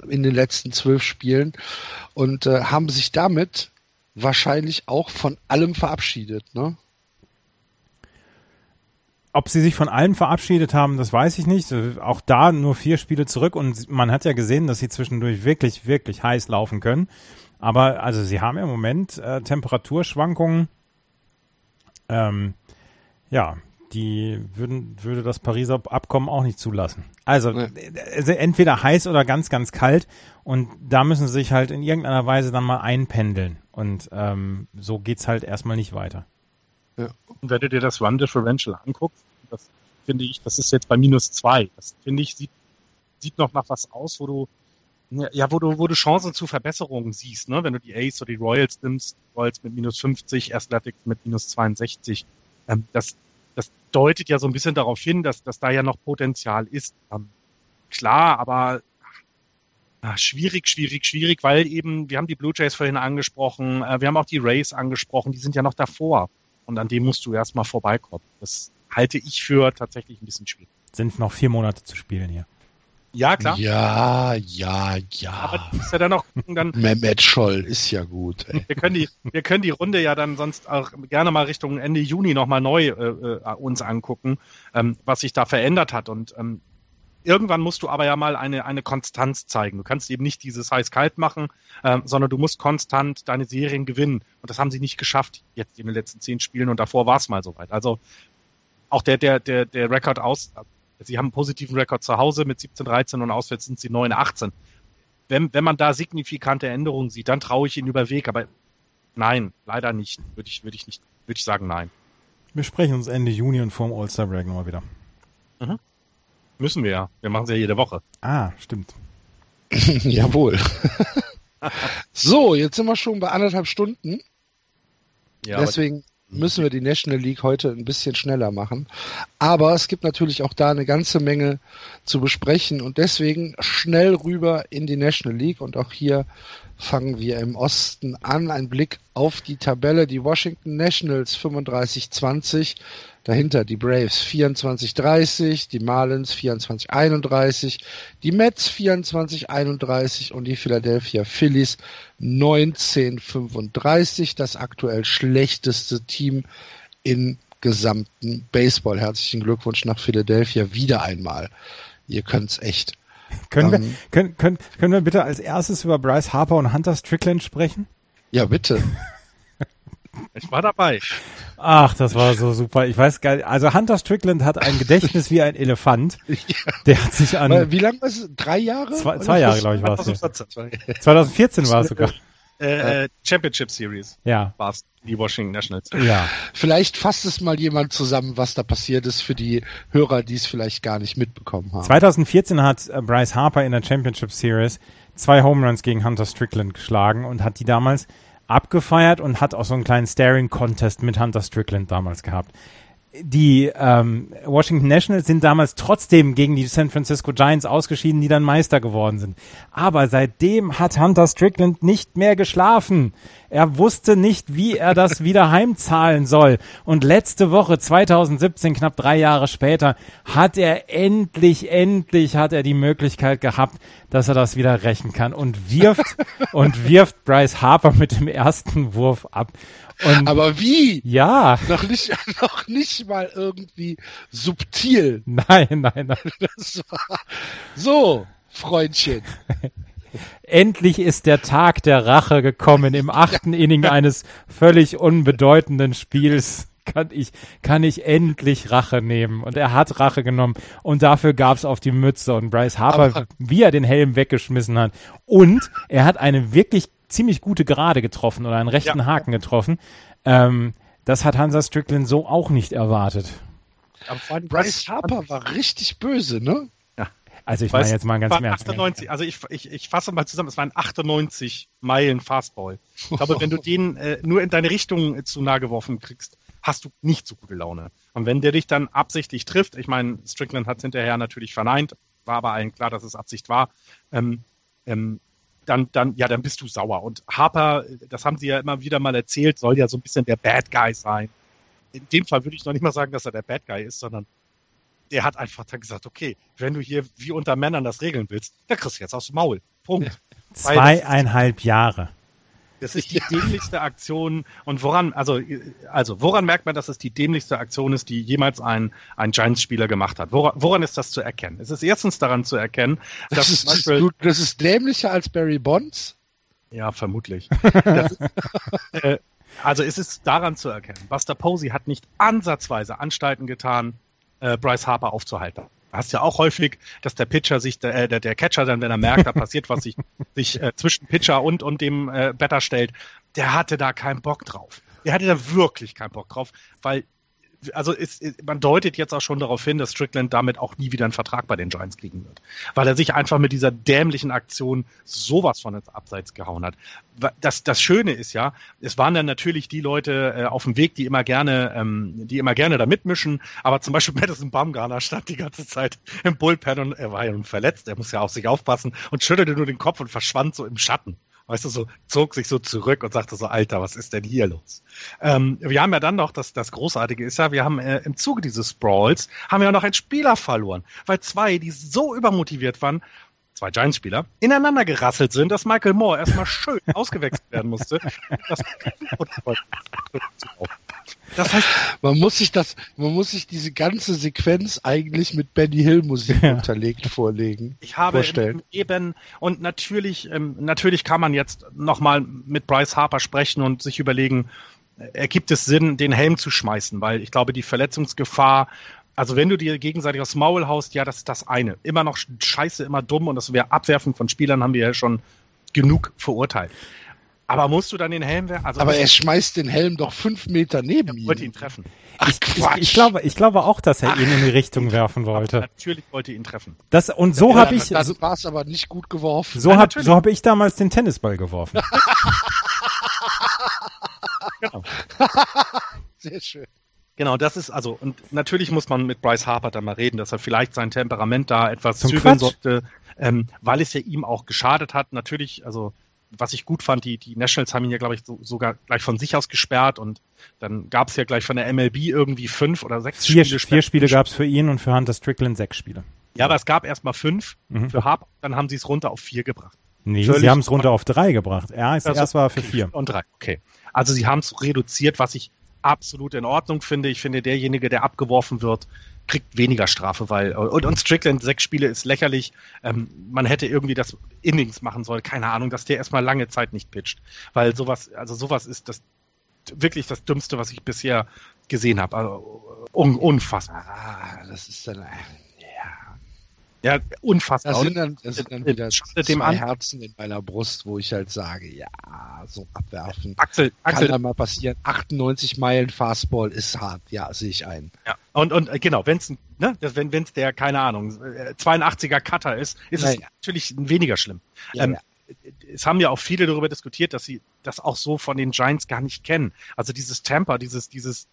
in den letzten zwölf Spielen und äh, haben sich damit wahrscheinlich auch von allem verabschiedet. Ne? Ob sie sich von allen verabschiedet haben, das weiß ich nicht. Auch da nur vier Spiele zurück und man hat ja gesehen, dass sie zwischendurch wirklich, wirklich heiß laufen können. Aber also sie haben im Moment äh, Temperaturschwankungen. Ähm, ja, die würden, würde das Pariser Abkommen auch nicht zulassen. Also nee. Äh, entweder heiß oder ganz, ganz kalt und da müssen sie sich halt in irgendeiner Weise dann mal einpendeln. Und ähm, so geht's halt erstmal nicht weiter. Ja. Und wenn du dir das Run Differential anguckst, das finde ich, das ist jetzt bei minus zwei. Das finde ich, sieht, sieht noch nach was aus, wo du, ja, wo du, wo du Chancen zu Verbesserungen siehst, ne? Wenn du die Ace oder die Royals nimmst, Royals mit minus 50, Athletics mit minus 62, ähm, das, das deutet ja so ein bisschen darauf hin, dass, dass da ja noch Potenzial ist. Ähm, klar, aber Ah, schwierig, schwierig, schwierig, weil eben, wir haben die Blue Jays vorhin angesprochen, äh, wir haben auch die Rays angesprochen, die sind ja noch davor. Und an dem musst du erstmal vorbeikommen. Das halte ich für tatsächlich ein bisschen schwierig. Sind noch vier Monate zu spielen hier. Ja, klar. Ja, ja, ja. Aber du musst ja dann gucken, dann. Mehmet Scholl ist ja gut. Ey. Wir können die, wir können die Runde ja dann sonst auch gerne mal Richtung Ende Juni nochmal neu äh, äh, uns angucken, ähm, was sich da verändert hat. Und ähm, irgendwann musst du aber ja mal eine, eine Konstanz zeigen. Du kannst eben nicht dieses heiß-kalt machen, ähm, sondern du musst konstant deine Serien gewinnen. Und das haben sie nicht geschafft jetzt in den letzten zehn Spielen und davor war es mal soweit. Also auch der, der, der, der Rekord aus, sie haben einen positiven Rekord zu Hause mit 17, 13 und auswärts sind sie 9, 18. Wenn, wenn man da signifikante Änderungen sieht, dann traue ich ihnen über Weg, aber nein, leider nicht. Würde ich, würde ich nicht, würde ich sagen, nein. Wir sprechen uns Ende Juni und vorm All-Star-Break nochmal wieder. Mhm. Müssen wir ja. Wir machen es ja jede Woche. Ah, stimmt. <laughs> Jawohl. <laughs> so, jetzt sind wir schon bei anderthalb Stunden. Ja, Deswegen müssen wir die National League heute ein bisschen schneller machen. Aber es gibt natürlich auch da eine ganze Menge zu besprechen und deswegen schnell rüber in die National League und auch hier fangen wir im Osten an. Ein Blick auf die Tabelle. Die Washington Nationals 35-20 Dahinter die Braves 24-30, die Marlins 24-31, die Mets 24-31 und die Philadelphia Phillies 19-35. Das aktuell schlechteste Team im gesamten Baseball. Herzlichen Glückwunsch nach Philadelphia wieder einmal. Ihr könnt's echt. Können, ähm, wir, können, können, können wir bitte als erstes über Bryce Harper und Hunter Strickland sprechen? Ja, bitte. <laughs> Ich war dabei. Ach, das war so super. Ich weiß gar nicht. Also Hunter Strickland hat ein Gedächtnis wie ein Elefant. <laughs> Der hat sich an. Wie lange war es? Drei Jahre? Zwei, zwei Jahre, glaube ich, war es. 2014 war es sogar. Äh, Championship Series. Ja. War es die Washington Nationals. Ja. Vielleicht fasst es mal jemand zusammen, was da passiert ist für die Hörer, die es vielleicht gar nicht mitbekommen haben. 2014 hat äh, Bryce Harper in der Championship Series zwei Home Runs gegen Hunter Strickland geschlagen und hat die damals abgefeiert und hat auch so einen kleinen Staring-Contest mit Hunter Strickland damals gehabt. Die ähm, Washington Nationals sind damals trotzdem gegen die San Francisco Giants ausgeschieden, die dann Meister geworden sind. Aber seitdem hat Hunter Strickland nicht mehr geschlafen. Er wusste nicht, wie er das <laughs> wieder heimzahlen soll. Und letzte Woche, 2017, knapp drei Jahre später, hat er endlich, endlich hat er die Möglichkeit gehabt, dass er das wieder rächen kann und wirft <laughs> und wirft Bryce Harper mit dem ersten Wurf ab. Und Aber wie? Ja. Noch nicht, <laughs> noch nicht mal irgendwie subtil. Nein, nein, nein. <laughs> Das war so, Freundchen. <laughs> Endlich ist der Tag der Rache gekommen im achten Inning eines völlig unbedeutenden Spiels. Kann ich, kann ich endlich Rache nehmen. Und er hat Rache genommen. Und dafür gab's auf die Mütze. Und Bryce Harper, Aber wie er den Helm weggeschmissen hat. Und er hat eine wirklich ziemlich gute Gerade getroffen oder einen rechten ja. Haken getroffen. Ähm, das hat Hansa Strickland so auch nicht erwartet. Aber Bryce Harper war richtig böse, ne? Also ich meine jetzt mal ganz mehr. 98, also ich, ich, ich fasse mal zusammen, es waren 98 Meilen Fastball. Ich glaube, wenn du <laughs> den äh, nur in deine Richtung äh, zu nah geworfen kriegst, hast du nicht so gute Laune. Und wenn der dich dann absichtlich trifft, ich meine, Strickland hat es hinterher natürlich verneint, war aber allen klar, dass es Absicht war, ähm, ähm, dann, dann, ja, dann bist du sauer. Und Harper, das haben sie ja immer wieder mal erzählt, soll ja so ein bisschen der Bad Guy sein. In dem Fall würde ich noch nicht mal sagen, dass er der Bad Guy ist, sondern der hat einfach dann gesagt, okay, wenn du hier wie unter Männern das regeln willst, dann kriegst du jetzt aufs Maul. Punkt. <laughs> Zweieinhalb Jahre. Das ist die dämlichste Aktion. Und woran, also, also, woran merkt man, dass es die dämlichste Aktion ist, die jemals ein, ein Giants-Spieler gemacht hat? Woran, woran ist das zu erkennen? Es ist erstens daran zu erkennen, dass das, ist, Beispiel, das ist dämlicher als Barry Bonds? Ja, vermutlich. <laughs> das, äh, also es ist daran zu erkennen, Buster Posey hat nicht ansatzweise Anstalten getan, äh, Bryce Harper aufzuhalten hast ja auch häufig, dass der Pitcher sich, äh, der, der Catcher dann, wenn er merkt, da <laughs> passiert was, sich, sich äh, zwischen Pitcher und, und dem äh, Better stellt, der hatte da keinen Bock drauf. Der hatte da wirklich keinen Bock drauf, weil also ist, man deutet jetzt auch schon darauf hin, dass Strickland damit auch nie wieder einen Vertrag bei den Giants kriegen wird. Weil er sich einfach mit dieser dämlichen Aktion sowas von ins Abseits gehauen hat. Das, das Schöne ist ja, es waren dann natürlich die Leute äh, auf dem Weg, die immer gerne, ähm, die immer gerne da mitmischen, aber zum Beispiel <laughs> Madison Baumgartner stand die ganze Zeit im Bullpen und er war ja nun verletzt, er muss ja auf sich aufpassen und schüttelte nur den Kopf und verschwand so im Schatten weißt du, so zog sich so zurück und sagte so, Alter, was ist denn hier los? Ähm, wir haben ja dann noch, das, das Großartige ist ja, wir haben äh, im Zuge dieses Sprawls, haben wir ja noch einen Spieler verloren, weil zwei, die so übermotiviert waren, zwei Giants-Spieler, ineinander gerasselt sind, dass Michael Moore erstmal schön <laughs> ausgewechselt werden musste. Das, das heißt, man muss sich das, man muss sich diese ganze Sequenz eigentlich mit Benny Hill Musik ja. unterlegt vorlegen. Ich habe vorstellen. eben und natürlich, ähm, natürlich kann man jetzt nochmal mit Bryce Harper sprechen und sich überlegen, äh, ergibt es Sinn, den Helm zu schmeißen, weil ich glaube, die Verletzungsgefahr also wenn du dir gegenseitig aufs Maul haust, ja, das ist das eine. Immer noch scheiße, immer dumm und das wäre Abwerfen von Spielern, haben wir ja schon genug verurteilt. Aber musst du dann den Helm werfen? Also aber er schmeißt den Helm doch fünf Meter neben ihm. wollte ihn treffen. Ach, ich, ich, ich, glaube, ich glaube auch, dass er Ach, ihn in die Richtung werfen wollte. Natürlich wollte ihn treffen. Das, und so ja, habe ich. Das war es aber nicht gut geworfen. So habe so hab ich damals den Tennisball geworfen. <laughs> genau. Sehr schön. Genau, das ist also, und natürlich muss man mit Bryce Harper da mal reden, dass er vielleicht sein Temperament da etwas Zum zügeln Quatsch. sollte, ähm, weil es ja ihm auch geschadet hat. Natürlich, also was ich gut fand, die, die Nationals haben ihn ja, glaube ich, so, sogar gleich von sich aus gesperrt und dann gab es ja gleich von der MLB irgendwie fünf oder sechs vier, Spiele. Vier Spiele gab es für ihn und für Hunter Strickland sechs Spiele. Ja, aber es gab erstmal fünf mhm. für Harp, dann haben sie es runter auf vier gebracht. Nee, Völlig sie haben es runter auf drei gebracht. Er ist also, erst war für vier. Und drei, okay. Also sie haben es reduziert, was ich absolut in Ordnung finde. Ich finde, derjenige, der abgeworfen wird, kriegt weniger Strafe, weil und, und Strickland sechs Spiele ist lächerlich. Ähm, man hätte irgendwie das Innings machen sollen, keine Ahnung, dass der erstmal lange Zeit nicht pitcht, weil sowas, also sowas ist das wirklich das Dümmste, was ich bisher gesehen habe. Also un, unfassbar. Ah, das ist dann ja, unfassbar. Das sind dann, das sind dann wieder zwei Herzen in meiner Brust, wo ich halt sage, ja, so abwerfen. Axel, Axel. Kann da mal passieren. 98 Meilen Fastball ist hart, ja, sehe ich ein. Ja, und, und äh, genau, wenn's, ne, wenn es der, keine Ahnung, 82er äh, Cutter ist, ist Nein. es natürlich weniger schlimm. Ja, ähm, ja es haben ja auch viele darüber diskutiert, dass sie das auch so von den Giants gar nicht kennen. Also dieses Temper, dieses, dieses,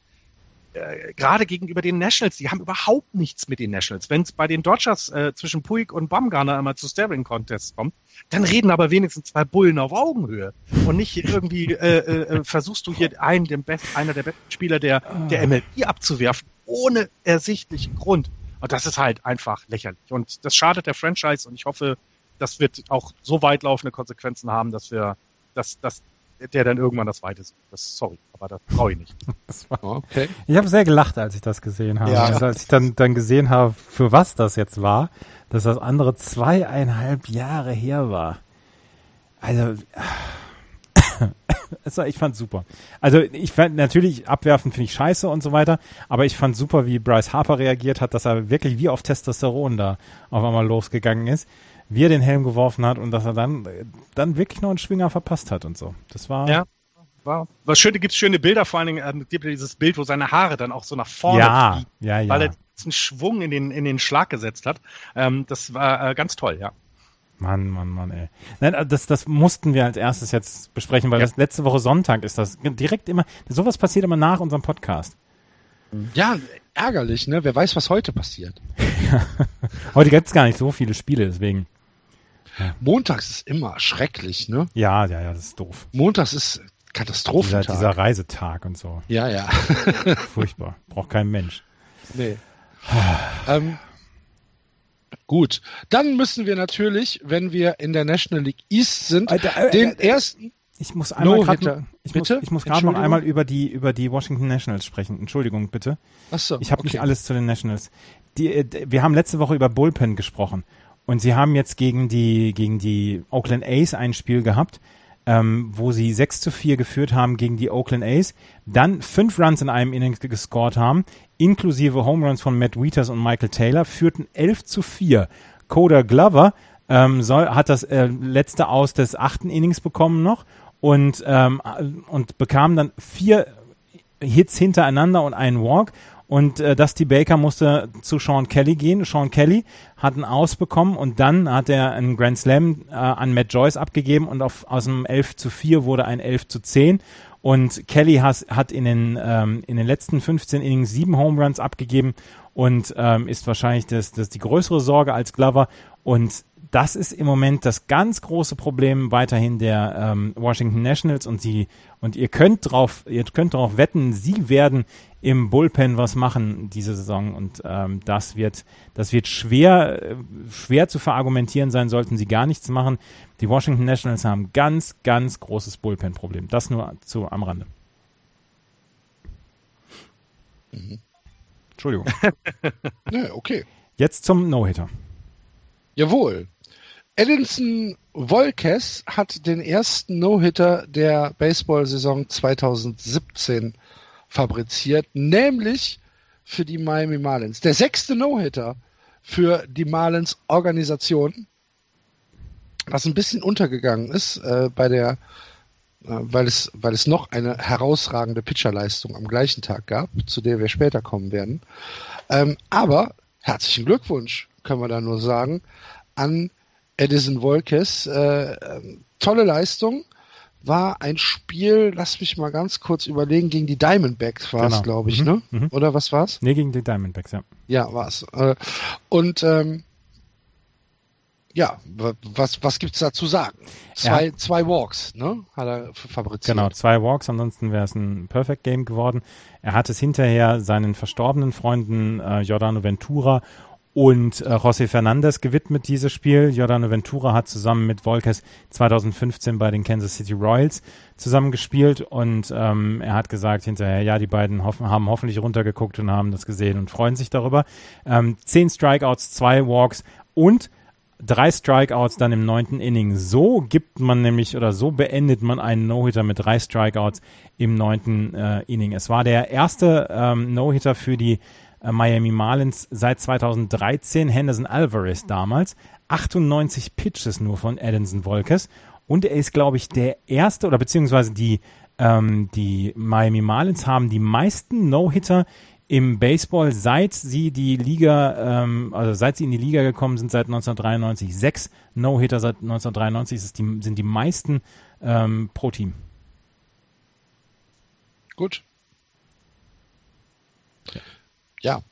äh, gerade gegenüber den Nationals, die haben überhaupt nichts mit den Nationals. Wenn es bei den Dodgers äh, zwischen Puig und Bumgarner immer zu Staring Contests kommt, dann reden aber wenigstens zwei Bullen auf Augenhöhe und nicht irgendwie äh, äh, äh versuchst du hier einen, den best, einer der besten Spieler der, der MLB abzuwerfen, ohne ersichtlichen Grund. Und das ist halt einfach lächerlich. Und das schadet der Franchise und ich hoffe, das wird auch so weitlaufende Konsequenzen haben, dass wir, dass, dass der dann irgendwann das Weite sucht. Das, sorry, aber das brauche ich nicht. <laughs> okay. Ich habe sehr gelacht, als ich das gesehen habe. Ja. Also als ich dann, dann gesehen habe, für was das jetzt war, dass das andere zweieinhalb Jahre her war. Also, <coughs> ich fand super. Also ich fand natürlich abwerfen finde ich scheiße und so weiter, aber ich fand super, wie Bryce Harper reagiert hat, dass er wirklich wie auf Testosteron da auf einmal losgegangen ist wie er den Helm geworfen hat und dass er dann, dann wirklich noch einen Schwinger verpasst hat und so. Das war. Ja. War, was schöne, gibt's schöne Bilder, vor allen Dingen ähm, gibt es dieses Bild, wo seine Haare dann auch so nach vorne ja, fliegen, ja, ja. weil er diesen Schwung in den, in den Schlag gesetzt hat. Ähm, das war äh, ganz toll, ja. Mann, Mann, Mann, ey. Nein, das, das mussten wir als erstes jetzt besprechen, weil ja. das letzte Woche Sonntag ist das direkt immer, sowas passiert immer nach unserem Podcast. Ja, ärgerlich, ne? Wer weiß, was heute passiert. <laughs> Heute gibt es gar nicht so viele Spiele, deswegen. Montags ist immer schrecklich, ne? Ja, ja, ja, das ist doof. Montags ist Dieser, Katastrophentag. dieser Reisetag und so. ja, ja. <laughs> Furchtbar. Braucht kein Mensch. Nee. ähm, gut, dann müssen wir natürlich, wenn wir in der National League East sind, Alter, äh, den äh, ersten. Ich muss einmal grad, No-Hitter. ich muss, Bitte? ich muss gerade noch einmal über die, über die Washington Nationals sprechen. Entschuldigung, bitte. Achso, Ich habe okay. nicht alles zu den Nationals. Die, äh, wir haben letzte Woche über Bullpen gesprochen und sie haben jetzt gegen die gegen die Oakland A's ein Spiel gehabt, ähm, wo sie 6 zu 4 geführt haben gegen die Oakland A's, dann fünf Runs in einem Inning gescored haben, inklusive Home Runs von Matt Wieters und Michael Taylor, führten 11 zu 4. Coda Glover ähm, soll, hat das äh, letzte Aus des achten Innings bekommen noch und, ähm, und bekam dann vier Hits hintereinander und einen Walk. Und äh, Dusty Baker musste zu Sean Kelly gehen. Sean Kelly hat einen Ausbekommen und dann hat er einen Grand Slam äh, an Matt Joyce abgegeben und auf, aus dem 11 zu 4 wurde ein 11 zu 10. Und Kelly has, hat in den, ähm, in den letzten 15 Innings sieben Home Runs abgegeben und ähm, ist wahrscheinlich das, das die größere Sorge als Glover. Und das ist im Moment das ganz große Problem weiterhin der ähm, Washington Nationals und sie und ihr könnt drauf, ihr könnt darauf wetten, sie werden im Bullpen was machen diese Saison und ähm, das wird das wird schwer äh, schwer zu verargumentieren sein, sollten sie gar nichts machen. Die Washington Nationals haben ganz ganz großes Bullpen-Problem. Das nur zu am Rande. Entschuldigung. <laughs> Ja, okay. Jetzt zum No-Hitter. Jawohl. Edinson Volquez hat den ersten No-Hitter der Baseball-Saison 2017 fabriziert, nämlich für die Miami Marlins. Der sechste No-Hitter für die Marlins Organisation, was ein bisschen untergegangen ist äh, bei der, äh, weil es, weil es noch eine herausragende Pitcherleistung am gleichen Tag gab, zu der wir später kommen werden. Ähm, aber herzlichen Glückwunsch, können wir da nur sagen, an Edison Volkes. Äh, ähm, tolle Leistung. War ein Spiel, lass mich mal ganz kurz überlegen, gegen die Diamondbacks war es, Genau. glaube ich, Mhm, ne? mhm. Oder was war's? Nee, gegen die Diamondbacks, ja. Ja, war's. Äh, und ähm, ja, wa- was, was gibt's da zu sagen? Zwei, zwei Walks, ne? Hat er fabriziert. Genau, zwei Walks, ansonsten wäre es ein Perfect Game geworden. Er hat es hinterher seinen verstorbenen Freunden äh, Giordano Ventura und äh, José Fernandez gewidmet, dieses Spiel. Giordano Ventura hat zusammen mit Volkes 2015 bei den Kansas City Royals zusammengespielt und ähm, er hat gesagt hinterher, ja, die beiden hoffen, haben hoffentlich runtergeguckt und haben das gesehen und freuen sich darüber. Ähm, zehn Strikeouts, zwei Walks und drei Strikeouts dann im neunten Inning. So gibt man nämlich oder so beendet man einen No-Hitter mit drei Strikeouts im neunten äh, Inning. Es war der erste ähm, No-Hitter für die Miami Marlins seit 2013. Henderson Alvarez damals. 98 Pitches nur von Edinson Volkes. Und er ist, glaube ich, der erste oder beziehungsweise die, ähm, die Miami Marlins haben die meisten No-Hitter im Baseball, seit sie die Liga, ähm, also seit sie in die Liga gekommen sind, seit 1993, sechs No-Hitter seit 1993 ist die, sind die meisten ähm, pro Team. Gut. Ja,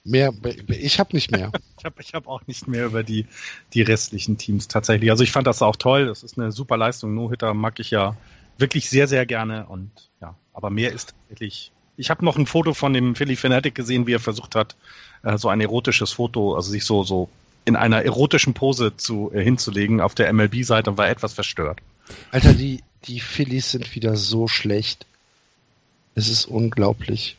mehr, ich habe nicht mehr. <laughs> Ich habe ich hab auch nicht mehr über die, die restlichen Teams tatsächlich. Also ich fand das auch toll. Das ist eine super Leistung. No-Hitter mag ich ja wirklich sehr, sehr gerne. Und ja, aber mehr ist tatsächlich. Ich habe noch ein Foto von dem Philly Fanatic gesehen, wie er versucht hat, äh, so ein erotisches Foto, also sich so, so in einer erotischen Pose zu, äh, hinzulegen auf der MLB-Seite und war etwas verstört. Alter, die, die Phillies sind wieder so schlecht. Es ist unglaublich.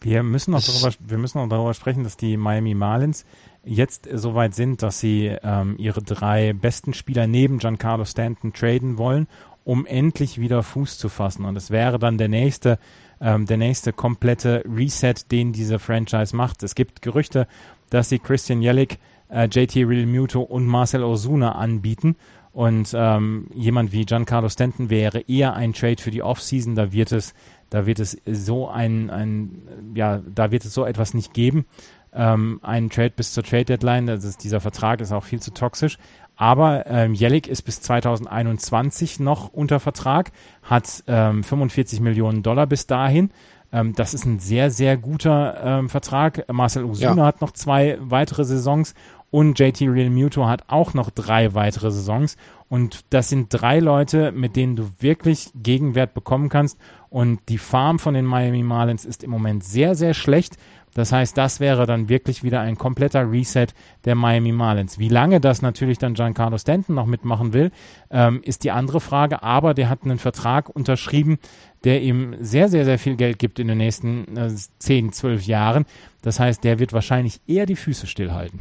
Wir müssen noch darüber, wir müssen noch darüber sprechen, dass die Miami Marlins jetzt so weit sind, dass sie ähm, ihre drei besten Spieler neben Giancarlo Stanton traden wollen, um endlich wieder Fuß zu fassen. Und es wäre dann der nächste, ähm, der nächste komplette Reset, den diese Franchise macht. Es gibt Gerüchte, dass sie Christian Yelich, äh, JT Realmuto und Marcel Ozuna anbieten. Und ähm, jemand wie Giancarlo Stanton wäre eher ein Trade für die Offseason. Da wird es, da wird es so ein, ein ja, da wird es so etwas nicht geben. Ähm, einen Trade bis zur Trade Deadline. Das ist, dieser Vertrag ist auch viel zu toxisch. Aber ähm, Jellick ist bis 2021 noch unter Vertrag, hat ähm, 45 Millionen Dollar bis dahin. Ähm, das ist ein sehr, sehr guter ähm, Vertrag. Marcel Osuna ja. hat noch zwei weitere Saisons und JT Real Muto hat auch noch drei weitere Saisons. Und das sind drei Leute, mit denen du wirklich Gegenwert bekommen kannst. Und die Farm von den Miami Marlins ist im Moment sehr, sehr schlecht. Das heißt, das wäre dann wirklich wieder ein kompletter Reset der Miami Marlins. Wie lange das natürlich dann Giancarlo Stanton noch mitmachen will, ähm, ist die andere Frage. Aber der hat einen Vertrag unterschrieben, der ihm sehr, sehr, sehr viel Geld gibt in den nächsten äh, 10, 12 Jahren. Das heißt, der wird wahrscheinlich eher die Füße stillhalten.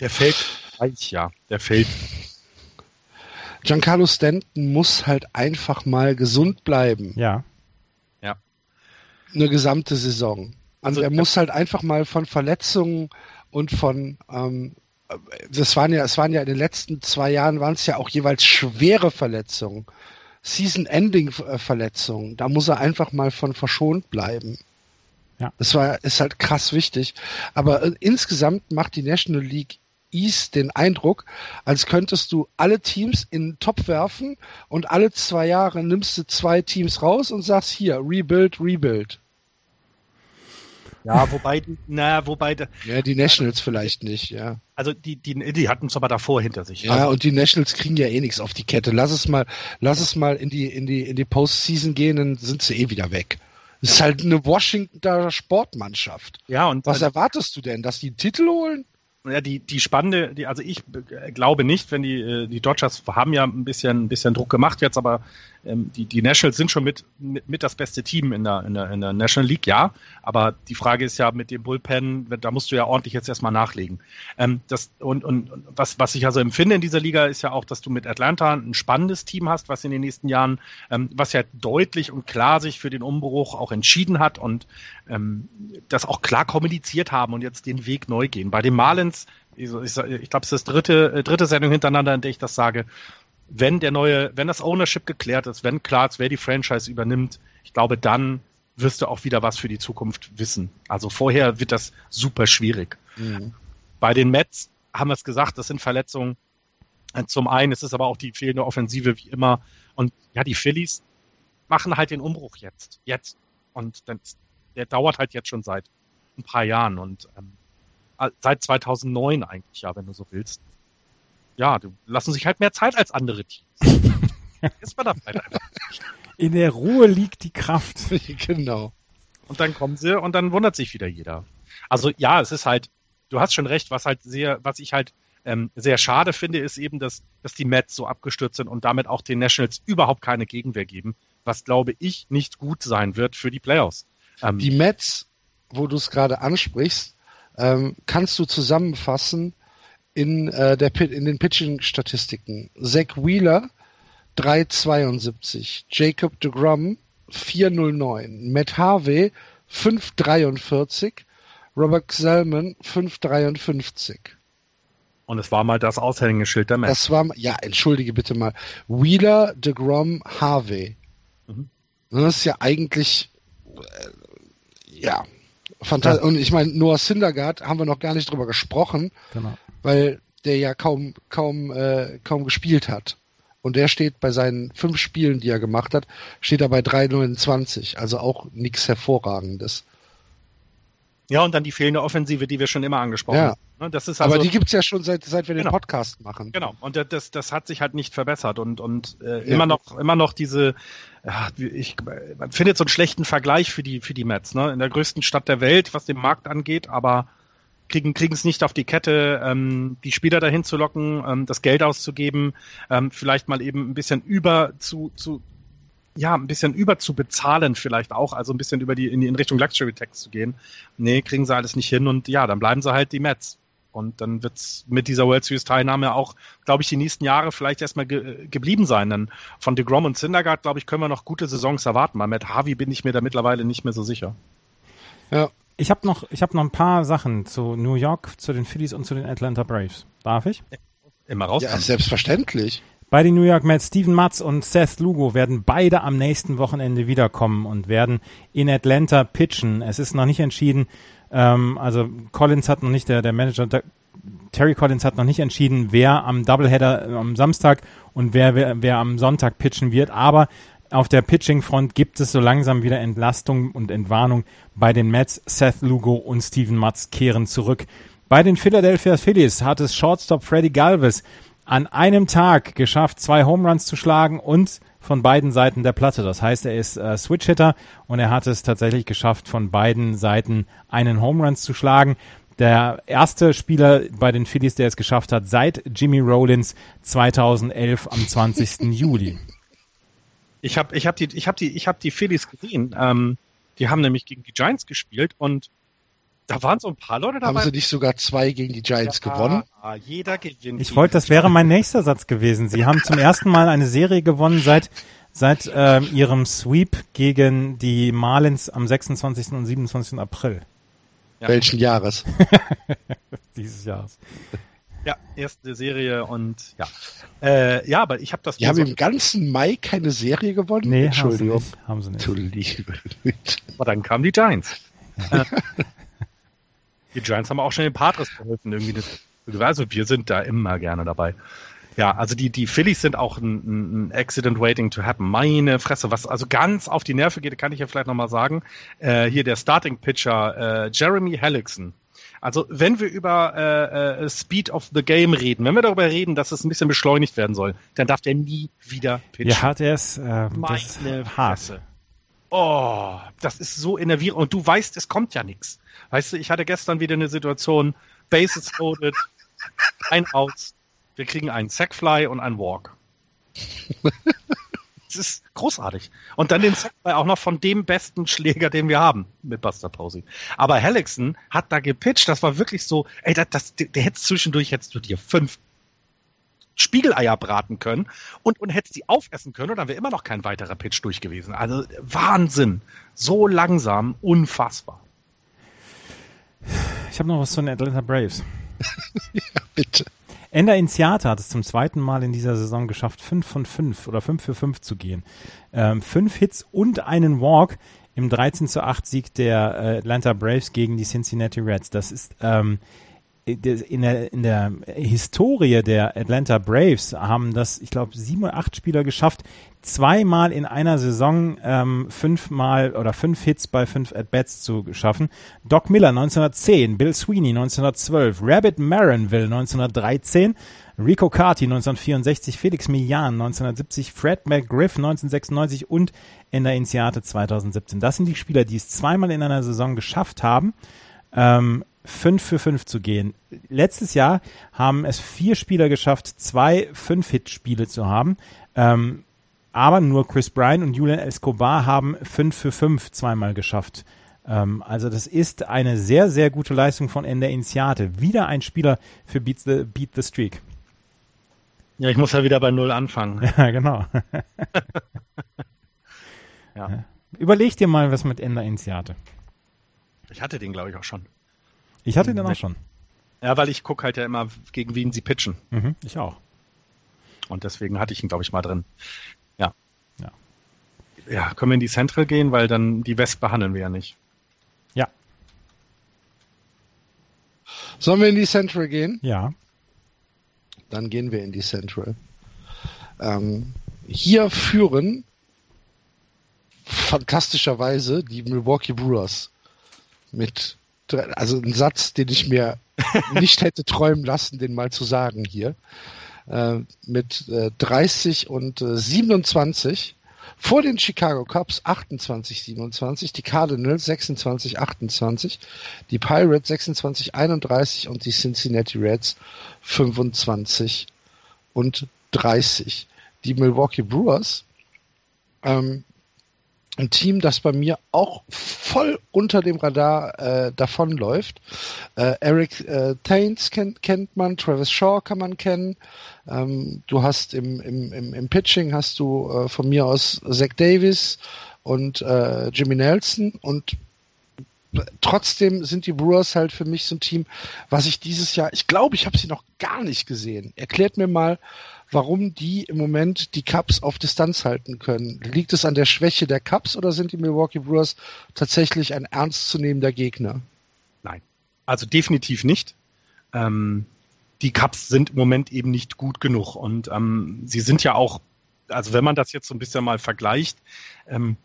Der fällt ja. Der fällt. Giancarlo Stanton muss halt einfach mal gesund bleiben. Ja. Ja. Eine gesamte Saison. Also er muss halt einfach mal von Verletzungen und von ähm, das waren ja, es waren ja in den letzten zwei Jahren waren es ja auch jeweils schwere Verletzungen, Season-Ending-Verletzungen. Da muss er einfach mal von verschont bleiben. Ja. Das war ist halt krass wichtig. Aber äh, insgesamt macht die National League East den Eindruck, als könntest du alle Teams in den Top werfen und alle zwei Jahre nimmst du zwei Teams raus und sagst hier Rebuild, Rebuild. Ja, <laughs> wobei, na, wobei. Ja, die Nationals vielleicht nicht, ja. Also die, die, die hatten es aber davor hinter sich. Ja, also, und die Nationals kriegen ja eh nichts auf die Kette. Lass es mal, lass es mal in die, in die, in die Postseason gehen, dann sind sie eh wieder weg. Es ist halt eine Washingtoner Sportmannschaft. Ja, und was erwartest du denn, dass die einen Titel holen? Ja, die, die spannende, die, also ich glaube nicht, wenn die, äh, die Dodgers haben ja ein bisschen, ein bisschen Druck gemacht jetzt, aber ähm, die, die Nationals sind schon mit, mit, mit das beste Team in der, in, der, in der National League, ja. Aber die Frage ist ja mit dem Bullpen, da musst du ja ordentlich jetzt erstmal nachlegen. Ähm, das, und, und was, was ich also empfinde in dieser Liga ist ja auch, dass du mit Atlanta ein spannendes Team hast, was in den nächsten Jahren, ähm, was ja deutlich und klar sich für den Umbruch auch entschieden hat und ähm, das auch klar kommuniziert haben und jetzt den Weg neu gehen. Bei den Marlins, ich, ich, ich glaube, es ist das dritte, äh, dritte Sendung hintereinander, in der ich das sage, wenn der neue, wenn das Ownership geklärt ist, wenn klar ist, wer die Franchise übernimmt, ich glaube, dann wirst du auch wieder was für die Zukunft wissen. Also vorher wird das super schwierig. Mhm. Bei den Mets haben wir es gesagt, das sind Verletzungen. Zum einen ist es aber auch die fehlende Offensive wie immer. Und ja, die Phillies machen halt den Umbruch jetzt. Jetzt. Und dann, der dauert halt jetzt schon seit ein paar Jahren und ähm, seit 2009 eigentlich, ja, wenn du so willst ja, die lassen sich halt mehr Zeit als andere Teams. <laughs> ist man da halt einfach. In der Ruhe liegt die Kraft. <laughs> genau. Und dann kommen sie und dann wundert sich wieder jeder. Also ja, es ist halt, du hast schon recht, was halt sehr, was ich halt ähm, sehr schade finde, ist eben, dass, dass die Mets so abgestürzt sind und damit auch den Nationals überhaupt keine Gegenwehr geben, was glaube ich nicht gut sein wird für die Playoffs. Ähm, die Mets, wo du es gerade ansprichst, ähm, kannst du zusammenfassen in, äh, der, in den Pitching-Statistiken. Zach Wheeler 3,72, Jacob de Grum 4,09, Matt Harvey 5,43, Robert Selman 5,53. Und es war mal das Aushängeschild der Mets. Das war, ja, entschuldige bitte mal. Wheeler, de Grom, Harvey. Mhm. Das ist ja eigentlich, äh, ja, fantastisch. Ja. Und ich meine, Noah Syndergaard haben wir noch gar nicht drüber gesprochen. Genau weil der ja kaum, kaum, äh, kaum gespielt hat. Und der steht bei seinen fünf Spielen, die er gemacht hat, steht er bei 3,29. Also auch nichts Hervorragendes. Ja, und dann die fehlende Offensive, die wir schon immer angesprochen ja. haben. Ne, das ist also, Aber die gibt's ja schon seit, seit wir genau. den Podcast machen. Genau, und das, das hat sich halt nicht verbessert. Und, und äh, ja. immer noch immer noch diese, ja, ich, man findet so einen schlechten Vergleich für die, für die Mets, ne? In der größten Stadt der Welt, was den Markt angeht, aber kriegen kriegen es nicht auf die Kette, ähm, die Spieler dahin zu locken, ähm, das Geld auszugeben, ähm, vielleicht mal eben ein bisschen über zu, zu ja, ein bisschen über zu bezahlen vielleicht auch, also ein bisschen über die in, die, in Richtung Luxury Tax zu gehen. Nee, kriegen sie alles nicht hin und ja, dann bleiben sie halt die Mets. Und dann wird's mit dieser World Series Teilnahme auch, glaube ich, die nächsten Jahre vielleicht erstmal ge geblieben sein. Denn von DeGrom und Syndergaard, glaube ich, können wir noch gute Saisons erwarten. Bei Matt Harvey bin ich mir da mittlerweile nicht mehr so sicher. Ja, ich habe noch, ich habe noch ein paar Sachen zu New York, zu den Phillies und zu den Atlanta Braves. Darf ich? Immer raus. Ja, selbstverständlich. Bei den New York Mets, Steven Matz und Seth Lugo werden beide am nächsten Wochenende wiederkommen und werden in Atlanta pitchen. Es ist noch nicht entschieden, ähm, also Collins hat noch nicht, der, der Manager, der, Terry Collins hat noch nicht entschieden, wer am Doubleheader äh, am Samstag und wer, wer, wer am Sonntag pitchen wird, aber Auf der Pitching-Front gibt es so langsam wieder Entlastung und Entwarnung bei den Mets. Seth Lugo und Steven Matz kehren zurück. Bei den Philadelphia Phillies hat es Shortstop Freddy Galvez an einem Tag geschafft, zwei Home Runs zu schlagen und von beiden Seiten der Platte. Das heißt, er ist äh, Switch-Hitter und er hat es tatsächlich geschafft, von beiden Seiten einen Home Run zu schlagen. Der erste Spieler bei den Phillies, der es geschafft hat, seit Jimmy Rollins 2011 am 20. <laughs> Juli. Ich habe ich hab die, ich hab die, ich hab die Phillies gesehen. Ähm, die haben nämlich gegen die Giants gespielt und da waren so ein paar Leute dabei. Haben sie nicht sogar zwei gegen die Giants ja, gewonnen? Jeder gewinnt. Ich wollte, das wäre mein nächster Satz gewesen. Sie haben zum ersten Mal eine Serie gewonnen seit seit äh, ihrem Sweep gegen die Marlins am 26. und 27. April. Ja. Welchen Jahres? <laughs> Dieses Jahres. Ja, erste Serie und ja. Äh, ja, aber ich habe das. Die haben so im ganzen Mai keine Serie gewonnen? Nee, Entschuldigung. Haben sie nicht. Haben sie nicht. aber dann kamen die Giants. <laughs> die Giants haben auch schon den Patres geholfen, irgendwie. Das, also wir sind da immer gerne dabei. Ja, also die, die Phillies sind auch ein, ein Accident waiting to happen. Meine Fresse, was also ganz auf die Nerven geht, kann ich ja vielleicht nochmal sagen. Äh, hier der Starting Pitcher äh, Jeremy Hellickson. Also wenn wir über äh, äh, Speed of the Game reden, wenn wir darüber reden, dass es ein bisschen beschleunigt werden soll, dann darf der nie wieder pitchen. Ja, hat er es. Äh, Meine Fresse. Oh, das ist so enervierend. Und du weißt, es kommt ja nichts. Weißt du, ich hatte gestern wieder eine Situation, Bases loaded, ein Aus, wir kriegen einen Sackfly und einen Walk. <laughs> Das ist großartig. Und dann den Sackfly auch noch von dem besten Schläger, den wir haben, mit Buster Posey. Aber Hellickson hat da gepitcht, das war wirklich so, ey, das, das, der hätte zwischendurch, hättest du dir fünf Spiegeleier braten können und, und hättest die aufessen können und dann wäre immer noch kein weiterer Pitch durch gewesen. Also Wahnsinn. So langsam, unfassbar. Ich habe noch was zu den Atlanta Braves. <laughs> ja, bitte. Ender Inciata hat es zum zweiten Mal in dieser Saison geschafft, 5 von 5 oder 5 für 5 zu gehen. Ähm, fünf Hits und einen Walk im 13 zu 8 Sieg der äh, Atlanta Braves gegen die Cincinnati Reds. Das ist ähm, in der, in der Historie der Atlanta Braves haben das, ich glaube, sieben oder acht Spieler geschafft, zweimal in einer Saison ähm, fünfmal oder fünf Hits bei fünf At-Bats zu schaffen. Doc Miller 1910, Bill Sweeney 1912, Rabbit Marinville 1913, Rico Carty 1964, Felix Millan 1970, Fred McGriff 1996 und Ender Inciate 2017. Das sind die Spieler, die es zweimal in einer Saison geschafft haben. Ähm, 5 für 5 zu gehen. Letztes Jahr haben es vier Spieler geschafft, zwei 5-Hit-Spiele zu haben. Ähm, aber nur Chris Bryan und Julian Escobar haben 5 für 5 zweimal geschafft. Ähm, also das ist eine sehr, sehr gute Leistung von Ende Initiate. Wieder ein Spieler für Beat the, Beat the Streak. Ja, ich muss ja wieder bei Null anfangen. <laughs> Ja, genau. <laughs> ja. Überleg dir mal was mit Ende Initiate. Ich hatte den, glaube ich, auch schon. Ich hatte den auch schon. Ja, weil ich gucke halt ja immer, gegen wen sie pitchen. Mhm, ich auch. Und deswegen hatte ich ihn, glaube ich, mal drin. Ja. Können wir in die Central gehen, weil dann die West behandeln wir ja nicht. Ja. Sollen wir in die Central gehen? Ja. Dann gehen wir in die Central. Ähm, hier führen fantastischerweise die Milwaukee Brewers mit also ein Satz, den ich mir <laughs> nicht hätte träumen lassen, den mal zu sagen hier. Äh, mit äh, 30 und äh, 27 vor den Chicago Cubs 28, 27, die Cardinals 26, 28, die Pirates 26, 31 und die Cincinnati Reds 25 und 30. Die Milwaukee Brewers ähm, ein Team, das bei mir auch voll unter dem Radar äh, davonläuft. Äh, Eric äh, Taines kennt, kennt man, Travis Shaw kann man kennen. Ähm, du hast im, im, im, im Pitching hast du äh, von mir aus Zach Davis und äh, Jimmy Nelson und trotzdem sind die Brewers halt für mich so ein Team, was ich dieses Jahr, ich glaube, ich habe sie noch gar nicht gesehen. Erklärt mir mal, warum die im Moment die Cups auf Distanz halten können. Liegt es an der Schwäche der Cups oder sind die Milwaukee Brewers tatsächlich ein ernstzunehmender Gegner? Nein, also definitiv nicht. Ähm, die Cups sind im Moment eben nicht gut genug und ähm, sie sind ja auch also wenn man das jetzt so ein bisschen mal vergleicht, ähm,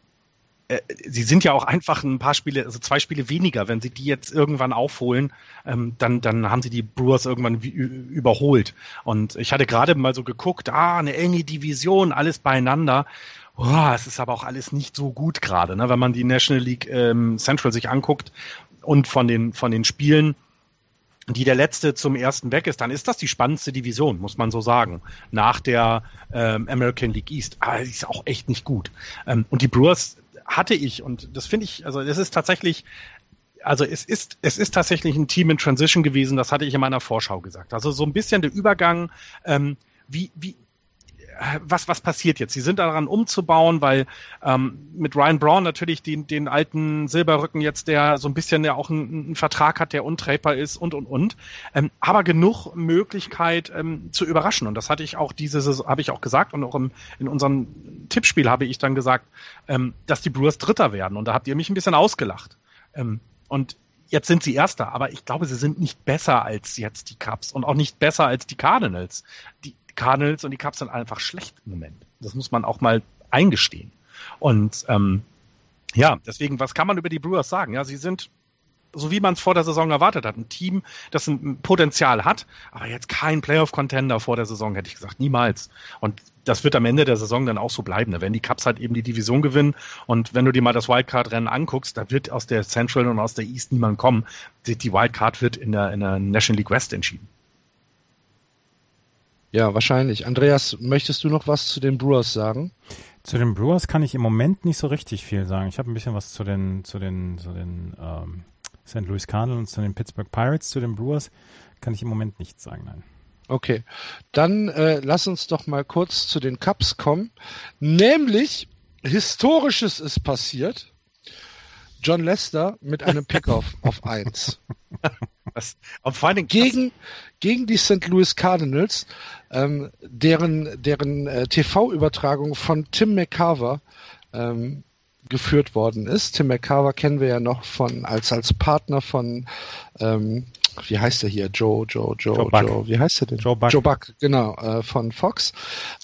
äh, sie sind ja auch einfach ein paar Spiele, also zwei Spiele weniger. Wenn sie die jetzt irgendwann aufholen, ähm, dann, dann haben sie die Brewers irgendwann überholt. Und ich hatte gerade mal so geguckt, ah, eine enge Division, alles beieinander. Oh, es ist aber auch alles nicht so gut gerade, ne? wenn man die National League ähm, Central sich anguckt und von den, von den Spielen, die der letzte zum ersten weg ist, dann ist das die spannendste Division, muss man so sagen. Nach der ähm, American League East. Aber die ist auch echt nicht gut. Ähm, und die Brewers hatte ich, und das finde ich, also es ist tatsächlich also es ist, es ist tatsächlich ein Team in Transition gewesen, das hatte ich in meiner Vorschau gesagt. Also so ein bisschen der Übergang, ähm, wie, wie, was, was passiert jetzt? Sie sind daran umzubauen, weil ähm, mit Ryan Braun natürlich den, den alten Silberrücken jetzt, der so ein bisschen ja auch einen, einen Vertrag hat, der untraper ist und und und. Ähm, aber genug Möglichkeit ähm, zu überraschen. Und das hatte ich auch diese habe ich auch gesagt und auch im, in unserem Tippspiel habe ich dann gesagt, ähm, dass die Brewers Dritter werden. Und da habt ihr mich ein bisschen ausgelacht. Ähm, und jetzt sind sie Erster, aber ich glaube, sie sind nicht besser als jetzt die Cubs und auch nicht besser als die Cardinals. Die, Cardinals und die Cubs sind einfach schlecht im Moment. Das muss man auch mal eingestehen. Und ähm, ja, deswegen, was kann man über die Brewers sagen? Ja, sie sind so wie man es vor der Saison erwartet hat. Ein Team, das ein Potenzial hat, aber jetzt kein Playoff-Contender vor der Saison, hätte ich gesagt. Niemals. Und das wird am Ende der Saison dann auch so bleiben. Da werden die Cups halt eben die Division gewinnen. Und wenn du dir mal das Wildcard-Rennen anguckst, da wird aus der Central und aus der East niemand kommen. Die Wildcard wird in der, in der National League West entschieden. Ja, wahrscheinlich. Andreas, möchtest du noch was zu den Brewers sagen? Zu den Brewers kann ich im Moment nicht so richtig viel sagen. Ich habe ein bisschen was zu den, zu den, zu den ähm, St. Louis Cardinals und zu den Pittsburgh Pirates. Zu den Brewers kann ich im Moment nichts sagen, nein. Okay, dann äh, lass uns doch mal kurz zu den Cups kommen. Nämlich, Historisches ist passiert. John Lester mit einem Pickoff <laughs> auf 1. Was, vor allen Dingen, gegen, gegen die St. Louis Cardinals, ähm, deren, deren äh, TV-Übertragung von Tim McCarver ähm, geführt worden ist. Tim McCarver kennen wir ja noch von als als Partner von ähm, wie heißt er hier? Joe, Joe, Joe, Joe, Buck. Joe wie heißt er denn? Joe Buck. Joe Buck, genau, äh, von Fox.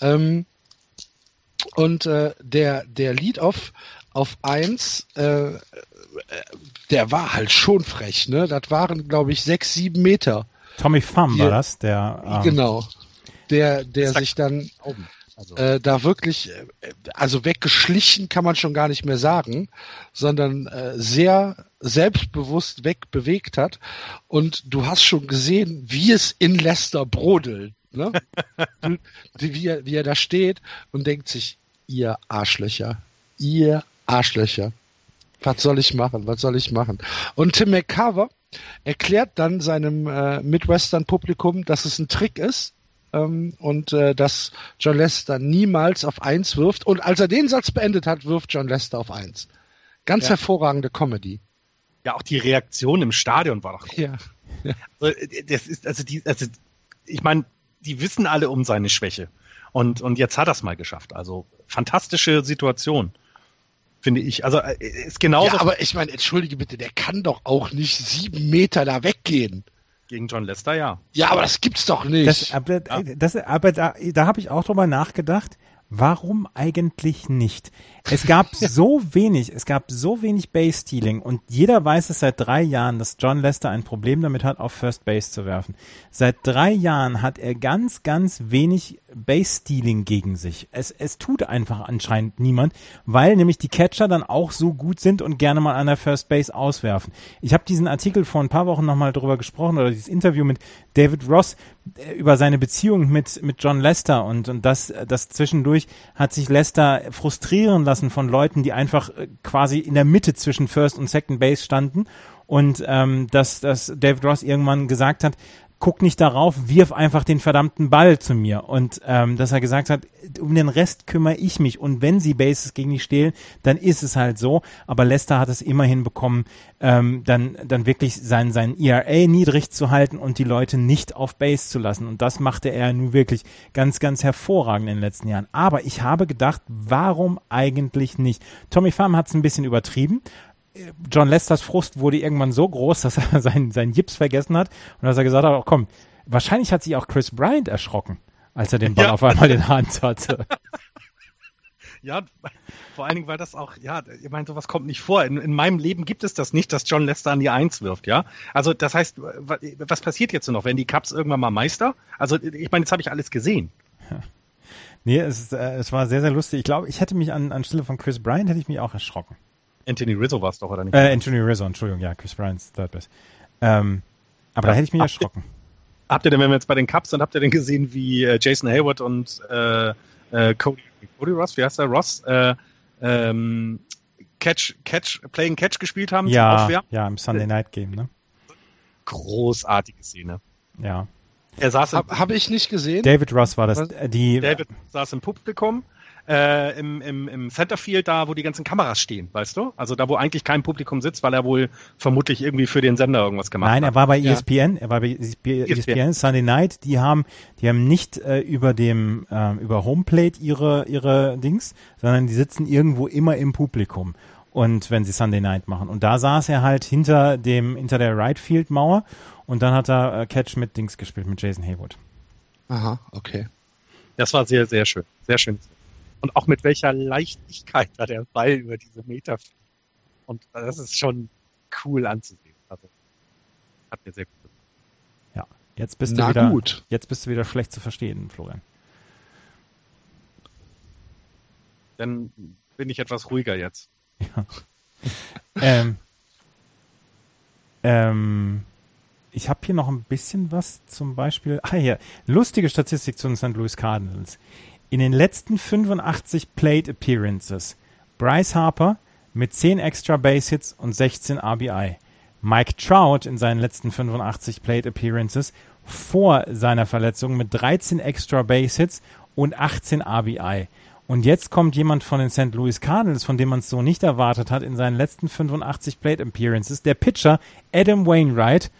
Ähm, und äh, der, der Lead-Off auf 1, äh, der war halt schon frech, ne? Das waren, glaube ich, sechs, sieben Meter. Tommy Pham war das, der. Ähm, genau. Der, der sich dann also. äh, da wirklich, äh, also weggeschlichen kann man schon gar nicht mehr sagen, sondern äh, sehr selbstbewusst wegbewegt hat. Und du hast schon gesehen, wie es in Leicester brodelt. Ne? <laughs> wie, er, wie er da steht und denkt sich, ihr Arschlöcher, ihr Arschlöcher. Was soll ich machen? Was soll ich machen? Und Tim McCarver erklärt dann seinem äh, Midwestern-Publikum, dass es ein Trick ist ähm, und äh, dass John Lester niemals auf eins wirft. Und als er den Satz beendet hat, wirft John Lester auf eins. Ganz ja. hervorragende Comedy. Ja, auch die Reaktion im Stadion war doch. Ja. ja. Also, das ist also die, also ich meine, die wissen alle um seine Schwäche und und jetzt hat er es mal geschafft. Also fantastische Situation finde ich. Also äh, ist genauso. Ja, aber ich meine, entschuldige bitte, der kann doch auch nicht sieben Meter da weggehen. Gegen John Lester, ja. Ja, aber das gibt's doch nicht. Das, aber, das, aber da, da habe ich auch drüber nachgedacht. Warum eigentlich nicht? Es gab <laughs> so wenig, es gab so wenig Base-Stealing und jeder weiß es seit drei Jahren, dass John Lester ein Problem damit hat, auf First Base zu werfen. Seit drei Jahren hat er ganz, ganz wenig Base-Stealing gegen sich. Es, es tut einfach anscheinend niemand, weil nämlich die Catcher dann auch so gut sind und gerne mal an der First Base auswerfen. Ich habe diesen Artikel vor ein paar Wochen nochmal drüber gesprochen oder dieses Interview mit David Ross äh, über seine Beziehung mit, mit John Lester und, und das, das zwischendurch hat sich Lester frustrieren lassen von Leuten, die einfach äh, quasi in der Mitte zwischen First und Second Base standen und ähm, dass, dass David Ross irgendwann gesagt hat, guck nicht darauf, wirf einfach den verdammten Ball zu mir. Und ähm, dass er gesagt hat, um den Rest kümmere ich mich. Und wenn sie Bases gegen mich stehlen, dann ist es halt so. Aber Lester hat es immerhin bekommen, ähm, dann, dann wirklich sein, sein ERA niedrig zu halten und die Leute nicht auf Base zu lassen. Und das machte er nun wirklich ganz, ganz hervorragend in den letzten Jahren. Aber ich habe gedacht, warum eigentlich nicht? Tommy Pham hat es ein bisschen übertrieben, John Lesters Frust wurde irgendwann so groß, dass er <laughs> seinen, seinen Jips vergessen hat und dass er gesagt hat, oh, komm, wahrscheinlich hat sich auch Chris Bryant erschrocken, als er den Ball ja. auf einmal in der Hand hatte. <laughs> Ja, vor allen Dingen, weil das auch, ja, ich meine, sowas kommt nicht vor. In, in, meinem Leben gibt es das nicht, dass John Lester an die Eins wirft, ja. Also das heißt, was passiert jetzt noch? Werden die Cubs irgendwann mal Meister? Also ich meine, jetzt habe ich alles gesehen. Ja. Nee, es, äh, es war sehr, sehr lustig. Ich glaube, ich hätte mich an, anstelle von Chris Bryant hätte ich mich auch erschrocken. Anthony Rizzo war es doch, oder nicht? Äh, Anthony Rizzo, Entschuldigung, ja, Chris Bryant's Third Best. Ähm, aber ja, da hätte ich mich habt erschrocken. Ihr, habt ihr denn, wenn wir jetzt bei den Cups sind, habt ihr denn gesehen, wie äh, Jason Hayward und äh, äh, Cody, Cody Ross, wie heißt der? Ross, äh, ähm, Catch, Catch, Playing Catch gespielt haben ja, Ja, im Sunday Night Game, ne? Großartige Szene. Ja. Er saß Habe hab ich nicht gesehen. David Ross war das. Die, David saß im Publikum äh, im, im, im Centerfield, da wo die ganzen Kameras stehen, weißt du? Also da, wo eigentlich kein Publikum sitzt, weil er wohl vermutlich irgendwie für den Sender irgendwas gemacht Nein, hat. Nein, er war bei ESPN, ja. er war bei ESPN, ESPN Sunday Night. Die haben, die haben nicht äh, über dem äh, über Homeplate ihre ihre Dings, sondern die sitzen irgendwo immer im Publikum. Und wenn sie Sunday Night machen. Und da saß er halt hinter dem, hinter der Right Field Mauer und dann hat er äh, Catch mit Dings gespielt, mit Jason Haywood. Aha, okay. Das war sehr, sehr schön. Sehr schön. Und auch mit welcher Leichtigkeit da der Ball über diese Meter fliegt. Und das ist schon cool anzusehen. Also, hat mir sehr gut gefallen. Ja, jetzt bist Na du wieder, gut. jetzt bist du wieder schlecht zu verstehen, Florian. Dann bin ich etwas ruhiger jetzt. Ja. <laughs> ähm, ähm, ich habe hier noch ein bisschen was, zum Beispiel, ah hier, lustige Statistik zu den St. Louis Cardinals. In den letzten 85 Plate Appearances Bryce Harper mit 10 extra Base Hits und 16 RBI. Mike Trout in seinen letzten 85 Plate Appearances vor seiner Verletzung mit 13 extra Base Hits und 18 RBI. Und jetzt kommt jemand von den St. Louis Cardinals, von dem man es so nicht erwartet hat, in seinen letzten 85 Plate Appearances. Der Pitcher Adam Wainwright,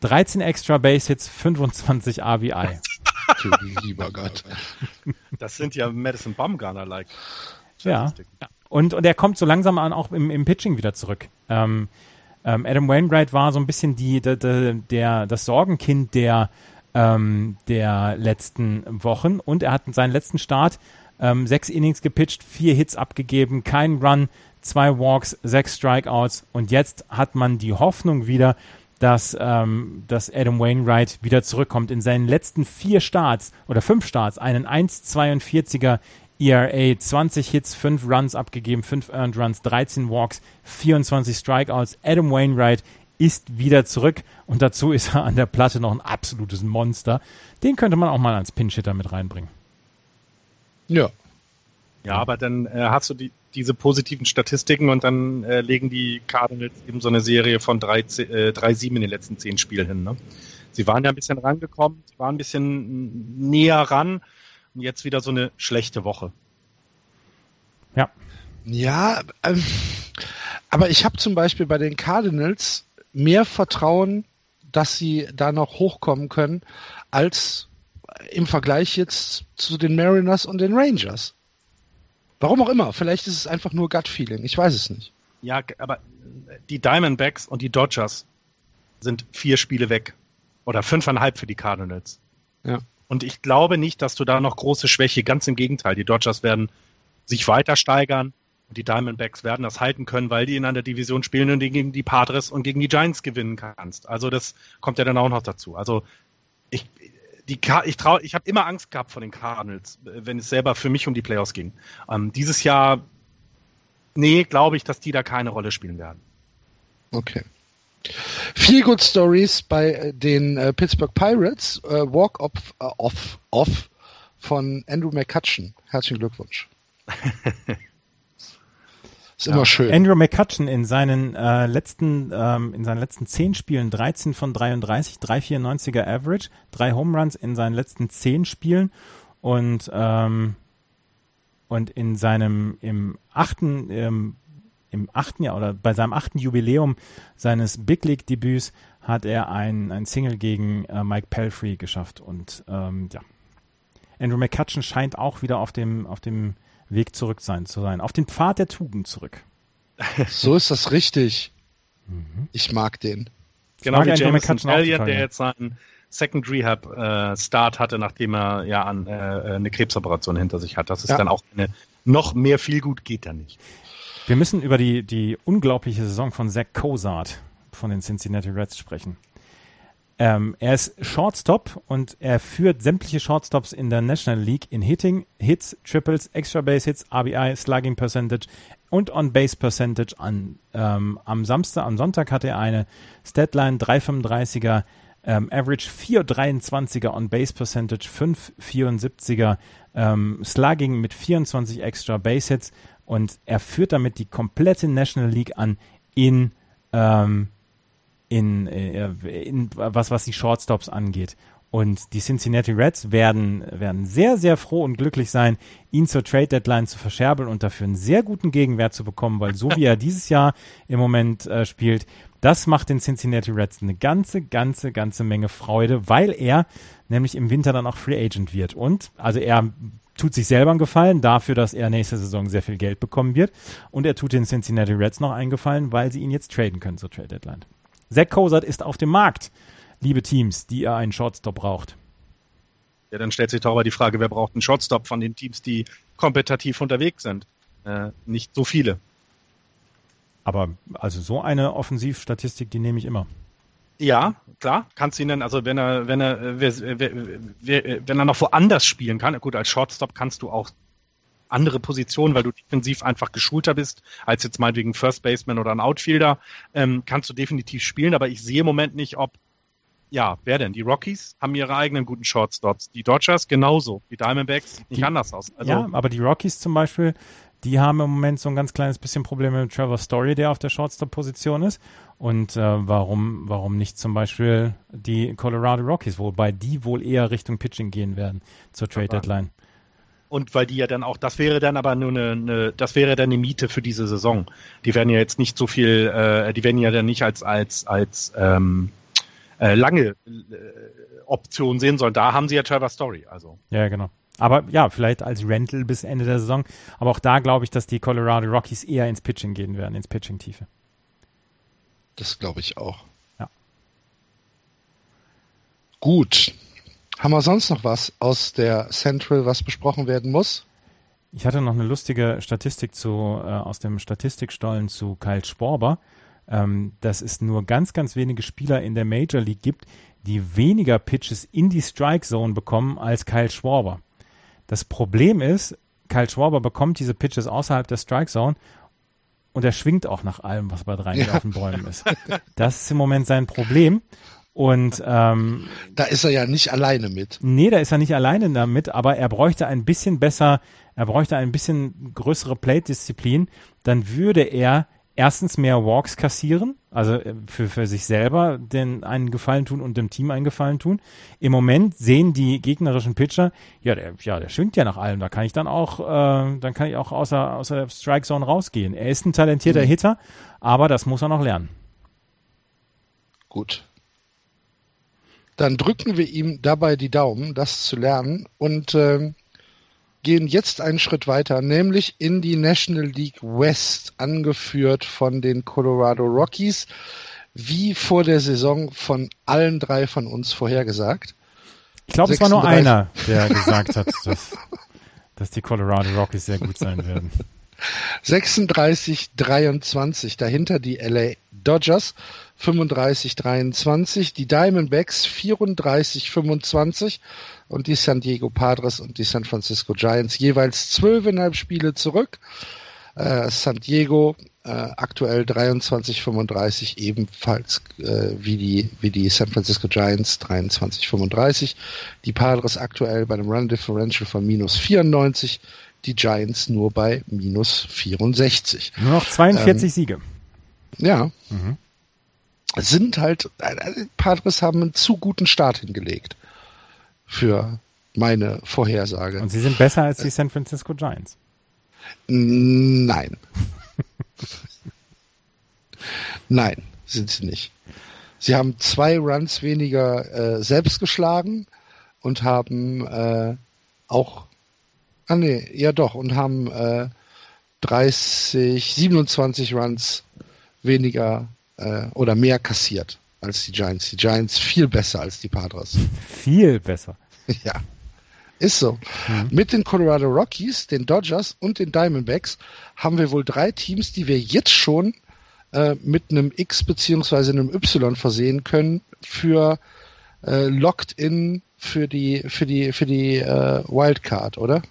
13 extra Base Hits, 25 RBI. Lieber Gott. Das sind ja Madison Bumgarner-like. Ja. Und, und er kommt so langsam an auch im, im Pitching wieder zurück. Ähm, ähm, Adam Wainwright war so ein bisschen die, de, de, der, das Sorgenkind der, ähm, der letzten Wochen und er hat seinen letzten Start ähm, sechs Innings gepitcht, vier Hits abgegeben, kein Run, zwei Walks, sechs Strikeouts und jetzt hat man die Hoffnung wieder, dass, ähm, dass Adam Wainwright wieder zurückkommt. In seinen letzten vier Starts oder fünf Starts einen 1,42er ERA, 20 Hits, 5 Runs abgegeben, 5 Earned Runs, 13 Walks, 24 Strikeouts. Adam Wainwright ist wieder zurück und dazu ist er an der Platte noch ein absolutes Monster. Den könnte man auch mal als Pinch-Hitter mit reinbringen. Ja. Ja, aber dann äh, hast du die, diese positiven Statistiken und dann äh, legen die Cardinals eben so eine Serie von 3-7 äh, in den letzten zehn Spielen hin. Ne? Sie waren ja ein bisschen rangekommen, sie waren ein bisschen näher ran und jetzt wieder so eine schlechte Woche. Ja. Ja, ähm, aber ich habe zum Beispiel bei den Cardinals mehr Vertrauen, dass sie da noch hochkommen können, als im Vergleich jetzt zu den Mariners und den Rangers. Warum auch immer. Vielleicht ist es einfach nur Gut-Feeling. Ich weiß es nicht. Ja, aber die Diamondbacks und die Dodgers sind vier Spiele weg. Oder fünfeinhalb für die Cardinals. Ja. Und ich glaube nicht, dass du da noch große Schwäche, ganz im Gegenteil. Die Dodgers werden sich weiter steigern und die Diamondbacks werden das halten können, weil die in einer Division spielen und gegen die Padres und gegen die Giants gewinnen kannst. Also das kommt ja dann auch noch dazu. Also ich, die ich trau, ich habe immer Angst gehabt vor den Cardinals, wenn es selber für mich um die Playoffs ging. Ähm, dieses Jahr, nee, glaube ich, dass die da keine Rolle spielen werden. Okay. Viel Good Stories bei äh, den äh, Pittsburgh Pirates. Äh, Walk off, äh, off, off von Andrew McCutcheon. Herzlichen Glückwunsch. <laughs> Ist ja. immer schön. Andrew McCutcheon in seinen äh, letzten ähm, in seinen letzten zehn Spielen 13 von 33, 3,94er Average, drei Home Runs in seinen letzten zehn Spielen und ähm, und in seinem im achten ähm, im achten Jahr oder bei seinem achten Jubiläum seines Big League Debüts hat er ein, ein Single gegen äh, Mike Pelfrey geschafft und ähm, ja Andrew McCutcheon scheint auch wieder auf dem auf dem Weg zurück sein zu sein. Auf den Pfad der Tugend zurück. So ist das richtig. Mhm. Ich mag den. Genau wie Jameson Elliott, der jetzt seinen Second Rehab äh, Start hatte, nachdem er ja an, äh, eine Krebsoperation hinter sich hat. Das ist ja. dann auch eine, noch mehr viel gut geht da nicht. Wir müssen über die, die unglaubliche Saison von Zach Cozart von den Cincinnati Reds sprechen. Ähm, er ist Shortstop und er führt sämtliche Shortstops in der National League in Hitting, Hits, Triples, Extra Base Hits, RBI, Slugging Percentage und On Base Percentage an. Ähm, am Samstag, am Sonntag hatte er eine Statline 335er, ähm, Average 423er On Base Percentage, 574er ähm, Slugging mit 24 Extra Base Hits und er führt damit die komplette National League an in ähm, in, äh, in was, was die Shortstops angeht. Und die Cincinnati Reds werden, werden sehr, sehr froh und glücklich sein, ihn zur Trade Deadline zu verscherbeln und dafür einen sehr guten Gegenwert zu bekommen, weil so wie er <laughs> dieses Jahr im Moment äh, spielt, das macht den Cincinnati Reds eine ganze, ganze, ganze Menge Freude, weil er nämlich im Winter dann auch Free Agent wird. Und also er tut sich selber einen Gefallen dafür, dass er nächste Saison sehr viel Geld bekommen wird. Und er tut den Cincinnati Reds noch einen Gefallen, weil sie ihn jetzt traden können zur Trade Deadline. Zach Cozart ist auf dem Markt, liebe Teams, die ihr einen Shortstop braucht. Ja, dann stellt sich doch aber die Frage, wer braucht einen Shortstop von den Teams, die kompetitiv unterwegs sind? Äh, nicht so viele. Aber also so eine Offensivstatistik, die nehme ich immer. Ja, klar, kannst du ihn dann, also wenn er, wenn er, wenn er noch woanders spielen kann, gut, als Shortstop kannst du auch andere Position, weil du defensiv einfach geschulter bist, als jetzt meinetwegen First Baseman oder ein Outfielder, ähm, kannst du definitiv spielen, aber ich sehe im Moment nicht, ob ja, wer denn? Die Rockies haben ihre eigenen guten Shortstops. Die Dodgers genauso. Die Diamondbacks sieht nicht die, anders aus. Also, ja, aber die Rockies zum Beispiel, die haben im Moment so ein ganz kleines bisschen Probleme mit Trevor Story, der auf der Shortstop-Position ist. Und äh, warum, warum nicht zum Beispiel die Colorado Rockies, wobei die wohl eher Richtung Pitching gehen werden zur Trade Deadline. Und weil die ja dann auch, das wäre dann aber nur eine, eine, das wäre dann eine Miete für diese Saison. Die werden ja jetzt nicht so viel, äh, die werden ja dann nicht als als als ähm, äh, lange äh, Option sehen sollen. Da haben sie ja Trevor Story, also. Ja, genau. Aber ja, vielleicht als Rental bis Ende der Saison. Aber auch da glaube ich, dass die Colorado Rockies eher ins Pitching gehen werden, ins Pitching-Tiefe. Das glaube ich auch. Ja. Gut, haben wir sonst noch was aus der Central, was besprochen werden muss? Ich hatte noch eine lustige Statistik zu, äh, aus dem Statistikstollen zu Kyle Sporber, ähm, dass es nur ganz, ganz wenige Spieler in der Major League gibt, die weniger Pitches in die Strike Zone bekommen als Kyle Schwarber. Das Problem ist, Kyle Schwarber bekommt diese Pitches außerhalb der Strike Zone und er schwingt auch nach allem, was bei drei ja. auf den Bäumen ist. Das ist im Moment sein Problem. Und ähm, da ist er ja nicht alleine mit. Nee, da ist er nicht alleine damit, aber er bräuchte ein bisschen besser, er bräuchte ein bisschen größere Plate-Disziplin, dann würde er erstens mehr Walks kassieren, also äh, für, für sich selber den einen Gefallen tun und dem Team einen Gefallen tun. Im Moment sehen die gegnerischen Pitcher, ja, der, ja, der schwingt ja nach allem, da kann ich dann auch, äh, dann kann ich auch außer, außer der Strike Zone rausgehen. Er ist ein talentierter mhm. Hitter, aber das muss er noch lernen. Gut, dann drücken wir ihm dabei die Daumen, das zu lernen und äh, gehen jetzt einen Schritt weiter, nämlich in die National League West, angeführt von den Colorado Rockies, wie vor der Saison von allen drei von uns vorhergesagt. Ich glaube, es war nur einer, der gesagt hat, <laughs> dass, dass die Colorado Rockies sehr gut sein werden. 36, 23, dahinter die LA Dodgers 35-23, die Diamondbacks 34-25 und die San Diego Padres und die San Francisco Giants jeweils zwölfeinhalb Spiele zurück. Äh, San Diego äh, aktuell 23-35 ebenfalls äh, wie, die, wie die San Francisco Giants 23-35. Die Padres aktuell bei einem Run Differential von minus 94, die Giants nur bei minus 64. Nur noch 42 ähm, Siege. Ja. Mhm sind halt, Padres haben einen zu guten Start hingelegt für meine Vorhersage. Und sie sind besser als die San Francisco Giants? Nein. <laughs> Nein, sind sie nicht. Sie haben zwei Runs weniger äh, selbst geschlagen und haben äh, auch, ah nee, ja doch, und haben äh, 30, 27 Runs weniger äh, oder mehr kassiert als die Giants. Die Giants viel besser als die Padres. <laughs> Viel besser. <laughs> ja. Ist so. Mhm. Mit den Colorado Rockies, den Dodgers und den Diamondbacks haben wir wohl drei Teams, die wir jetzt schon äh, mit einem X beziehungsweise einem Y versehen können für äh, Locked In für die für die für die äh, Wildcard, oder?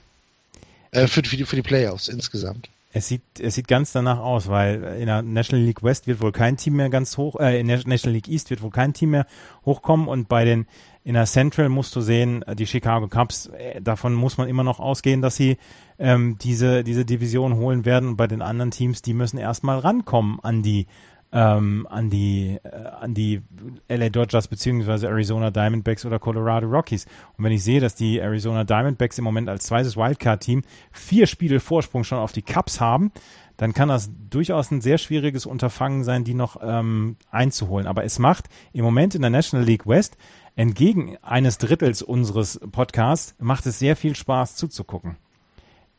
Äh, für, für, die, für die Playoffs insgesamt. Es sieht, es sieht ganz danach aus, weil in der National League West wird wohl kein Team mehr ganz hoch, äh, in der National League East wird wohl kein Team mehr hochkommen und bei den in der Central musst du sehen, die Chicago Cubs, äh, davon muss man immer noch ausgehen, dass sie ähm, diese, diese Division holen werden. Und bei den anderen Teams, die müssen erstmal rankommen an die ähm, an die äh, an die LA Dodgers beziehungsweise Arizona Diamondbacks oder Colorado Rockies. Und wenn ich sehe, dass die Arizona Diamondbacks im Moment als zweites Wildcard-Team vier Spiele Vorsprung schon auf die Cubs haben, dann kann das durchaus ein sehr schwieriges Unterfangen sein, die noch ähm, einzuholen. Aber es macht im Moment in der National League West entgegen eines Drittels unseres Podcasts macht es sehr viel Spaß zuzugucken.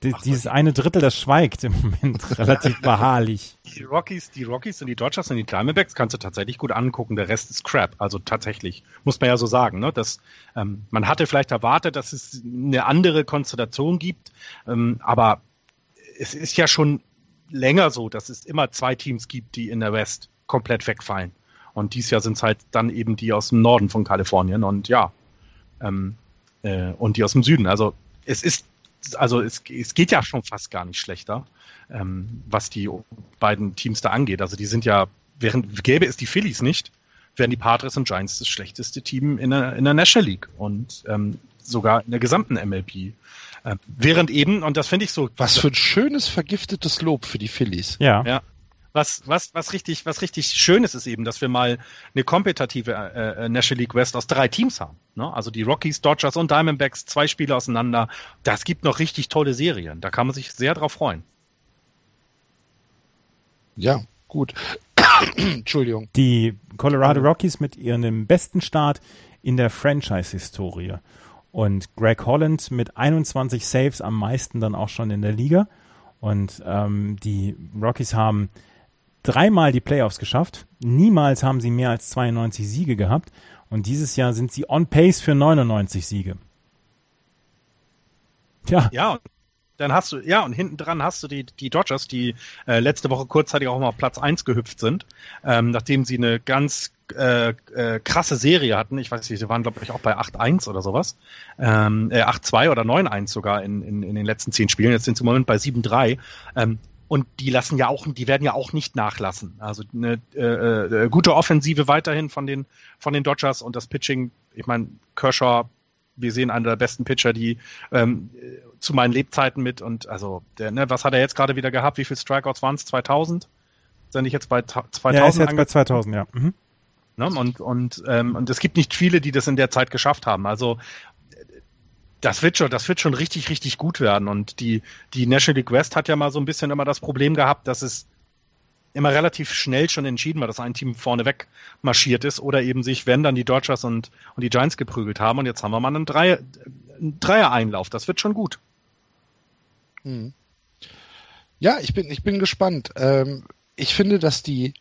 D Ach, dieses eine Drittel, das schweigt im Moment <laughs> relativ beharrlich. Die Rockies, die Rockies und die Dodgers und die Diamondbacks kannst du tatsächlich gut angucken. Der Rest ist Crap. Also tatsächlich, muss man ja so sagen. Ne? Das, ähm, man hatte vielleicht erwartet, dass es eine andere Konstellation gibt, ähm, aber es ist ja schon länger so, dass es immer zwei Teams gibt, die in der West komplett wegfallen. Und dieses Jahr sind es halt dann eben die aus dem Norden von Kalifornien und ja, ähm, äh, und die aus dem Süden. Also es ist, also es, es geht ja schon fast gar nicht schlechter, ähm, was die beiden Teams da angeht. Also die sind ja, während gäbe es die Phillies nicht, wären die Padres und Giants das schlechteste Team in der, in der National League und ähm, sogar in der gesamten MLB. Äh, während eben, und das finde ich so. Was für ein schönes vergiftetes Lob für die Phillies. Ja. ja was, was, was richtig, was richtig schön ist, ist eben, dass wir mal eine kompetitive äh, äh, National League West aus drei Teams haben. Ne? Also die Rockies, Dodgers und Diamondbacks, zwei Spiele auseinander. Das gibt noch richtig tolle Serien. Da kann man sich sehr drauf freuen. Ja, gut. <coughs> Entschuldigung. Die Colorado Rockies mit ihrem besten Start in der Franchise-Historie. Und Greg Holland mit 21 Saves am meisten dann auch schon in der Liga. Und ähm, die Rockies haben dreimal die Playoffs geschafft. Niemals haben sie mehr als 92 Siege gehabt. Und dieses Jahr sind sie on pace für 99 Siege. Ja. Ja, dann hast du, ja, und hinten dran hast du die, die Dodgers, die äh, letzte Woche kurzzeitig auch mal auf Platz 1 gehüpft sind, ähm, nachdem sie eine ganz äh, äh, krasse Serie hatten. Ich weiß nicht, sie waren, glaube ich, auch bei 8-1 oder sowas. Ähm, äh, 8-2 oder 9-1 sogar in, in, in den letzten zehn Spielen. Jetzt sind sie im Moment bei 7-3. Ähm, und die lassen ja auch, die werden ja auch nicht nachlassen. Also eine äh, äh, gute Offensive weiterhin von den von den Dodgers und das Pitching. Ich meine, Kershaw, wir sehen einer der besten Pitcher, die ähm, zu meinen Lebzeiten mit und also der, ne, was hat er jetzt gerade wieder gehabt? Wie viele Strikeouts waren es? 2000? Sind ich jetzt bei 2000? Ja, ist jetzt bei 2000, ja. Mhm. Ne? Und und ähm, und es gibt nicht viele, die das in der Zeit geschafft haben. Also das wird schon, das wird schon richtig, richtig gut werden. Und die, die National League West hat ja mal so ein bisschen immer das Problem gehabt, dass es immer relativ schnell schon entschieden war, dass ein Team vorneweg marschiert ist oder eben sich, wenn dann die Dodgers und, und die Giants geprügelt haben. Und jetzt haben wir mal einen, Dreier, einen Dreier-Einlauf. Das wird schon gut. Hm. Ja, ich bin, ich bin gespannt. Ähm, ich finde, dass die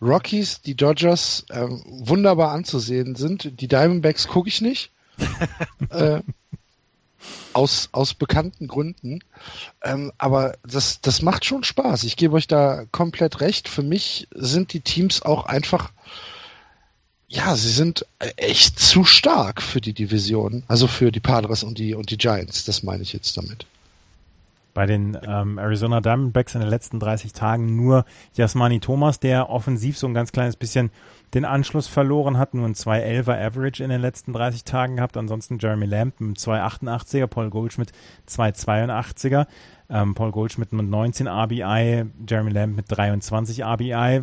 Rockies, die Dodgers ähm, wunderbar anzusehen sind. Die Diamondbacks gucke ich nicht. <laughs> äh, aus, aus bekannten Gründen. Ähm, aber das, das macht schon Spaß. Ich gebe euch da komplett recht. Für mich sind die Teams auch einfach, ja, sie sind echt zu stark für die Division. Also für die Padres und die, und die Giants. Das meine ich jetzt damit bei den ähm, Arizona Diamondbacks in den letzten 30 Tagen nur Jasmani Thomas, der offensiv so ein ganz kleines bisschen den Anschluss verloren hat, nur ein 211er Average in den letzten 30 Tagen gehabt. Ansonsten Jeremy Lamb mit 288er, Paul Goldschmidt 282er. Ähm, Paul Goldschmidt mit 19 RBI, Jeremy Lamb mit 23 RBI.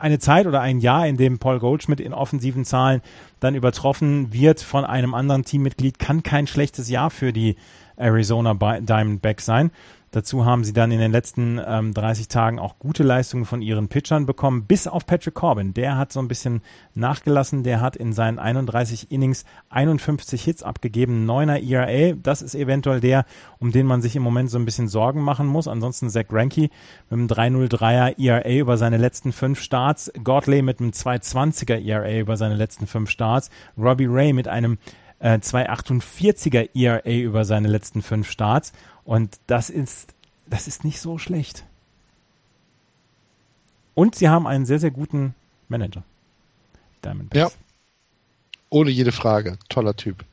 Eine Zeit oder ein Jahr, in dem Paul Goldschmidt in offensiven Zahlen dann übertroffen wird von einem anderen Teammitglied, kann kein schlechtes Jahr für die Arizona Diamondbacks sein. Dazu haben sie dann in den letzten ähm, 30 Tagen auch gute Leistungen von ihren Pitchern bekommen, bis auf Patrick Corbin. Der hat so ein bisschen nachgelassen. Der hat in seinen 31 Innings 51 Hits abgegeben, 9er ERA. Das ist eventuell der, um den man sich im Moment so ein bisschen Sorgen machen muss. Ansonsten Zach Greinke mit einem 303er ERA über seine letzten fünf Starts, Godley mit einem 220er ERA über seine letzten fünf Starts, Robbie Ray mit einem äh, 248er ERA über seine letzten fünf Starts und das ist, das ist nicht so schlecht. Und sie haben einen sehr, sehr guten Manager. Diamondbacks. Ja. Ohne jede Frage. Toller Typ.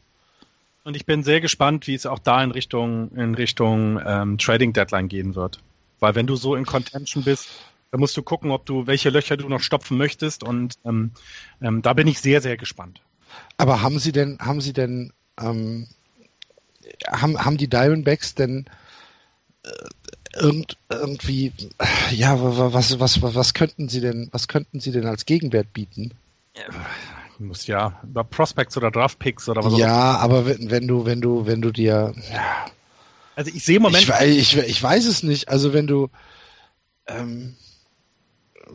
Und ich bin sehr gespannt, wie es auch da in Richtung, in Richtung ähm, Trading Deadline gehen wird. Weil wenn du so in Contention bist, dann musst du gucken, ob du, welche Löcher du noch stopfen möchtest. Und ähm, ähm, da bin ich sehr, sehr gespannt. Aber haben Sie denn, haben Sie denn ähm, haben, haben die Diamondbacks denn äh, irgend, irgendwie, ja, was, was, was, was könnten sie denn, was könnten sie denn als Gegenwert bieten? muss ja über Prospects oder Draftpicks oder was Ja, auch. aber wenn, wenn du, wenn du, wenn du dir, ja. Also ich sehe im Moment. Ich, ich, ich weiß es nicht. Also wenn du, ähm,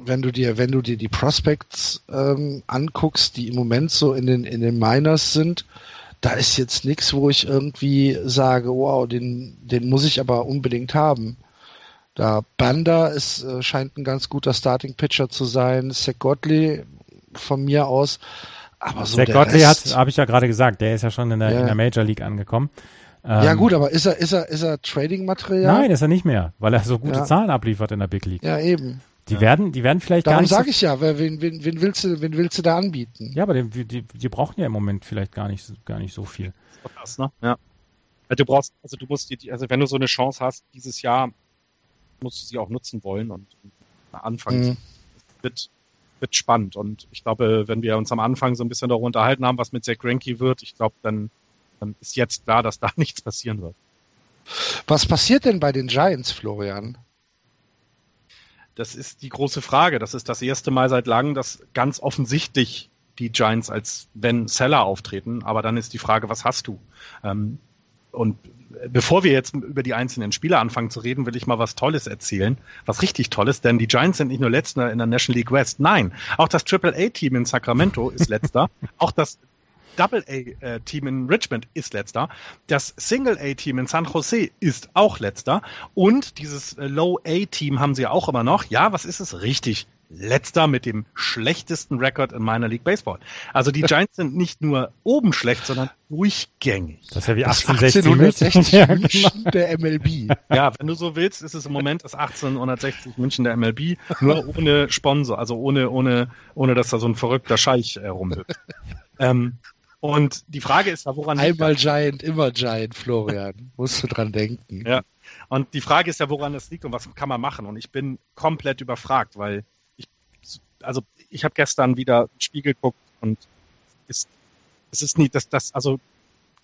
wenn du dir, wenn du dir die Prospects ähm, anguckst, die im Moment so in den in den Miners sind, da ist jetzt nichts, wo ich irgendwie sage, wow, den, den muss ich aber unbedingt haben. Da Banda ist, äh, scheint ein ganz guter Starting Pitcher zu sein. Zach Godley von mir aus. Aber so Zach Godley Rest, hat, habe ich ja gerade gesagt, der ist ja schon in der, ja. in der Major League angekommen. ja ähm, gut, aber ist er, ist er, ist er Trading-Material? Nein, ist er nicht mehr, weil er so gute ja. Zahlen abliefert in der Big League. Ja, eben. Die ja. werden, die werden vielleicht Darum gar nicht. Darum sage ich ja, wen, wen, wen, willst du, wen willst du da anbieten? Ja, aber die, die, die brauchen ja im Moment vielleicht gar nicht, gar nicht so viel. Das, ne? Ja. Also du brauchst, also du musst die, also wenn du so eine Chance hast, dieses Jahr musst du sie auch nutzen wollen und, anfangen. Mhm. Wird, wird spannend. Und ich glaube, wenn wir uns am Anfang so ein bisschen darüber unterhalten haben, was mit Zach Greinke wird, ich glaube, dann, dann ist jetzt klar, dass da <laughs> nichts passieren wird. Was passiert denn bei den Giants, Florian? Das ist die große Frage. Das ist das erste Mal seit langem, dass ganz offensichtlich die Giants als wenn Seller auftreten. Aber dann ist die Frage, was hast du? Ähm, und bevor wir jetzt über die einzelnen Spieler anfangen zu reden, will ich mal was Tolles erzählen, was richtig Tolles, denn die Giants sind nicht nur letzter in der National League West, nein, auch das Triple A Team in Sacramento ist letzter, <laughs> auch das Double-A-Team in Richmond ist letzter. Das Single-A-Team in San Jose ist auch letzter. Und dieses äh, Low-A-Team haben sie auch immer noch. Ja, was ist es? Richtig. Letzter mit dem schlechtesten Rekord in meiner League Baseball. Also die <laughs> Giants sind nicht nur oben schlecht, sondern durchgängig. Das ist ja wie 1860 München <laughs> der MLB. Ja, wenn du so willst, ist es im Moment das 1860 München der MLB, nur <laughs> ohne Sponsor, also ohne, ohne, ohne dass da so ein verrückter Scheich äh, rumhüpft. ähm, und die Frage ist ja, woran Einmal Giant, immer Giant, Florian. <laughs> Musst du dran denken. Ja. Und die Frage ist ja, woran das liegt und was kann man machen? Und ich bin komplett überfragt, weil ich, also ich habe gestern wieder ein Spiegel geguckt und ist, es ist nie, das, das, also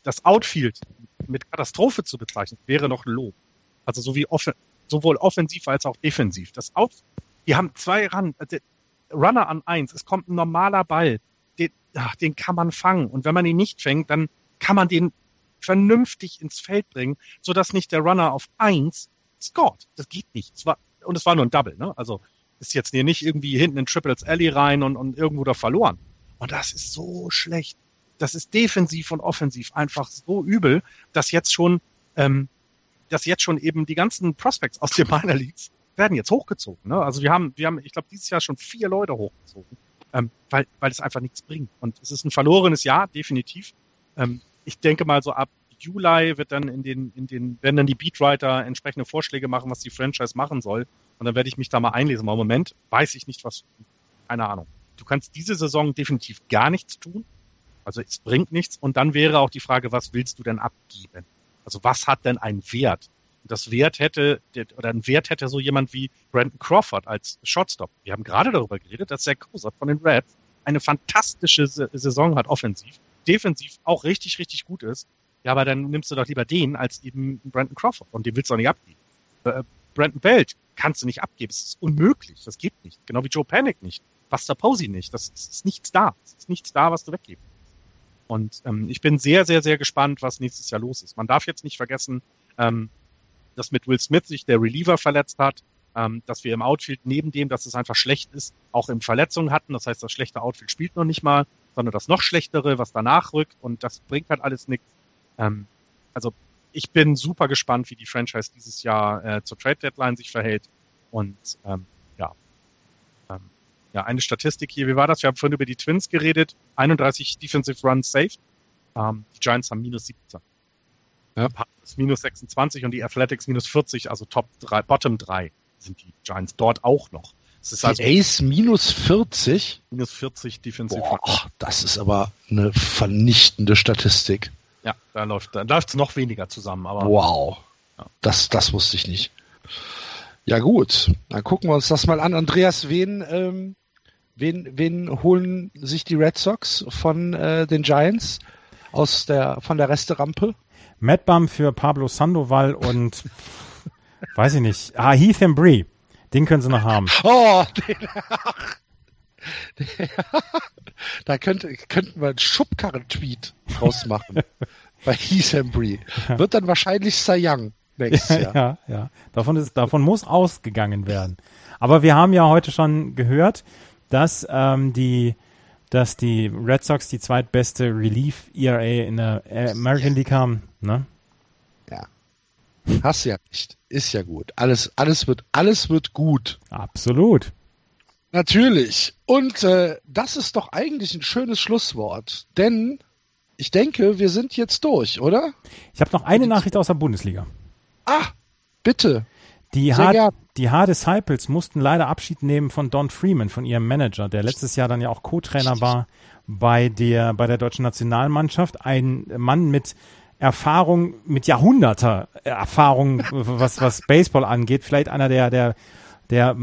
das Outfield mit Katastrophe zu bezeichnen, wäre noch Lob. Also so wie offen, sowohl offensiv als auch defensiv. Das Out, die haben zwei Run, also Runner an eins, es kommt ein normaler Ball ach, den kann man fangen. Und wenn man ihn nicht fängt, dann kann man den vernünftig ins Feld bringen, sodass nicht der Runner auf eins scored. Das geht nicht. Es war, und es war nur ein Double, ne? Also ist jetzt hier nicht irgendwie hinten in Triples Alley rein und, und irgendwo da verloren. Und das ist so schlecht. Das ist defensiv und offensiv einfach so übel, dass jetzt schon, ähm, dass jetzt schon eben die ganzen Prospects aus den Minor Leagues werden jetzt hochgezogen. Ne? Also wir haben, wir haben, ich glaube, dieses Jahr schon vier Leute hochgezogen ähm, weil, weil es einfach nichts bringt. Und es ist ein verlorenes Jahr, definitiv. Ähm, ich denke mal so ab Juli wird dann in den, in den, werden dann die Beatwriter entsprechende Vorschläge machen, was die Franchise machen soll. Und dann werde ich mich da mal einlesen. Aber im Moment weiß ich nicht, was, keine Ahnung. Du kannst diese Saison definitiv gar nichts tun. Also es bringt nichts. Und dann wäre auch die Frage, was willst du denn abgeben? Also was hat denn einen Wert? Das Wert hätte, oder ein Wert hätte so jemand wie Brandon Crawford als Shortstop. Wir haben gerade darüber geredet, dass Zach Kozak von den Reds eine fantastische Saison hat, offensiv, defensiv auch richtig, richtig gut ist. Ja, aber dann nimmst du doch lieber den als eben Brandon Crawford und den willst du auch nicht abgeben. Äh, Brandon Belt kannst du nicht abgeben. Es ist unmöglich. Das geht nicht. Genau wie Joe Panic nicht. Buster Posey nicht. Das, das ist nichts da. Es ist nichts da, was du weggeben. Und ähm, ich bin sehr, sehr, sehr gespannt, was nächstes Jahr los ist. Man darf jetzt nicht vergessen, ähm, dass mit Will Smith sich der Reliever verletzt hat, ähm, dass wir im Outfield neben dem, dass es einfach schlecht ist, auch im Verletzungen hatten. Das heißt, das schlechte Outfield spielt noch nicht mal, sondern das noch schlechtere, was danach rückt und das bringt halt alles nichts. Ähm, also ich bin super gespannt, wie die Franchise dieses Jahr äh, zur Trade Deadline sich verhält. Und ähm, ja, ähm, ja, eine Statistik hier. Wie war das? Wir haben vorhin über die Twins geredet. 31 Defensive Runs saved. Ähm, die Giants haben minus 17. Ja. minus 26 und die Athletics minus 40, also Top 3, Bottom 3 sind die Giants dort auch noch. Es ist also Ace minus 40? Minus 40 Defensive Boah. Das ist aber eine vernichtende Statistik. Ja, da läuft da läuft es noch weniger zusammen. Aber wow, ja. das das wusste ich nicht. Ja gut, dann gucken wir uns das mal an. Andreas, wen ähm, wen wen holen sich die Red Sox von äh, den Giants aus der von der Resterampe? Matt Bum für Pablo Sandoval und <laughs> weiß ich nicht. Ah, Heath Embry. Den können sie noch haben. Oh, den, ach, <laughs> da könnte, könnten wir einen Schubkarren-Tweet draus machen. <laughs> bei Heathambry. Wird dann wahrscheinlich Cy Young nächstes Jahr. Ja, ja. Davon, ist, davon muss ausgegangen werden. Aber wir haben ja heute schon gehört, dass ähm, die dass die Red Sox die zweitbeste Relief ERA in der American League haben, ne? Ja. Hast ja nicht. Ist ja gut. Alles, alles wird, alles wird gut. Absolut. Natürlich. Und äh, das ist doch eigentlich ein schönes Schlusswort. Denn ich denke, wir sind jetzt durch, oder? Ich habe noch eine Nachricht aus der Bundesliga. Ah, bitte. Die Hard, die Hard Disciples mussten leider Abschied nehmen von Don Freeman, von ihrem Manager, der letztes Jahr dann ja auch Co-Trainer war bei der, bei der deutschen Nationalmannschaft. Ein Mann mit Erfahrung, mit Jahrhunderter Erfahrung, <laughs> was, was Baseball angeht. Vielleicht einer der, der der,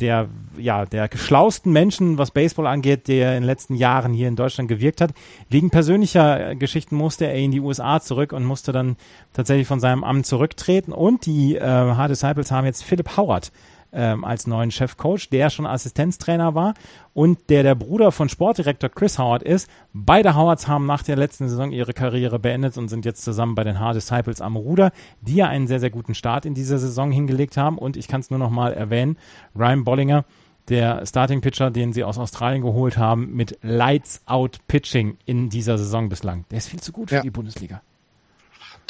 der, ja, der geschlausten Menschen, was Baseball angeht, der in den letzten Jahren hier in Deutschland gewirkt hat. Wegen persönlicher Geschichten musste er in die USA zurück und musste dann tatsächlich von seinem Amt zurücktreten. Und die äh, Hard Disciples haben jetzt Philipp Howard ähm, als neuen Chefcoach, der schon Assistenztrainer war und der der Bruder von Sportdirektor Chris Howard ist. Beide Howards haben nach der letzten Saison ihre Karriere beendet und sind jetzt zusammen bei den Hard Disciples am Ruder, die ja einen sehr, sehr guten Start in dieser Saison hingelegt haben. Und ich kann es nur noch mal erwähnen, Ryan Bollinger, der Starting Pitcher, den sie aus Australien geholt haben, mit Lights Out Pitching in dieser Saison bislang. Der ist viel zu gut für ja. die Bundesliga.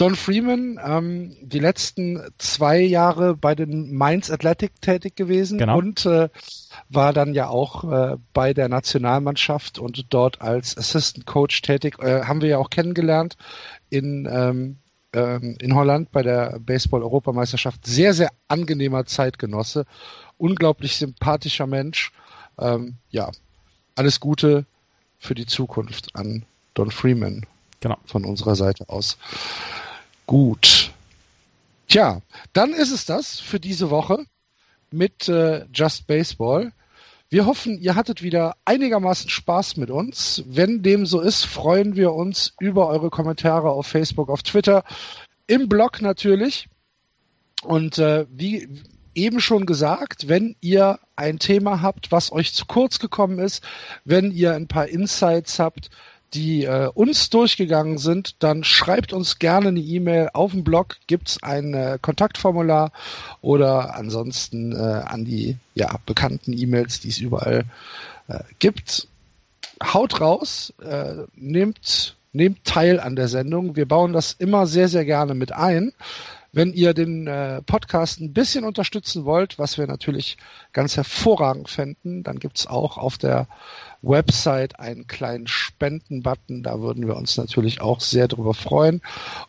Don Freeman, ähm, die letzten zwei Jahre bei den Mainz Athletic tätig gewesen genau. und äh, war dann ja auch äh, bei der Nationalmannschaft und dort als Assistant Coach tätig. Äh, haben wir ja auch kennengelernt in, ähm, ähm, in Holland bei der Baseball-Europameisterschaft. Sehr, sehr angenehmer Zeitgenosse, unglaublich sympathischer Mensch. Ähm, ja, alles Gute für die Zukunft an Don Freeman. Genau. Von unserer Seite aus. Gut. Tja, dann ist es das für diese Woche mit äh, Just Baseball. Wir hoffen, ihr hattet wieder einigermaßen Spaß mit uns. Wenn dem so ist, freuen wir uns über eure Kommentare auf Facebook, auf Twitter, im Blog natürlich. Und äh, wie eben schon gesagt, wenn ihr ein Thema habt, was euch zu kurz gekommen ist, wenn ihr ein paar Insights habt, die äh, uns durchgegangen sind, dann schreibt uns gerne eine E-Mail. Auf dem Blog gibt's ein äh, Kontaktformular oder ansonsten äh, an die ja, bekannten E-Mails, die es überall äh, gibt. Haut raus, äh, nehmt, nehmt teil an der Sendung. Wir bauen das immer sehr, sehr gerne mit ein. Wenn ihr den äh, Podcast ein bisschen unterstützen wollt, was wir natürlich ganz hervorragend fänden, dann gibt's auch auf der Website einen kleinen Spenden-Button. Da würden wir uns natürlich auch sehr drüber freuen.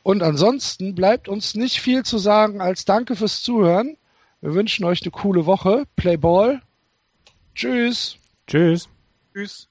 Und ansonsten bleibt uns nicht viel zu sagen als Danke fürs Zuhören. Wir wünschen euch eine coole Woche. Play Ball. Tschüss. Tschüss. Tschüss.